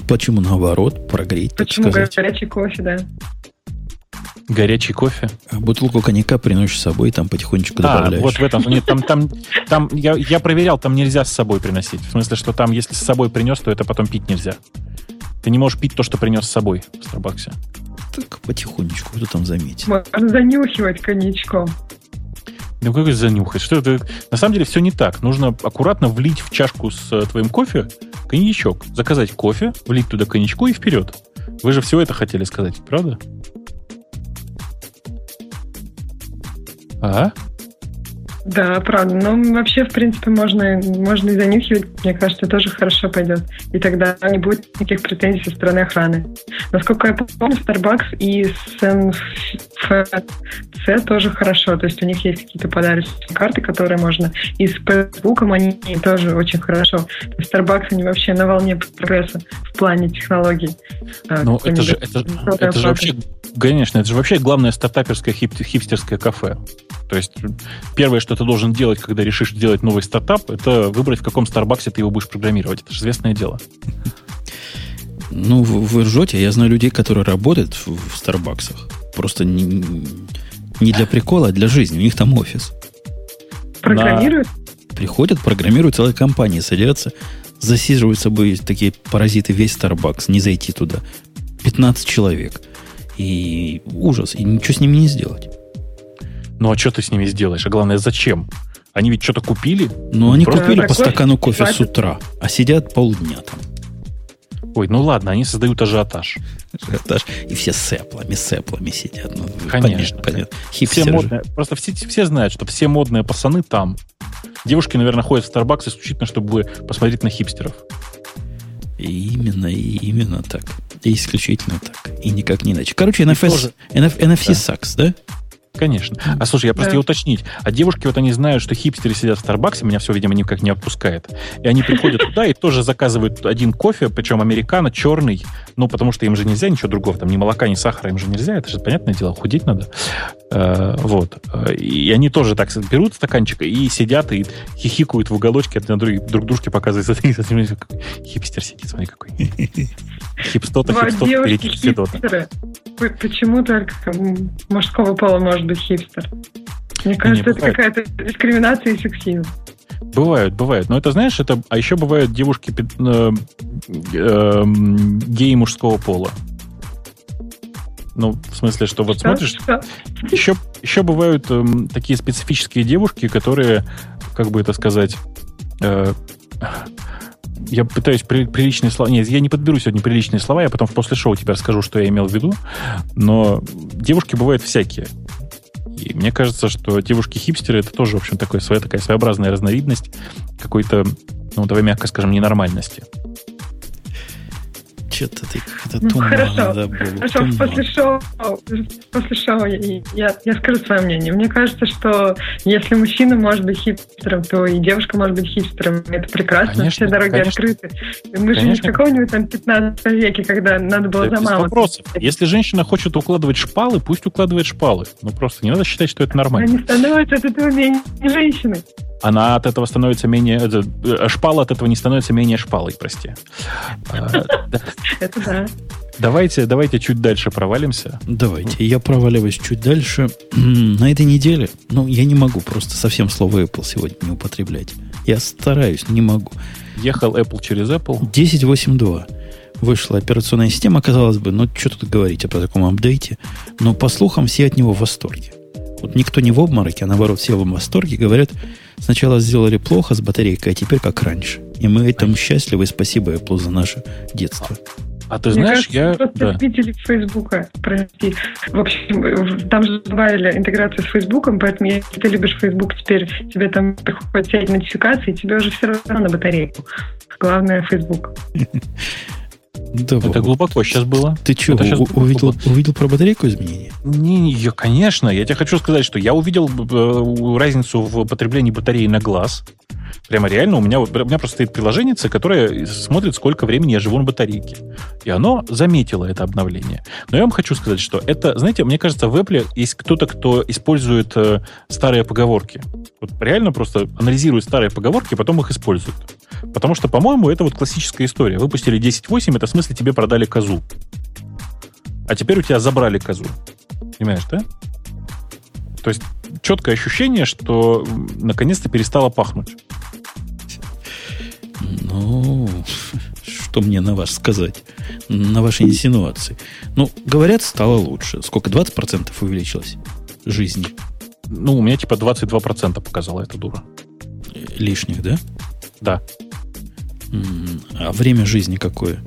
Почему наоборот? Прогреть, Почему горячий кофе, да? Горячий кофе. А бутылку коньяка приносишь с собой, там потихонечку а, добавляешь. вот в этом. Нет, там, там, там я, я проверял, там нельзя с собой приносить. В смысле, что там, если с собой принес, то это потом пить нельзя. Ты не можешь пить то, что принес с собой в Старбаксе. Так потихонечку, кто там заметит. Можно занюхивать коньячком. Ну как занюхать? Что это? На самом деле все не так. Нужно аккуратно влить в чашку с э, твоим кофе коньячок. Заказать кофе, влить туда коньячку и вперед. Вы же все это хотели сказать, правда? А? Да, правда. Но ну, вообще, в принципе, можно, можно и занюхивать. Мне кажется, тоже хорошо пойдет. И тогда не будет никаких претензий со стороны охраны. Насколько я помню, Starbucks и SNFC тоже хорошо. То есть у них есть какие-то подарочные карты, которые можно. И с Facebook они тоже очень хорошо. Starbucks, они вообще на волне прогресса в плане технологий. А, ну, это же, это, это же вообще, конечно, это же вообще главное стартаперское хип, хипстерское кафе. То есть первое, что ты должен делать, когда решишь сделать новый стартап, это выбрать, в каком Старбаксе ты его будешь программировать. Это же известное дело. Ну, вы ржете. Я знаю людей, которые работают в Старбаксах. Просто не, не для прикола, а для жизни. У них там офис. Программируют? На... Приходят, программируют целые компании, садятся, засиживают с собой такие паразиты весь Starbucks, не зайти туда. 15 человек. И ужас. И ничего с ними не сделать. Ну а что ты с ними сделаешь? А главное, зачем? Они ведь что-то купили? Ну, они Просто купили по стакану кофе с утра, а сидят полдня там. Ой, ну ладно, они создают ажиотаж. Ажиотаж. И все с эплами, с эплами сидят. Ну, конечно. Понятно. Все модные, просто все, все знают, что все модные пацаны там. Девушки, наверное, ходят в Starbucks исключительно, чтобы посмотреть на хипстеров. И именно, и именно так. И исключительно так. И никак не иначе. Короче, NFS. NF, NFC да. sucks, да? Конечно. А слушай, я просто да. уточнить. А девушки вот они знают, что хипстеры сидят в Старбаксе, меня все, видимо, никак не отпускает. И они приходят туда и тоже заказывают один кофе, причем американо, черный, ну, потому что им же нельзя ничего другого, там ни молока, ни сахара им же нельзя, это же понятное дело, худеть надо. Э, вот. И они тоже так берут стаканчик и сидят и хихикают в уголочке, друг дружке показывают. Хипстер сидит, смотри какой. Хипстота, хипстота, перейти хипстота. Почему только мужского пола может быть хипстер? Мне кажется, не, это какая-то дискриминация и сексизм. Бывают, бывают. Но это, знаешь, это... А еще бывают девушки э, э, геи мужского пола. Ну, в смысле, что вот что? смотришь... Что? Еще, еще бывают э, такие специфические девушки, которые, как бы это сказать... Э, я пытаюсь при, приличные слова... Нет, я не подберу сегодня приличные слова, я потом после шоу тебе расскажу, что я имел в виду. Но девушки бывают всякие. И мне кажется, что девушки-хипстеры это тоже, в общем, такая, своя, такая своеобразная разновидность какой-то, ну, давай мягко скажем, ненормальности. Что-то ты как-то ну, Хорошо, да, хорошо туман. после шоу, после шоу я, я, я скажу свое мнение. Мне кажется, что если мужчина может быть хипстером, то и девушка может быть хипстером. Это прекрасно, конечно, все дороги конечно. открыты. Мы конечно. же не в каком-нибудь там 15 веке, когда надо было да, за маму. вопросов. Если женщина хочет укладывать шпалы, пусть укладывает шпалы. Ну просто не надо считать, что это нормально. Она не становится от этого менее женщиной она от этого становится менее... Э, шпала от этого не становится менее шпалой, прости. А, Это да. Давайте, давайте чуть дальше провалимся. Давайте. Я проваливаюсь чуть дальше. На этой неделе, ну, я не могу просто совсем слово Apple сегодня не употреблять. Я стараюсь, не могу. Ехал Apple через Apple? 10.8.2 вышла операционная система, казалось бы, ну, что тут говорить о таком апдейте. Но, по слухам, все от него в восторге. Вот никто не в обмороке, а наоборот, все в восторге. Говорят, сначала сделали плохо с батарейкой, а теперь как раньше. И мы этому счастливы, и спасибо Apple за наше детство. А ты Мне знаешь, кажется, я... Просто да. любители Фейсбука, прости. В общем, там же добавили интеграцию с Фейсбуком, поэтому если ты любишь Фейсбук, теперь тебе там приходят все эти нотификации, тебе уже все равно на батарейку. Главное Фейсбук. Да, это глубоко сейчас было. Ты что, увидел, увидел про батарейку изменения? Не, не, конечно. Я тебе хочу сказать, что я увидел э, разницу в потреблении батареи на глаз. Прямо реально у меня, у меня просто стоит приложение, которое смотрит, сколько времени я живу на батарейке. И оно заметило это обновление. Но я вам хочу сказать, что это, знаете, мне кажется, в Apple есть кто-то, кто использует э, старые поговорки. Вот реально просто анализирует старые поговорки, потом их использует. Потому что, по-моему, это вот классическая история. Выпустили 10.8, это в смысле тебе продали козу. А теперь у тебя забрали козу. Понимаешь, да? То есть четкое ощущение, что наконец-то перестало пахнуть. Ну, что мне на вас сказать? На ваши инсинуации. Ну, говорят, стало лучше. Сколько? 20% увеличилось жизни? Ну, у меня типа 22% показала эта дура. Лишних, да? Да. А время жизни какое?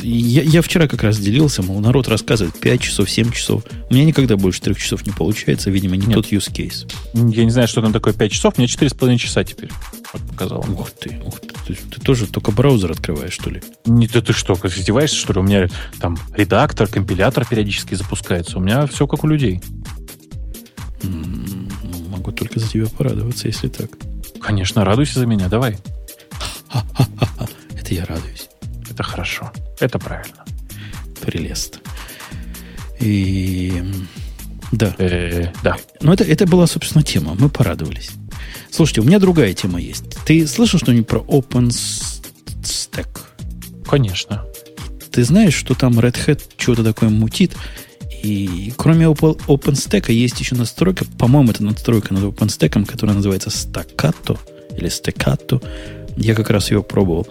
Я, я вчера как раз делился, мол, народ рассказывает 5 часов, 7 часов. У меня никогда больше 3 часов не получается, видимо, не Нет. тот use case. Я не знаю, что там такое 5 часов, мне 4,5 часа теперь вот показало. Ух ты, ух ты, ты, ты тоже только браузер открываешь, что ли? Не, ты, ты что, как издеваешься, что ли? У меня там редактор, компилятор периодически запускается. У меня все как у людей. М-м, могу только за тебя порадоваться, если так. Конечно, радуйся за меня, давай. Это я радуюсь. Это хорошо. Это правильно. Прелестно. И да. Э, да. Но это, это была, собственно, тема. Мы порадовались. Слушайте, у меня другая тема есть. Ты слышал что-нибудь про OpenStack? Конечно. Ты знаешь, что там Red Hat что-то такое мутит? И кроме OpenStack есть еще настройка, по-моему, это настройка над OpenStack, которая называется Staccato или Staccato. Я как раз ее пробовал.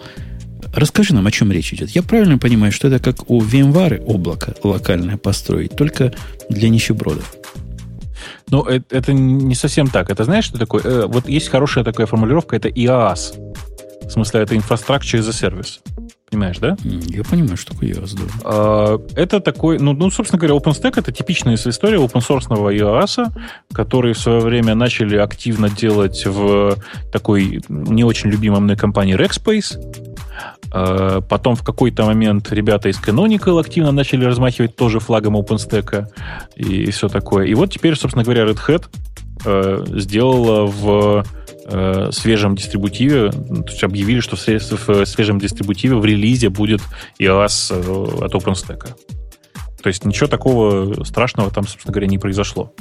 Расскажи нам, о чем речь идет. Я правильно понимаю, что это как у VMware облако локальное построить, только для нищебродов? Ну, это, это не совсем так. Это знаешь, что такое? Э, вот есть хорошая такая формулировка, это IaaS. В смысле, это Infrastructure as a Service. Понимаешь, да? Я понимаю, что такое IaaS, да. А, это такой, ну, ну, собственно говоря, OpenStack это типичная история open-source IaaS, который в свое время начали активно делать в такой не очень любимой мной компании Rackspace. А, потом в какой-то момент ребята из Canonical активно начали размахивать тоже флагом OpenStack и все такое. И вот теперь, собственно говоря, Red Hat э, сделала в э, свежем дистрибутиве, то есть объявили, что в, свежем дистрибутиве в релизе будет э, от OpenStack. То есть ничего такого страшного там, собственно говоря, не произошло.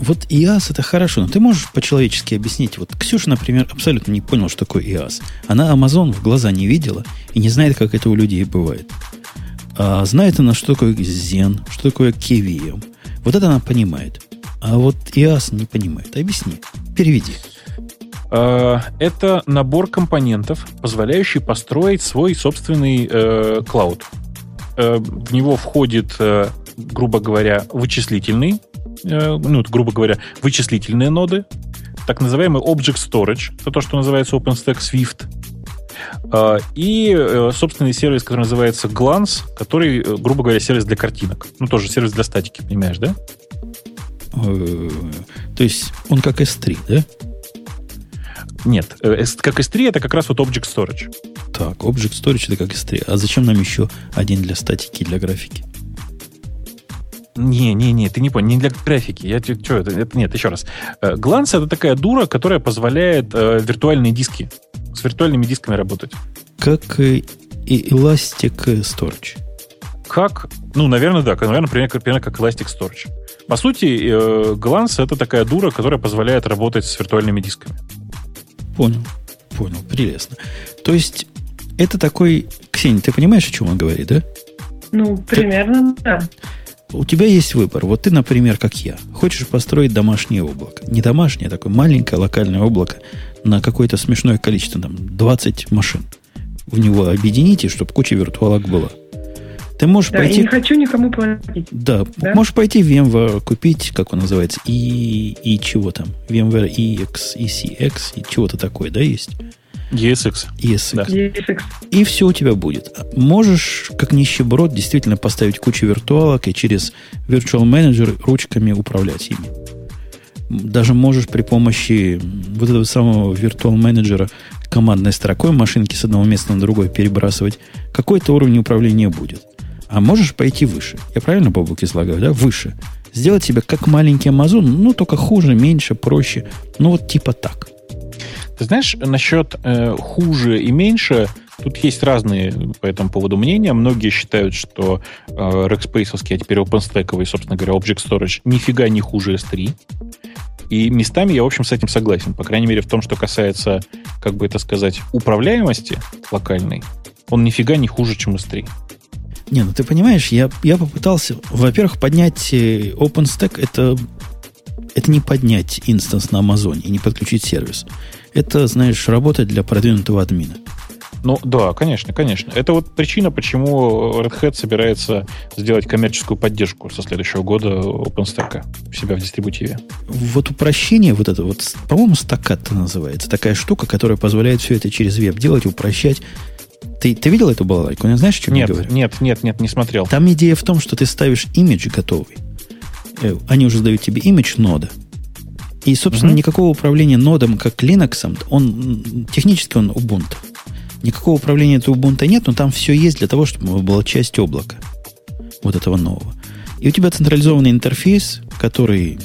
Вот IaaS это хорошо, но ты можешь по-человечески объяснить. Вот Ксюша, например, абсолютно не понял, что такое IaaS. Она Amazon в глаза не видела и не знает, как это у людей бывает. А знает она, что такое Zen, что такое KVM. Вот это она понимает. А вот IaaS не понимает. Объясни, переведи. Э, это набор компонентов, позволяющий построить свой собственный э. Э, в него входит, э, грубо говоря, вычислительный, ну, грубо говоря, вычислительные ноды, так называемый Object Storage, это то, что называется OpenStack Swift, э, и э, собственный сервис, который называется Glance, который, э, грубо говоря, сервис для картинок. Ну, тоже сервис для статики, понимаешь, да? То есть он как S3, да? Нет, э, как S3 это как раз вот Object Storage. Так, Object Storage это как S3. А зачем нам еще один для статики и для графики? Не, не, не, ты не понял, не для графики. Я что это, это? Нет, еще раз. Э, Glance это такая дура, которая позволяет э, виртуальные диски с виртуальными дисками работать. Как и Elastic Storage. Как? Ну, наверное, да. Наверное, примерно, примерно как Elastic Storage. По сути, э, Glance это такая дура, которая позволяет работать с виртуальными дисками. Понял, понял, прелестно. То есть это такой... Ксения, ты понимаешь, о чем он говорит, да? Ну, примерно, ты... да. У тебя есть выбор. Вот ты, например, как я, хочешь построить домашнее облако. Не домашнее, а такое маленькое локальное облако на какое-то смешное количество, там, 20 машин. В него объедините, чтобы куча виртуалок была. Ты можешь да, пойти... Я не хочу никому платить. Да, да, можешь пойти в VMware купить, как он называется, и, и чего там? VMware EX, ECX, и чего-то такое, да, есть? ESX. ESX. Да. ESX. И все у тебя будет. Можешь, как нищеброд, действительно поставить кучу виртуалок и через Virtual Manager ручками управлять ими. Даже можешь при помощи вот этого самого Virtual Manager командной строкой машинки с одного места на другое перебрасывать. Какой-то уровень управления будет. А можешь пойти выше. Я правильно, Бобук, излагаю, да? Выше. Сделать себя как маленький Amazon, ну, только хуже, меньше, проще. Ну, вот типа так. Ты знаешь, насчет э, хуже и меньше, тут есть разные по этому поводу мнения. Многие считают, что э, Rackspace, а теперь OpenStack, собственно говоря, Object Storage, нифига не хуже S3. И местами я, в общем, с этим согласен. По крайней мере, в том, что касается, как бы это сказать, управляемости локальной, он нифига не хуже, чем S3. Не, ну ты понимаешь, я, я попытался, во-первых, поднять э, OpenStack, это, это не поднять инстанс на Амазоне и не подключить сервис. Это, знаешь, работа для продвинутого админа. Ну да, конечно, конечно. Это вот причина, почему Red Hat собирается сделать коммерческую поддержку со следующего года OpenStack у себя в дистрибутиве. Вот упрощение, вот это вот, по-моему, стаккат называется. Такая штука, которая позволяет все это через веб делать, упрощать. Ты, ты видел эту балалайку? Не знаешь, о чем нет, я говорю? Нет, нет, нет, не смотрел. Там идея в том, что ты ставишь имидж готовый. Э, они уже дают тебе имидж нода. И, собственно, угу. никакого управления нодом, как Linux, он технически он Ubuntu. Никакого управления этого Ubuntu нет, но там все есть для того, чтобы была часть облака. Вот этого нового. И у тебя централизованный интерфейс, который,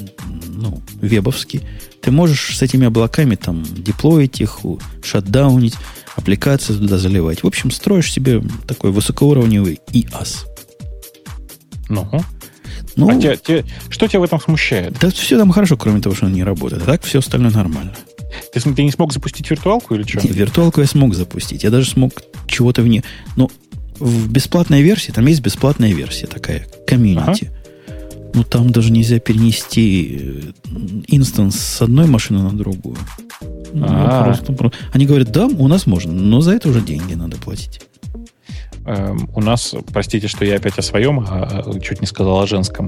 ну, вебовский. Ты можешь с этими облаками там деплоить их, шатдаунить, аппликации туда заливать. В общем, строишь себе такой высокоуровневый IaaS. Ну, ну, а те, те, что тебя в этом смущает? Да все там хорошо, кроме того, что он не работает. А так все остальное нормально. Ты, ты не смог запустить виртуалку или что? Нет, виртуалку я смог запустить. Я даже смог чего-то в ней... Но в бесплатной версии, там есть бесплатная версия такая, комьюнити. Ага. Ну, там даже нельзя перенести э, инстанс с одной машины на другую. Ну, просто, просто. Они говорят, да, у нас можно, но за это уже деньги надо платить. Эм, у нас, простите, что я опять о своем, а, чуть не сказал о женском,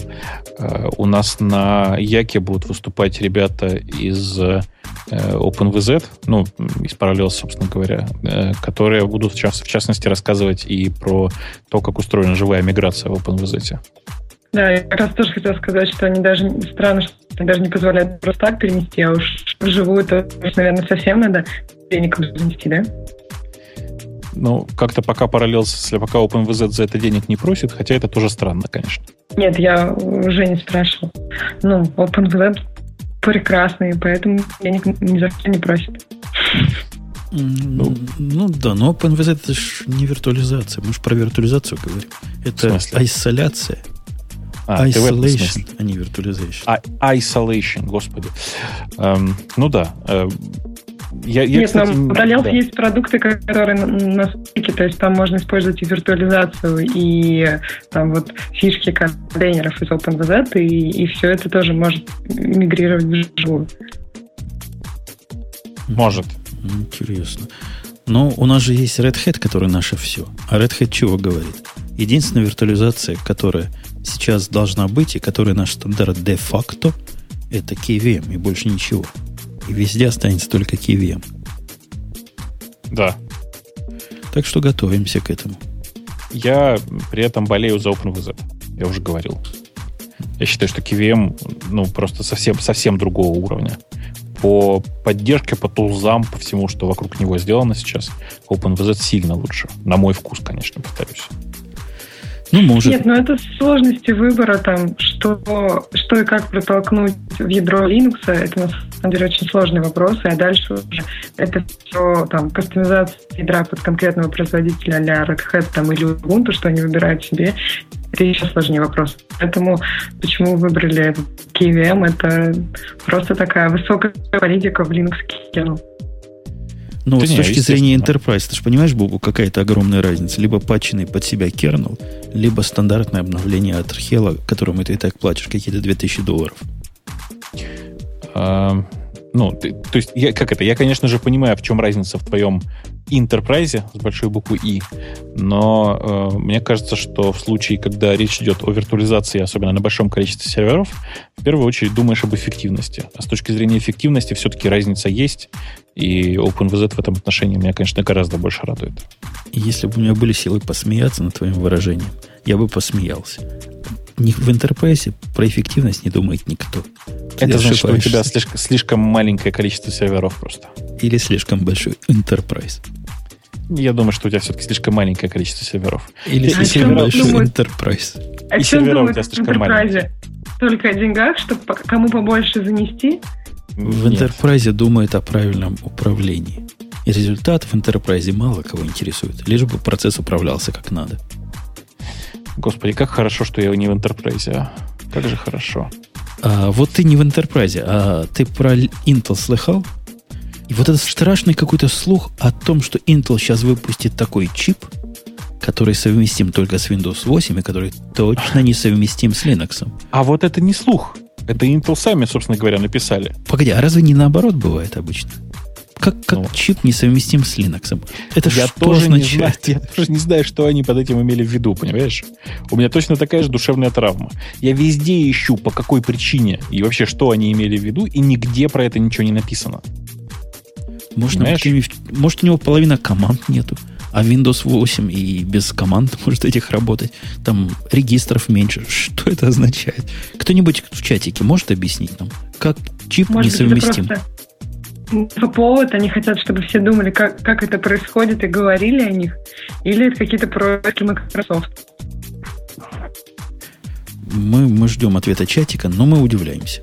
э, у нас на Яке будут выступать ребята из э, OpenVZ, ну, из Parallels, собственно говоря, э, которые будут, в, част, в частности, рассказывать и про то, как устроена живая миграция в OpenVZ. Да, я как раз тоже хотела сказать, что они даже странно, что они даже не позволяют просто так перенести, а уж вживую это, наверное, совсем надо денег занести, да? Ну, как-то пока Parallels, если пока OpenVZ за это денег не просит, хотя это тоже странно, конечно. Нет, я уже не спрашивал. Ну, OpenVZ прекрасный, поэтому денег ни за что не просит. Ну, ну да, но OpenVZ это же не виртуализация. Мы же про виртуализацию говорим. Это айсоляция. А, isolation, а не virtualization. А, isolation, господи. Эм, ну да. Э, я, я, Нет, кстати, но в Parallels да. есть продукты, которые на стыке, то есть там можно использовать и виртуализацию, и там вот фишки контейнеров из OpenVZ, и, и все это тоже может мигрировать вживую. Может. Интересно. Но у нас же есть Red Hat, который наше все. А Red Hat чего говорит? Единственная виртуализация, которая сейчас должна быть, и которая наш стандарт де-факто, это KVM и больше ничего. И везде останется только KVM. Да. Так что готовимся к этому. Я при этом болею за OpenVZ. Я уже говорил. Я считаю, что KVM ну, просто совсем, совсем другого уровня. По поддержке, по тулзам, по всему, что вокруг него сделано сейчас, OpenVZ сильно лучше. На мой вкус, конечно, повторюсь. Ну, может. Нет, но ну, это сложности выбора, там, что, что и как протолкнуть в ядро Linux, это на самом деле очень сложный вопрос, а дальше уже это все там кастомизация ядра под конкретного производителя а Red Hat там, или Ubuntu, что они выбирают себе, это еще сложнее вопрос. Поэтому почему выбрали KVM, это просто такая высокая политика в Linux Ну, вот с точки зрения Enterprise, ты же понимаешь, Богу, какая-то огромная разница. Либо патченный под себя кернел, либо стандартное обновление от Archela, которому ты и так платишь какие-то 2000 долларов. А, ну, ты, то есть, я, как это? Я, конечно же, понимаю, в чем разница в твоем интерпрайзе с большой буквы «и», но э, мне кажется, что в случае, когда речь идет о виртуализации, особенно на большом количестве серверов, в первую очередь думаешь об эффективности. А с точки зрения эффективности все-таки разница есть, и OpenVZ в этом отношении меня, конечно, гораздо больше радует. Если бы у меня были силы посмеяться над твоим выражением, я бы посмеялся. В Enterprise про эффективность не думает никто. Это значит, что у тебя слишком, слишком маленькое количество серверов просто. Или слишком большой Enterprise. Я думаю, что у тебя все-таки слишком маленькое количество серверов. Или а слишком большой думают? Enterprise. А и серверов у тебя слишком маленькие. Только о деньгах, чтобы кому побольше занести? В Нет. Enterprise думает о правильном управлении. И результат в Enterprise мало кого интересует. Лишь бы процесс управлялся как надо. Господи, как хорошо, что я не в Enterprise. А? Как же хорошо. А, вот ты не в Enterprise, а ты про Intel слыхал? И вот этот страшный какой-то слух о том, что Intel сейчас выпустит такой чип, который совместим только с Windows 8 и который точно не совместим с Linux. А вот это не слух. Это Intel сами, собственно говоря, написали. Погоди, а разве не наоборот бывает обычно? Как, как ну, чип несовместим с Linux? Это я что тоже означает? Не знаю, я тоже не знаю, что они под этим имели в виду, понимаешь? У меня точно такая же душевная травма. Я везде ищу, по какой причине и вообще, что они имели в виду, и нигде про это ничего не написано. Может, может, у него половина команд нету, а Windows 8 и без команд может этих работать. Там регистров меньше. Что это означает? Кто-нибудь в чатике может объяснить нам, как чип может несовместим? По повод, они хотят, чтобы все думали, как, как это происходит, и говорили о них, или это какие-то проекты Microsoft. Мы, мы ждем ответа чатика, но мы удивляемся.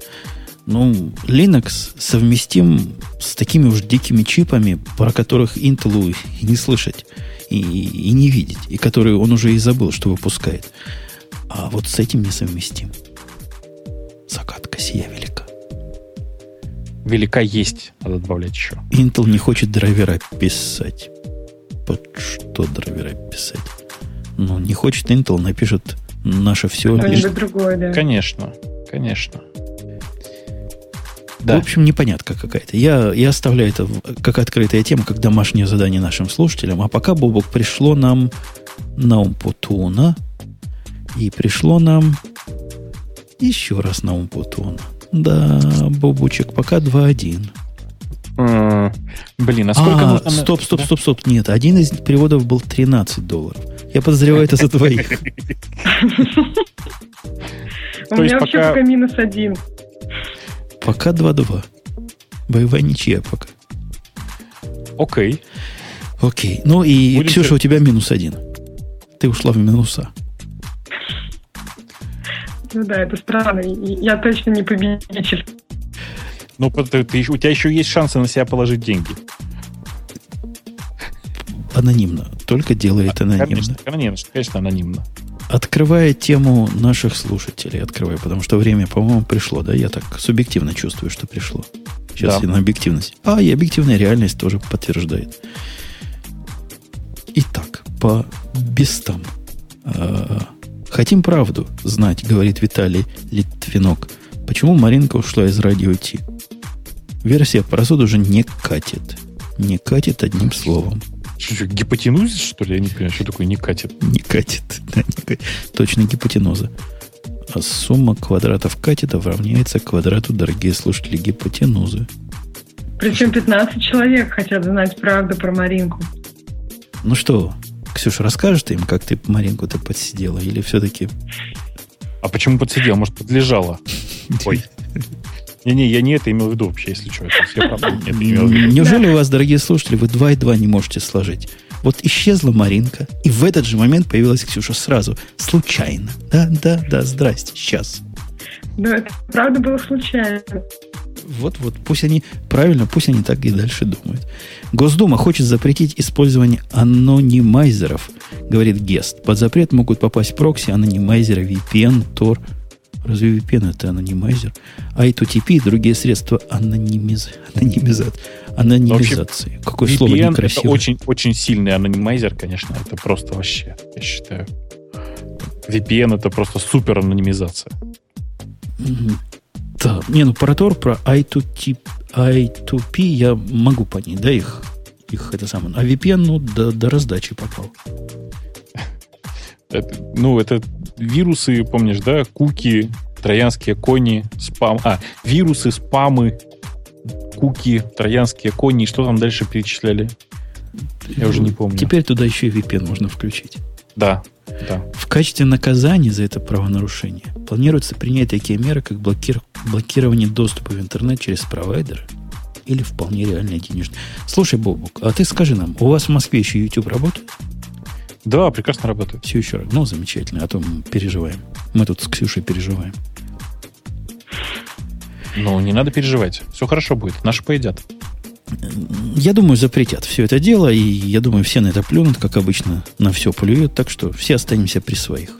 Ну, Linux совместим с такими уж дикими чипами, про которых Intel и не слышать, и, и не видеть, и которые он уже и забыл, что выпускает. А вот с этим не совместим. Загадка сия велика. Велика есть, надо добавлять еще. Intel не хочет драйвера писать. Под что драйвера писать? Ну, не хочет Intel, напишет наше все. Лишь... Другое, да. Конечно, конечно. Да. В общем, непонятка какая-то. Я, я оставляю это как открытая тема, как домашнее задание нашим слушателям. А пока, Бобок, пришло нам на Умпутуна. И пришло нам еще раз на Умпутуна. Да, Бобучек, пока 2.1. М, Блин, а сколько а, нужно... стоп, стоп, стоп, стоп. Нет, один из переводов был 13 долларов. Я подозреваю это за двоих. У меня вообще пока- минус один. Пока 2-2. Боевая ничья пока. Окей. Окей. Ну и, Ксюша, у тебя минус один. Ты ушла в минуса. Ну да, это странно. Я точно не победитель. Ну, ты- ты- у тебя еще есть шансы на себя положить деньги. Анонимно. Только делает анонимно. Конечно, конечно, конечно, анонимно. Открывая тему наших слушателей, открываю, потому что время, по-моему, пришло, да? Я так субъективно чувствую, что пришло. Сейчас Да. я на объективность. А, и объективная реальность тоже подтверждает. Итак, по бестам. А, Хотим правду знать, говорит Виталий Литвинок. Почему Маринка ушла из радио Ти? Версия про суд уже не катит. Не катит одним словом. Что, что, гипотенузис, что ли? Я не понимаю, что такое не катит. Не катит. Да, не катит. Точно гипотенуза. А сумма квадратов катетов равняется квадрату, дорогие слушатели, гипотенузы. Причем 15 человек хотят знать правду про Маринку. Ну что, Ксюша, расскажешь ты им, как ты Маринку-то подсидела? Или все-таки... А почему подсидел? Может, подлежала? Ой. Не-не, я не это имел в виду вообще, если что. Я правда не это имел в виду. Неужели у вас, дорогие слушатели, вы два и два не можете сложить? Вот исчезла Маринка, и в этот же момент появилась Ксюша сразу, случайно. Да, да, да, здрасте, сейчас. Да, это правда было случайно. Вот-вот, пусть они, правильно, пусть они так и дальше думают. Госдума хочет запретить использование анонимайзеров, говорит Гест. Под запрет могут попасть прокси, анонимайзеры, VPN, Tor. Разве VPN это анонимайзер? I2TP и другие средства анонимиз... анонимизат... анонимизации. Какое слово VPN это некрасивое. очень, очень сильный анонимайзер, конечно. Это просто вообще, я считаю. VPN это просто супер анонимизация. Да, не, ну про Tor, про I2T, I2P я могу понять, да, их, их это самое. А VPN, ну, до, до раздачи попал. Это, ну, это вирусы, помнишь, да? Куки, троянские кони, спам. А, вирусы, спамы, куки, троянские кони. И Что там дальше перечисляли? Я уже не помню. Теперь туда еще и VPN можно включить. Да, да. В качестве наказания за это правонарушение планируется принять такие меры, как блокир- блокирование доступа в интернет через провайдер или вполне реальные денежные. Слушай, Бобук, а ты скажи нам, у вас в Москве еще YouTube работает? Да, прекрасно работает. Все еще? Ну, замечательно, а то мы переживаем. Мы тут с Ксюшей переживаем. Ну, не надо переживать. Все хорошо будет. Наши поедят. Я думаю, запретят все это дело, и я думаю, все на это плюнут, как обычно, на все плюют, так что все останемся при своих.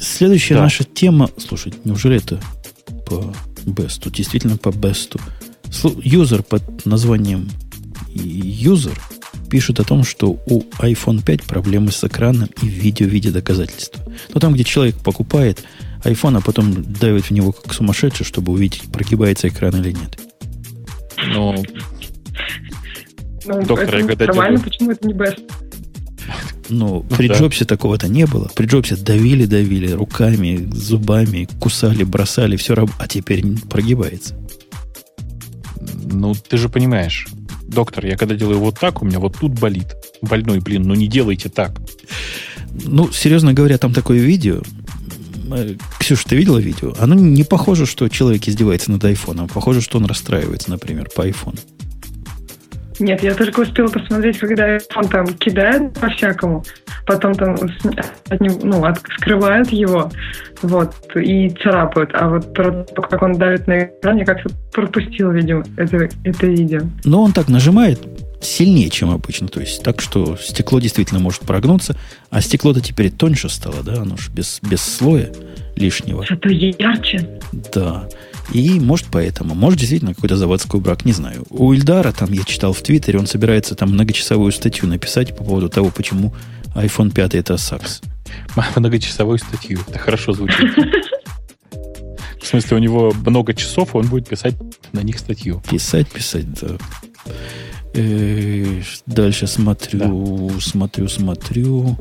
Следующая Да. наша тема, слушай, неужели это по бесту? Действительно по бесту. Юзер под названием юзер пишет о том, что у iPhone 5 проблемы с экраном и видео в виде доказательства. Но там, где человек покупает iPhone, а потом давит в него как сумасшедший, чтобы увидеть, прогибается экран или нет. Ну, Ну, Доктор, я когда нормально, делаю- почему это не best? Ну, при да. Джобсе такого-то не было. При Джобсе давили, давили руками, зубами, кусали, бросали, все раб... А теперь прогибается. ну, ты же понимаешь. Доктор, я когда делаю вот так, у меня вот тут болит. Больной, блин, ну не делайте так. Ну, серьезно говоря, там такое видео. Э, Ксюша, ты видела видео? Оно не похоже, что человек издевается над айфоном. Похоже, что он расстраивается, например, по айфону. Нет, я только успела посмотреть, когда он там кидает по-всякому, потом там от него, ну, от- скрывают его, вот, и царапают. А вот про то, как он давит на экран, я как-то пропустила, видимо, это, это видео. Но он так нажимает сильнее, чем обычно. То есть так, что стекло действительно может прогнуться. А стекло-то теперь тоньше стало, да? Оно же без, без слоя лишнего. Зато ярче. Да. И может поэтому, может действительно какой-то заводской брак, не знаю. У Ильдара, там я читал в Твиттере, он собирается там многочасовую статью написать по поводу того, почему iPhone 5 это сакс. Многочасовую статью. Это хорошо звучит. В смысле, у него много часов, он будет писать на них статью. Писать, писать, да. Э, дальше смотрю, смотрю, смотрю.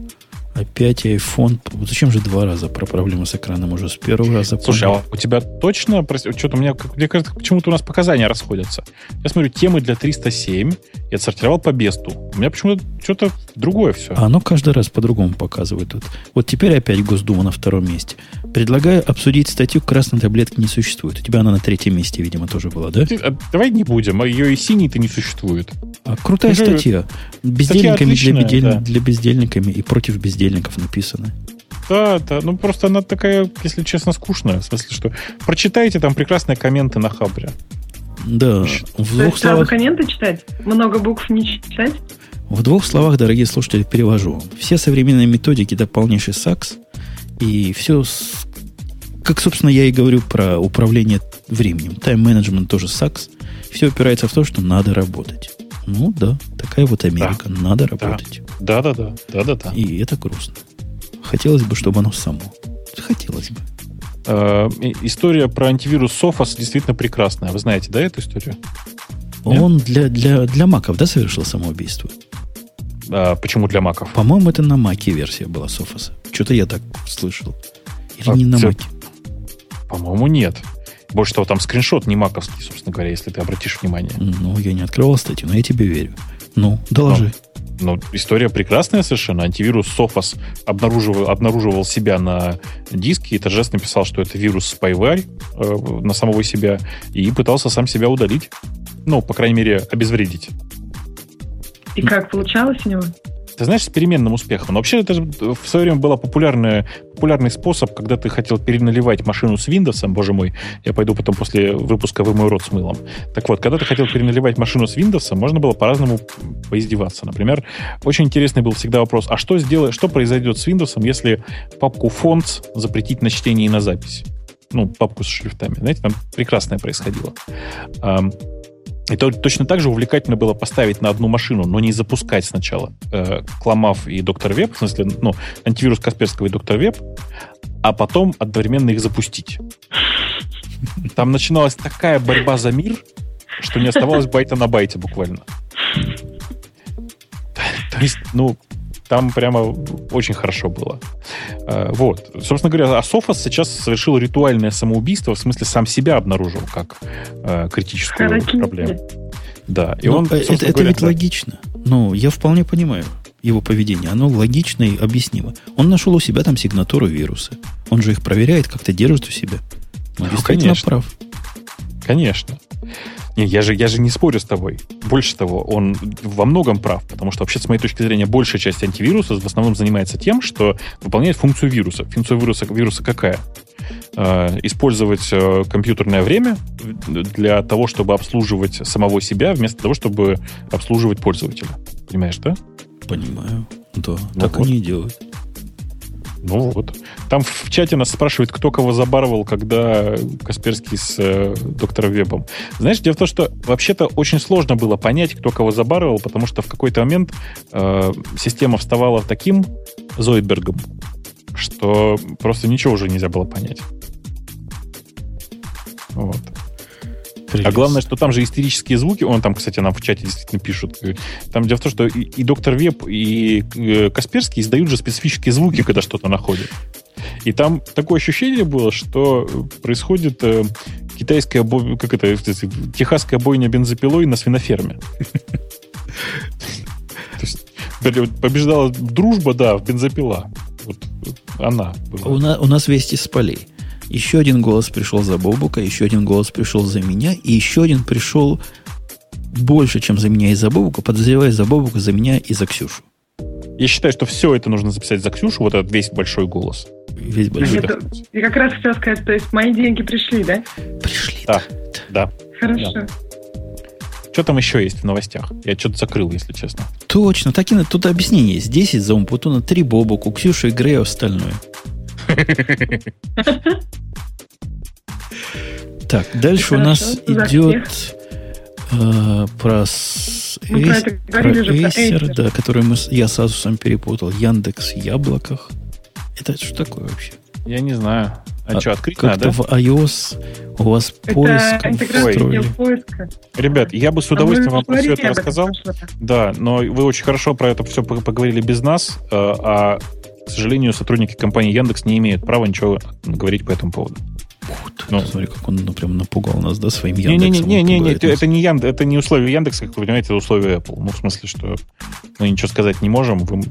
Опять iPhone. Зачем же два раза про проблему с экраном уже с первого раза? Слушай, понял. а у тебя точно, что-то у меня, мне кажется, почему-то у нас показания расходятся. Я смотрю, темы для 307 и отсортировал по бесту. У меня почему-то что-то другое все. А оно каждый раз по-другому показывает. Вот, вот теперь опять Госдума на втором месте. Предлагаю обсудить статью «Красной таблетки не существует». У тебя она на третьем месте, видимо, тоже была, да? Ты, а, давай не будем, а ее и синей-то не существует. А крутая статья. Бездельниками статья для, бездель... да. для бездельниками и против бездельников бездельников написано. Да, да. Ну, просто она такая, если честно, скучная. В смысле, что прочитайте там прекрасные комменты на Хабре. Да. В двух словах... комменты читать? Много букв не читать? В двух словах, дорогие слушатели, перевожу. Все современные методики – это полнейший сакс. И все, с... как, собственно, я и говорю про управление временем. Тайм-менеджмент тоже сакс. Все опирается в то, что надо работать. Ну да, такая вот Америка. Да. Надо работать. Да, да, да, да, да, да. И это грустно. Хотелось бы, чтобы оно само. Хотелось бы. Э, история про антивирус Sophos действительно прекрасная. Вы знаете, да, эту историю? Он для, для, для маков, да, совершил самоубийство? А, почему для маков? По-моему, это на маке версия была Sophos. Что-то я так слышал. Или а, не на маке? По-моему, нет. Больше того, там скриншот не маковский, собственно говоря, если ты обратишь внимание. Ну, я не открывал статью, но я тебе верю. Ну, доложи. Ну, ну история прекрасная совершенно. Антивирус Sophos обнаруживал, обнаруживал себя на диске и торжественно писал, что это вирус spyware э, на самого себя и пытался сам себя удалить. Ну, по крайней мере, обезвредить. И как получалось у него? Ты знаешь, с переменным успехом. Но вообще это в свое время был популярный, популярный способ, когда ты хотел переналивать машину с Windows, боже мой, я пойду потом после выпуска «Вымой рот с мылом». Так вот, когда ты хотел переналивать машину с Windows, можно было по-разному поиздеваться. Например, очень интересный был всегда вопрос, а что, сделать, что произойдет с Windows, если папку Fonts запретить на чтение и на запись? Ну, папку с шрифтами. Знаете, там прекрасное происходило. И то, точно так же увлекательно было поставить на одну машину, но не запускать сначала э, Кламав и Доктор Веб, в смысле, ну, антивирус Касперского и Доктор Веб, а потом одновременно их запустить. Там начиналась такая борьба за мир, что не оставалось байта на байте буквально. То есть, ну, там прямо очень хорошо было. Э, вот. Собственно говоря, Асофос сейчас совершил ритуальное самоубийство, в смысле сам себя обнаружил как э, критическую Харакири. проблему. Да. И Но ну, он, это, это говоря, ведь да. логично. Ну, я вполне понимаю его поведение. Оно логично и объяснимо. Он нашел у себя там сигнатуру вируса. Он же их проверяет, как-то держит у себя. Он ну, действительно конечно. прав. Конечно. Не, я же, я же не спорю с тобой. Больше того, он во многом прав, потому что вообще, с моей точки зрения, большая часть антивируса в основном занимается тем, что выполняет функцию вируса. Функция вируса, вируса какая? Э, использовать э, компьютерное время для того, чтобы обслуживать самого себя, вместо того, чтобы обслуживать пользователя. Понимаешь, да? Понимаю. Да, ну так вот. они и делают. Ну вот. Там в чате нас спрашивают, кто кого забарывал, когда Касперский с э, доктором Вебом. Знаешь, дело в том, что вообще-то очень сложно было понять, кто кого забарывал, потому что в какой-то момент э, система вставала таким Зойдбергом, что просто ничего уже нельзя было понять. Вот. А главное, что там же истерические звуки, он там, кстати, нам в чате действительно пишут. Там дело в том, что и, и доктор Веб, и э, Касперский издают же специфические звуки, когда что-то находят. И там такое ощущение было, что происходит э, китайская, бо... как это, техасская бойня бензопилой на свиноферме. побеждала дружба, да, бензопила. Вот она была. У, нас вести с полей. Еще один голос пришел за Бобука, еще один голос пришел за меня, и еще один пришел больше, чем за меня и за Бобука, подозревая за Бобука, за меня и за Ксюшу. Я считаю, что все это нужно записать за Ксюшу, вот этот весь большой голос. Весь большой. Это, я как раз хотел сказать, то есть мои деньги пришли, да? Пришли. Да, да. Хорошо. Да. Что там еще есть в новостях? Я что-то закрыл, если честно. Точно, так и тут объяснение есть. 10 за Умпутуна, 3 Бобуку, Ксюша и Грея остальное. Так, дальше у нас идет э, про, Acer, да, который мы, я с Asus перепутал. Яндекс Яблоках. Это что такое вообще? Я не знаю. А, а что, открыть надо? в iOS у вас поиск встроили. поиска. Ребят, я бы с а удовольствием а вам все это рассказал. Да, но вы очень хорошо про это все поговорили без нас, э, а, к сожалению, сотрудники компании Яндекс не имеют права ничего говорить по этому поводу. Ну, смотри, как он ну, прям напугал нас, да, своим Яндексом. Не-не-не, не, это не Янд, это не условия Яндекса, как вы понимаете, это условия Apple. Ну, в смысле, что мы ничего сказать не можем, вы,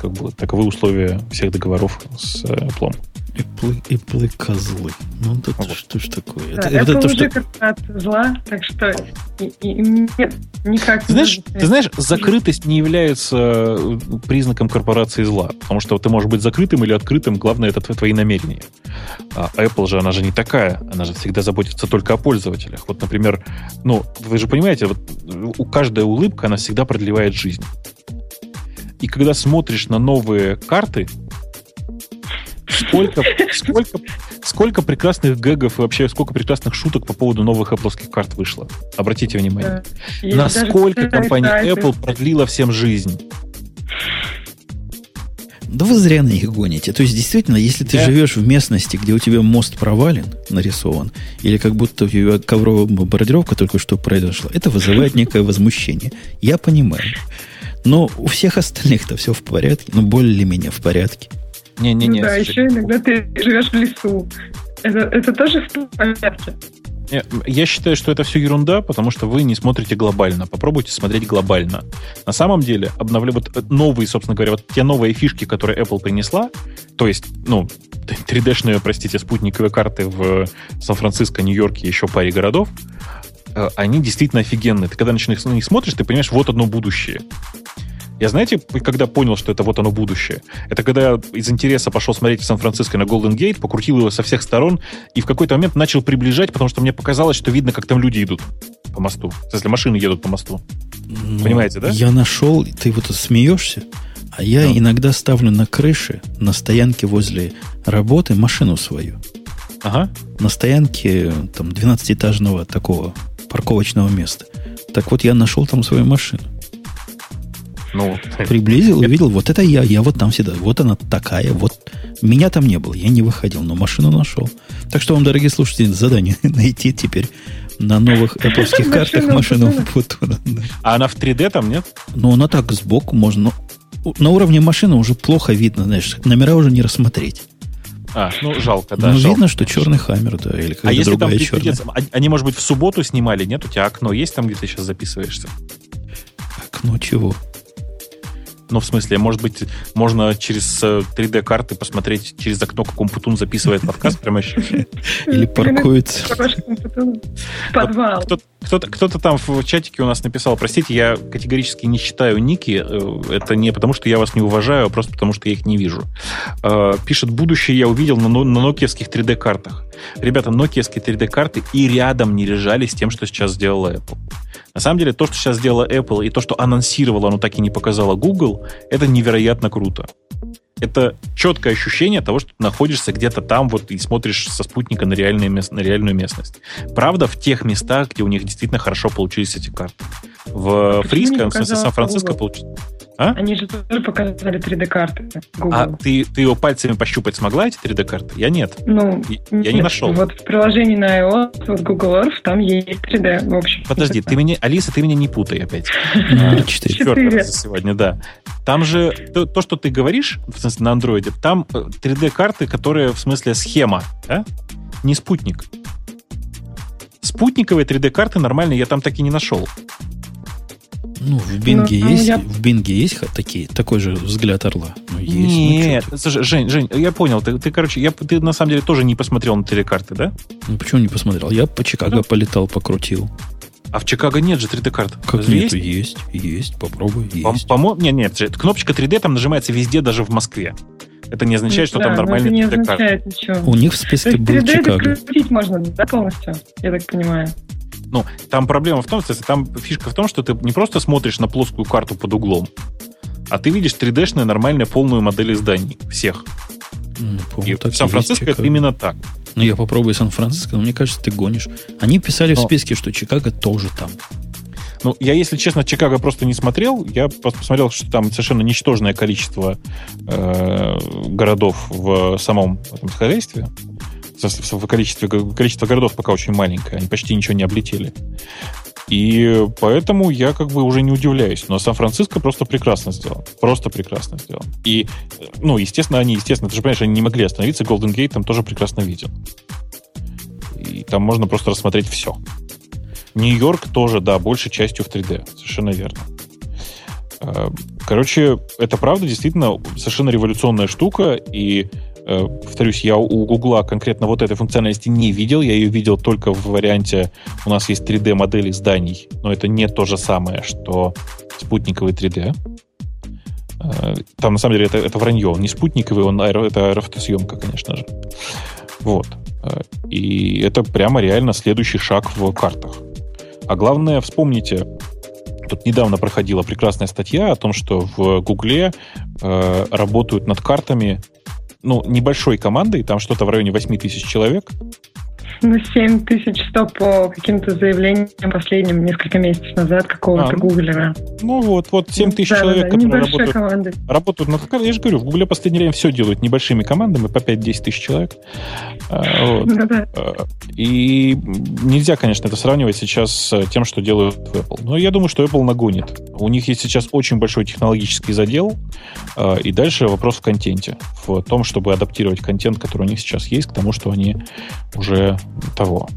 как бы, таковы условия всех договоров с э, Apple. Apple, Apple козлы. Ну, это вот. что ж такое? Да, это, Apple это то, уже что... зла, так что и, и, нет, никак ты знаешь, не Ты знаешь, закрытость не является э, признаком корпорации зла, потому что ты можешь быть закрытым или открытым, главное, это твои намерения. А Apple же, она же не такая, она же всегда заботится только о пользователях. Вот, например, ну, вы же понимаете, вот у каждая улыбка, она всегда продлевает жизнь. И когда смотришь на новые карты, сколько, сколько, сколько прекрасных гэгов и вообще сколько прекрасных шуток по поводу новых Apple карт вышло. Обратите внимание. Да. Насколько компания Apple продлила всем жизнь. Да вы зря на них гоните. То есть, действительно, если ты yeah. живешь в местности, где у тебя мост провален, нарисован, или как будто у тебя ковровая бомбардировка только что произошла, это вызывает некое возмущение. Я понимаю. Но у всех остальных-то все в порядке, ну, более-менее в порядке. Не-не-не. Ну, да, еще иногда ты живешь в лесу. Это, это тоже в порядке. Я считаю, что это все ерунда, потому что вы не смотрите глобально. Попробуйте смотреть глобально. На самом деле, обновля... вот новые, собственно говоря, вот те новые фишки, которые Apple принесла, то есть, ну, 3D-шные, простите, спутниковые карты в Сан-Франциско, Нью-Йорке и еще паре городов, э, они действительно офигенные. Ты когда начинаешь на них смотришь, ты понимаешь, вот одно будущее. Я, знаете, когда понял, что это вот оно будущее? Это когда я из интереса пошел смотреть в Сан-Франциско на Голден Гейт, покрутил его со всех сторон и в какой-то момент начал приближать, потому что мне показалось, что видно, как там люди идут по мосту. Если машины едут по мосту. Ну, Понимаете, да? Я нашел, ты вот смеешься, а я да. иногда ставлю на крыше, на стоянке возле работы машину свою. Ага. На стоянке там 12-этажного такого парковочного места. Так вот, я нашел там свою машину. Ну, Приблизил, увидел, вот это я, я вот там всегда, вот она такая, вот меня там не было, я не выходил, но машину нашел. Так что вам, дорогие слушатели, задание найти теперь на новых Apple картах машину Футура. А она в 3D там, нет? Ну, она так сбоку можно. На уровне машины уже плохо видно, знаешь, номера уже не рассмотреть. А, ну жалко, да. Ну, жалко. видно, что черный хаммер, да, или какая-то а если другая там черная. Они, может быть, в субботу снимали, нет? У тебя окно есть там, где ты сейчас записываешься? Окно чего? Ну, в смысле, может быть, можно через 3D-карты э, посмотреть через окно, как Умпутун записывает подкаст прямо сейчас. Или паркуется. Подвал. Кто-то там в чатике у нас написал, простите, я категорически не читаю ники. Э, это не потому, что я вас не уважаю, а просто потому, что я их не вижу. Э, пишет, будущее я увидел на нокиевских 3D-картах. Ребята, нокиевские 3D-карты и рядом не лежали с тем, что сейчас сделала Apple. На самом деле, то, что сейчас сделала Apple, и то, что анонсировала, но так и не показала Google, это невероятно круто. Это четкое ощущение того, что ты находишься где-то там вот и смотришь со спутника на, реальные, на реальную местность. Правда, в тех местах, где у них действительно хорошо получились эти карты. В Фриско, в смысле Сан-Франциско получилось. А? Они же тоже показали 3D-карты. А ты, ты его пальцами пощупать смогла, эти 3D-карты? Я нет. Ну, я, нет. я не нашел. Вот в приложении на iOS, вот Google Earth, там есть 3D, в общем. Подожди, ты меня, Алиса, ты меня не путай опять. Четыре. за сегодня, да. Там же то, то, что ты говоришь, в смысле, на андроиде, там 3D-карты, э, которые, в смысле, схема, да? Не спутник. Спутниковые 3D-карты нормальные я там так и не нашел. Ну, в Бинге ну, есть, я... в Бинге есть такие, такой же взгляд орла. Ну, есть, ну, Нет, ну, слушай, Жень, Жень, я понял, ты, ты, короче, я, ты на самом деле тоже не посмотрел на телекарты, да? Ну, почему не посмотрел? Я по Чикаго ну. полетал, покрутил. А в Чикаго нет же 3D-карт. Как Разве нету? Есть? есть, есть, попробуй, есть. По-моему, нет, нет, кнопочка 3D там нажимается везде, даже в Москве. Это не означает, что да, там нормальный 3D-карт. У них в списке был 3D Чикаго. крутить можно, да, полностью, я так понимаю. Ну, там проблема в том, что там фишка в том, что ты не просто смотришь на плоскую карту под углом, а ты видишь 3D-шные нормальные полную модель зданий. Всех. Ну, и Сан-Франциско это именно так. Ну, я попробую Сан-Франциско, но мне кажется, ты гонишь. Они писали но... в списке, что Чикаго тоже там. Ну, я, если честно, Чикаго просто не смотрел. Я просто посмотрел, что там совершенно ничтожное количество э, городов в самом этом хозяйстве. В количестве, количество городов пока очень маленькое. Они почти ничего не облетели. И поэтому я как бы уже не удивляюсь. Но Сан-Франциско просто прекрасно сделан. Просто прекрасно сделан. И, ну, естественно, они, естественно, ты же понимаешь, они не могли остановиться. Golden Gate там тоже прекрасно виден. И там можно просто рассмотреть все. Нью-Йорк тоже, да, большей частью в 3D. Совершенно верно. Э, короче, это правда действительно совершенно революционная штука, и повторюсь, я у Гугла конкретно вот этой функциональности не видел. Я ее видел только в варианте у нас есть 3D-модели зданий, но это не то же самое, что спутниковый 3D. Э, там, на самом деле, это, это вранье. Он не спутниковый, он аэро, это аэрофотосъемка, конечно же. Вот. Э, и это прямо реально следующий шаг в картах. А главное, вспомните, Тут недавно проходила прекрасная статья о том, что в Гугле э, работают над картами ну, небольшой командой, там что-то в районе 8 тысяч человек, ну, 7100 по каким-то заявлениям последним несколько месяцев назад какого-то а, ну, гуглера. Ну вот, вот 7 тысяч да, человек, да, которые работают, команды. работают над... Я же говорю, в Гугле в последнее время все делают небольшими командами, по 5-10 тысяч человек. А, вот. Ну да. А, и нельзя, конечно, это сравнивать сейчас с тем, что делают в Apple. Но я думаю, что Apple нагонит. У них есть сейчас очень большой технологический задел, а, и дальше вопрос в контенте. В том, чтобы адаптировать контент, который у них сейчас есть, к тому, что они уже того.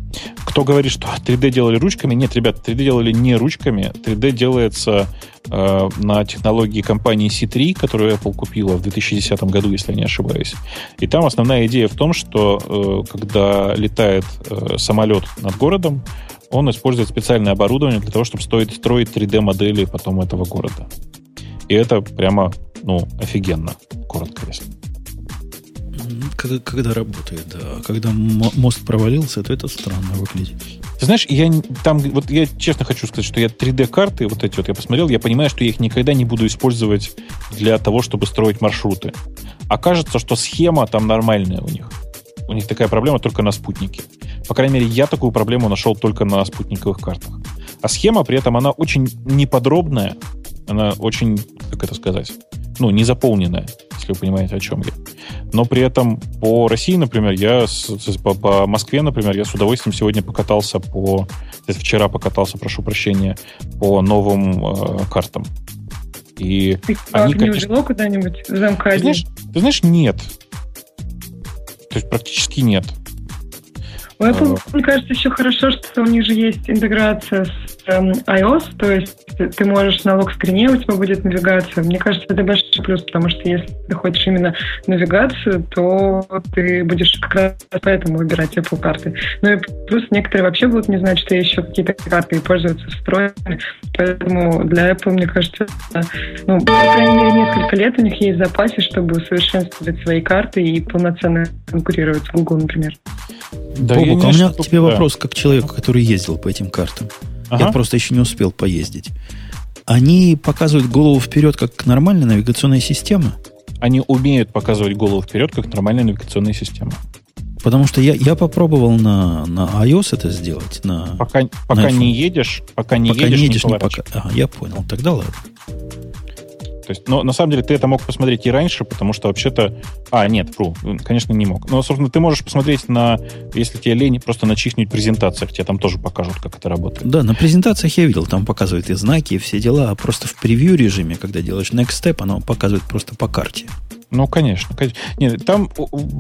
Кто говорит, что 3D делали ручками? Нет, ребят, 3D делали не ручками. 3D делается э, на технологии компании C3, которую Apple купила в 2010 году, если я не ошибаюсь. И там основная идея в том, что э, когда летает э, самолет над городом, он использует специальное оборудование для того, чтобы стоить, строить 3D-модели потом этого города. И это прямо, ну, офигенно, коротко если. Когда, когда работает, да. Когда мост провалился, то это странно выглядит. Ты знаешь, я там, вот я честно хочу сказать, что я 3D-карты, вот эти вот я посмотрел, я понимаю, что я их никогда не буду использовать для того, чтобы строить маршруты. Окажется, что схема там нормальная у них. У них такая проблема только на спутнике. По крайней мере, я такую проблему нашел только на спутниковых картах. А схема при этом, она очень неподробная, она очень, как это сказать, ну, не заполненная, если вы понимаете, о чем я. Но при этом по России, например, я с, по, по Москве, например, я с удовольствием сегодня покатался по... Вчера покатался, прошу прощения, по новым э, картам. И Ты они, конечно... куда-нибудь в МК1? Ты знаешь, ты знаешь, нет. То есть практически нет. У Apple, мне кажется, еще хорошо, что у них же есть интеграция с эм, iOS, то есть ты можешь на лог-скрине, у тебя будет навигация. Мне кажется, это большой плюс, потому что если ты хочешь именно навигацию, то ты будешь как раз поэтому выбирать Apple карты. Ну и плюс некоторые вообще будут не знать, что еще какие-то карты и пользуются встроенными. Поэтому для Apple, мне кажется, ну, по крайней мере, несколько лет у них есть в запасе, чтобы усовершенствовать свои карты и полноценно конкурировать с Google, например. Да, Бобук, а у меня к тебе да. вопрос, как человеку, который ездил по этим картам. Ага. Я просто еще не успел поездить. Они показывают голову вперед как нормальная навигационная система? Они умеют показывать голову вперед как нормальная навигационная система. Потому что я, я попробовал на, на iOS это сделать. На, пока пока на не едешь, пока не пока едешь, не, едешь, не пока. Ага, я понял. Тогда ладно. То есть, но на самом деле ты это мог посмотреть и раньше, потому что вообще-то... А, нет, фру, конечно, не мог. Но, собственно, ты можешь посмотреть на... Если тебе лень, просто на чьих-нибудь презентациях. Тебе там тоже покажут, как это работает. Да, на презентациях я видел. Там показывают и знаки, и все дела. А просто в превью режиме, когда делаешь next step, оно показывает просто по карте. Ну, конечно. конечно. Нет, там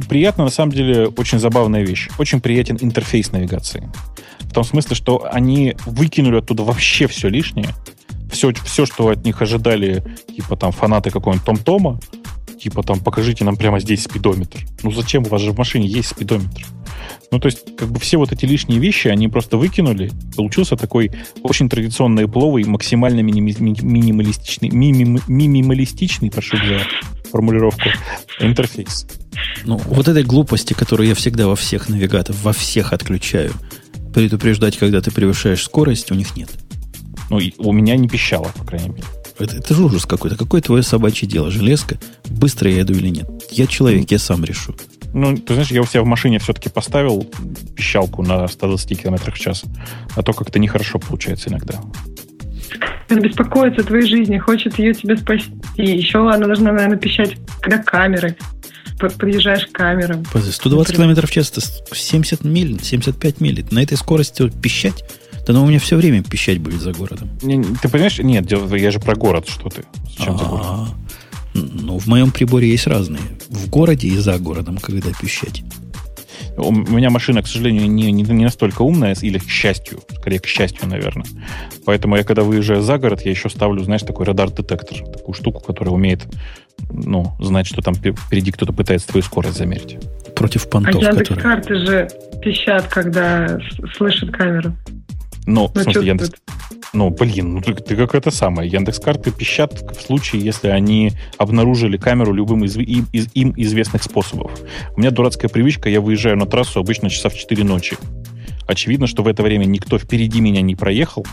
приятно, на самом деле, очень забавная вещь. Очень приятен интерфейс навигации. В том смысле, что они выкинули оттуда вообще все лишнее все, все, что от них ожидали, типа там фанаты какого-нибудь Том-Тома, типа там покажите нам прямо здесь спидометр. Ну зачем? У вас же в машине есть спидометр. Ну, то есть, как бы все вот эти лишние вещи, они просто выкинули. Получился такой очень традиционный пловый, максимально миними- минималистичный, мимим- минималистичный, прошу за формулировку, интерфейс. Ну, вот этой глупости, которую я всегда во всех навигаторах, во всех отключаю, предупреждать, когда ты превышаешь скорость, у них нет. Ну, у меня не пищало, по крайней мере. Это, это же ужас какой-то. Какое твое собачье дело? Железка? Быстро я иду или нет? Я человек, я сам решу. Ну, ты знаешь, я у себя в машине все-таки поставил пищалку на 120 км в час. А то как-то нехорошо получается иногда. она беспокоится о твоей жизни, хочет ее тебе спасти. Еще она должна, наверное, пищать, когда камеры подъезжаешь к камерам. 120 км в час, это 70 миль, 75 миль. На этой скорости пищать? Да но у меня все время пищать будет за городом. Не, ты понимаешь? Нет, я же про город, что ты. Зачем за город? Ну, в моем приборе есть разные. В городе и за городом, когда пищать. У меня машина, к сожалению, не, не, не настолько умная, или к счастью, скорее к счастью, наверное. Поэтому я, когда выезжаю за город, я еще ставлю, знаешь, такой радар-детектор, такую штуку, которая умеет, ну, знать, что там впереди кто-то пытается твою скорость замерить. Против понтов, а которые... карты же пищат, когда слышат камеру. Ну, в смысле, Яндекс... Ну, блин, ну ты, ты как это самое. Яндекс.Карты пищат в случае, если они обнаружили камеру любым из, им, из, им известных способов. У меня дурацкая привычка, я выезжаю на трассу обычно часа в 4 ночи. Очевидно, что в это время никто впереди меня не проехал,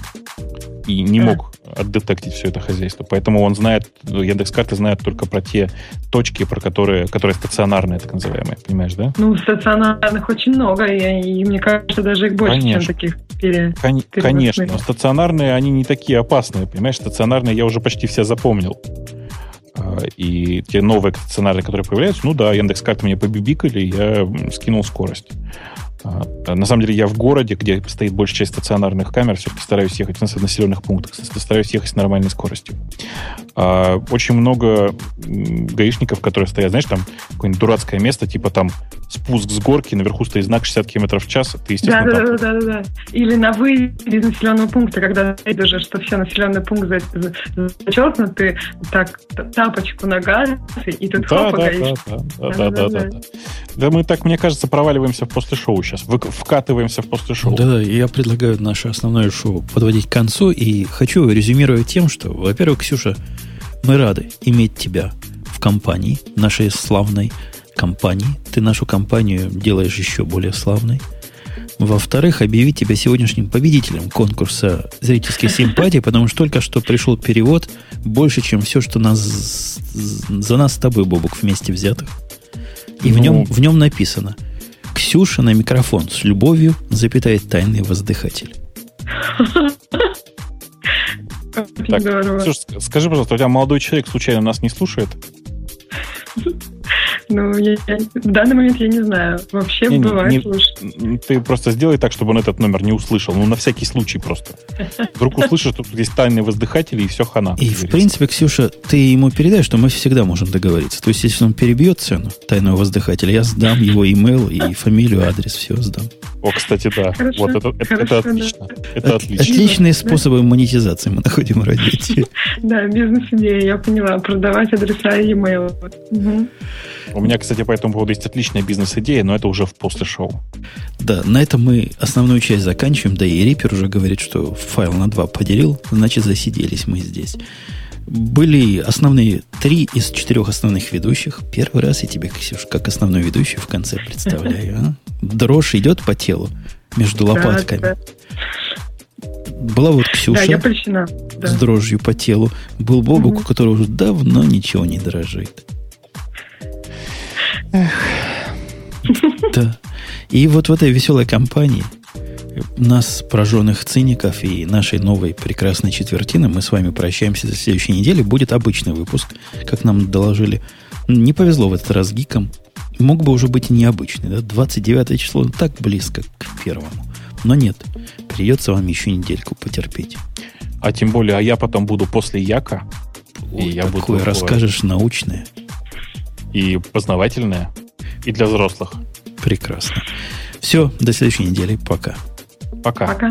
и не мог отдетектить все это хозяйство. Поэтому он знает, Яндекс карты знают только про те точки, про которые, которые стационарные, так называемые, понимаешь, да? Ну, стационарных очень много, и, и мне кажется, даже их больше, Конечно. чем таких пере, Кон- Конечно, но стационарные, они не такие опасные, понимаешь? Стационарные я уже почти все запомнил. А, и те новые стационарные, которые появляются, ну да, Яндекс карты мне побибикали, я скинул скорость. А, на самом деле я в городе, где стоит большая часть стационарных камер, все-таки стараюсь ехать в населенных пунктах, стараюсь ехать с нормальной скоростью. А, очень много гаишников, которые стоят, знаешь, там какое-нибудь дурацкое место, типа там спуск с горки, наверху стоит знак 60 км в час, ты, естественно, да, да, да, да, да. Или на выезде из населенного пункта, когда ты уже, что все населенный пункт зачеркнут, ты так тапочку на газ, и тут да, хопа да, гаишь. Да, да, да, да, да, да. Да мы так, мне кажется, проваливаемся в после шоу сейчас, вкатываемся в после шоу. Да, да, я предлагаю наше основное шоу подводить к концу, и хочу резюмировать тем, что, во-первых, Ксюша, мы рады иметь тебя в компании, нашей славной компании. Ты нашу компанию делаешь еще более славной. Во-вторых, объявить тебя сегодняшним победителем конкурса зрительской симпатии, потому что только что пришел перевод больше, чем все, что нас за нас с тобой, Бобук, вместе взятых. И ну, в, нем, в нем написано «Ксюша на микрофон с любовью запитает тайный воздыхатель». Так, Слушай, скажи, пожалуйста, у тебя молодой человек случайно нас не слушает? Ну, я, в данный момент я не знаю. Вообще не, бывает не, не, Ты просто сделай так, чтобы он этот номер не услышал. Ну, на всякий случай просто. Вдруг услышишь, что тут есть тайные воздыхатели, и все хана. И, в принципе, Ксюша, ты ему передай, что мы всегда можем договориться. То есть, если он перебьет цену тайного воздыхателя, я сдам его имейл и фамилию, адрес, все сдам. О, кстати, да. Хорошо, вот это, хорошо, это отлично. Да. Это отлично. Отличные способы монетизации мы находим в радио. Да, бизнес-идея, я поняла. Продавать адреса и e-mail. У меня, кстати, по этому поводу есть отличная бизнес-идея, но это уже в после шоу. Да, на этом мы основную часть заканчиваем. Да и Рипер уже говорит, что файл на два поделил, значит, засиделись мы здесь. Были основные три из четырех основных ведущих. Первый раз я тебе, Ксюш, как основной ведущий в конце представляю. А? Дрожь идет по телу между лопатками. Да, да. Была вот Ксюша да, я да. с дрожью по телу. Был Бобук, угу. у которого уже давно ничего не дрожит. Да. И вот в этой веселой компании нас, прожженных циников и нашей новой прекрасной четвертины, мы с вами прощаемся до следующей недели. Будет обычный выпуск, как нам доложили. Не повезло в этот раз гикам. Мог бы уже быть необычный, да? 29 число так близко к первому. Но нет, придется вам еще недельку потерпеть. А тем более, а я потом буду после Яка. Ой, и я буду расскажешь научное и познавательное, и для взрослых. Прекрасно. Все, до следующей недели. Пока. Пока. Пока.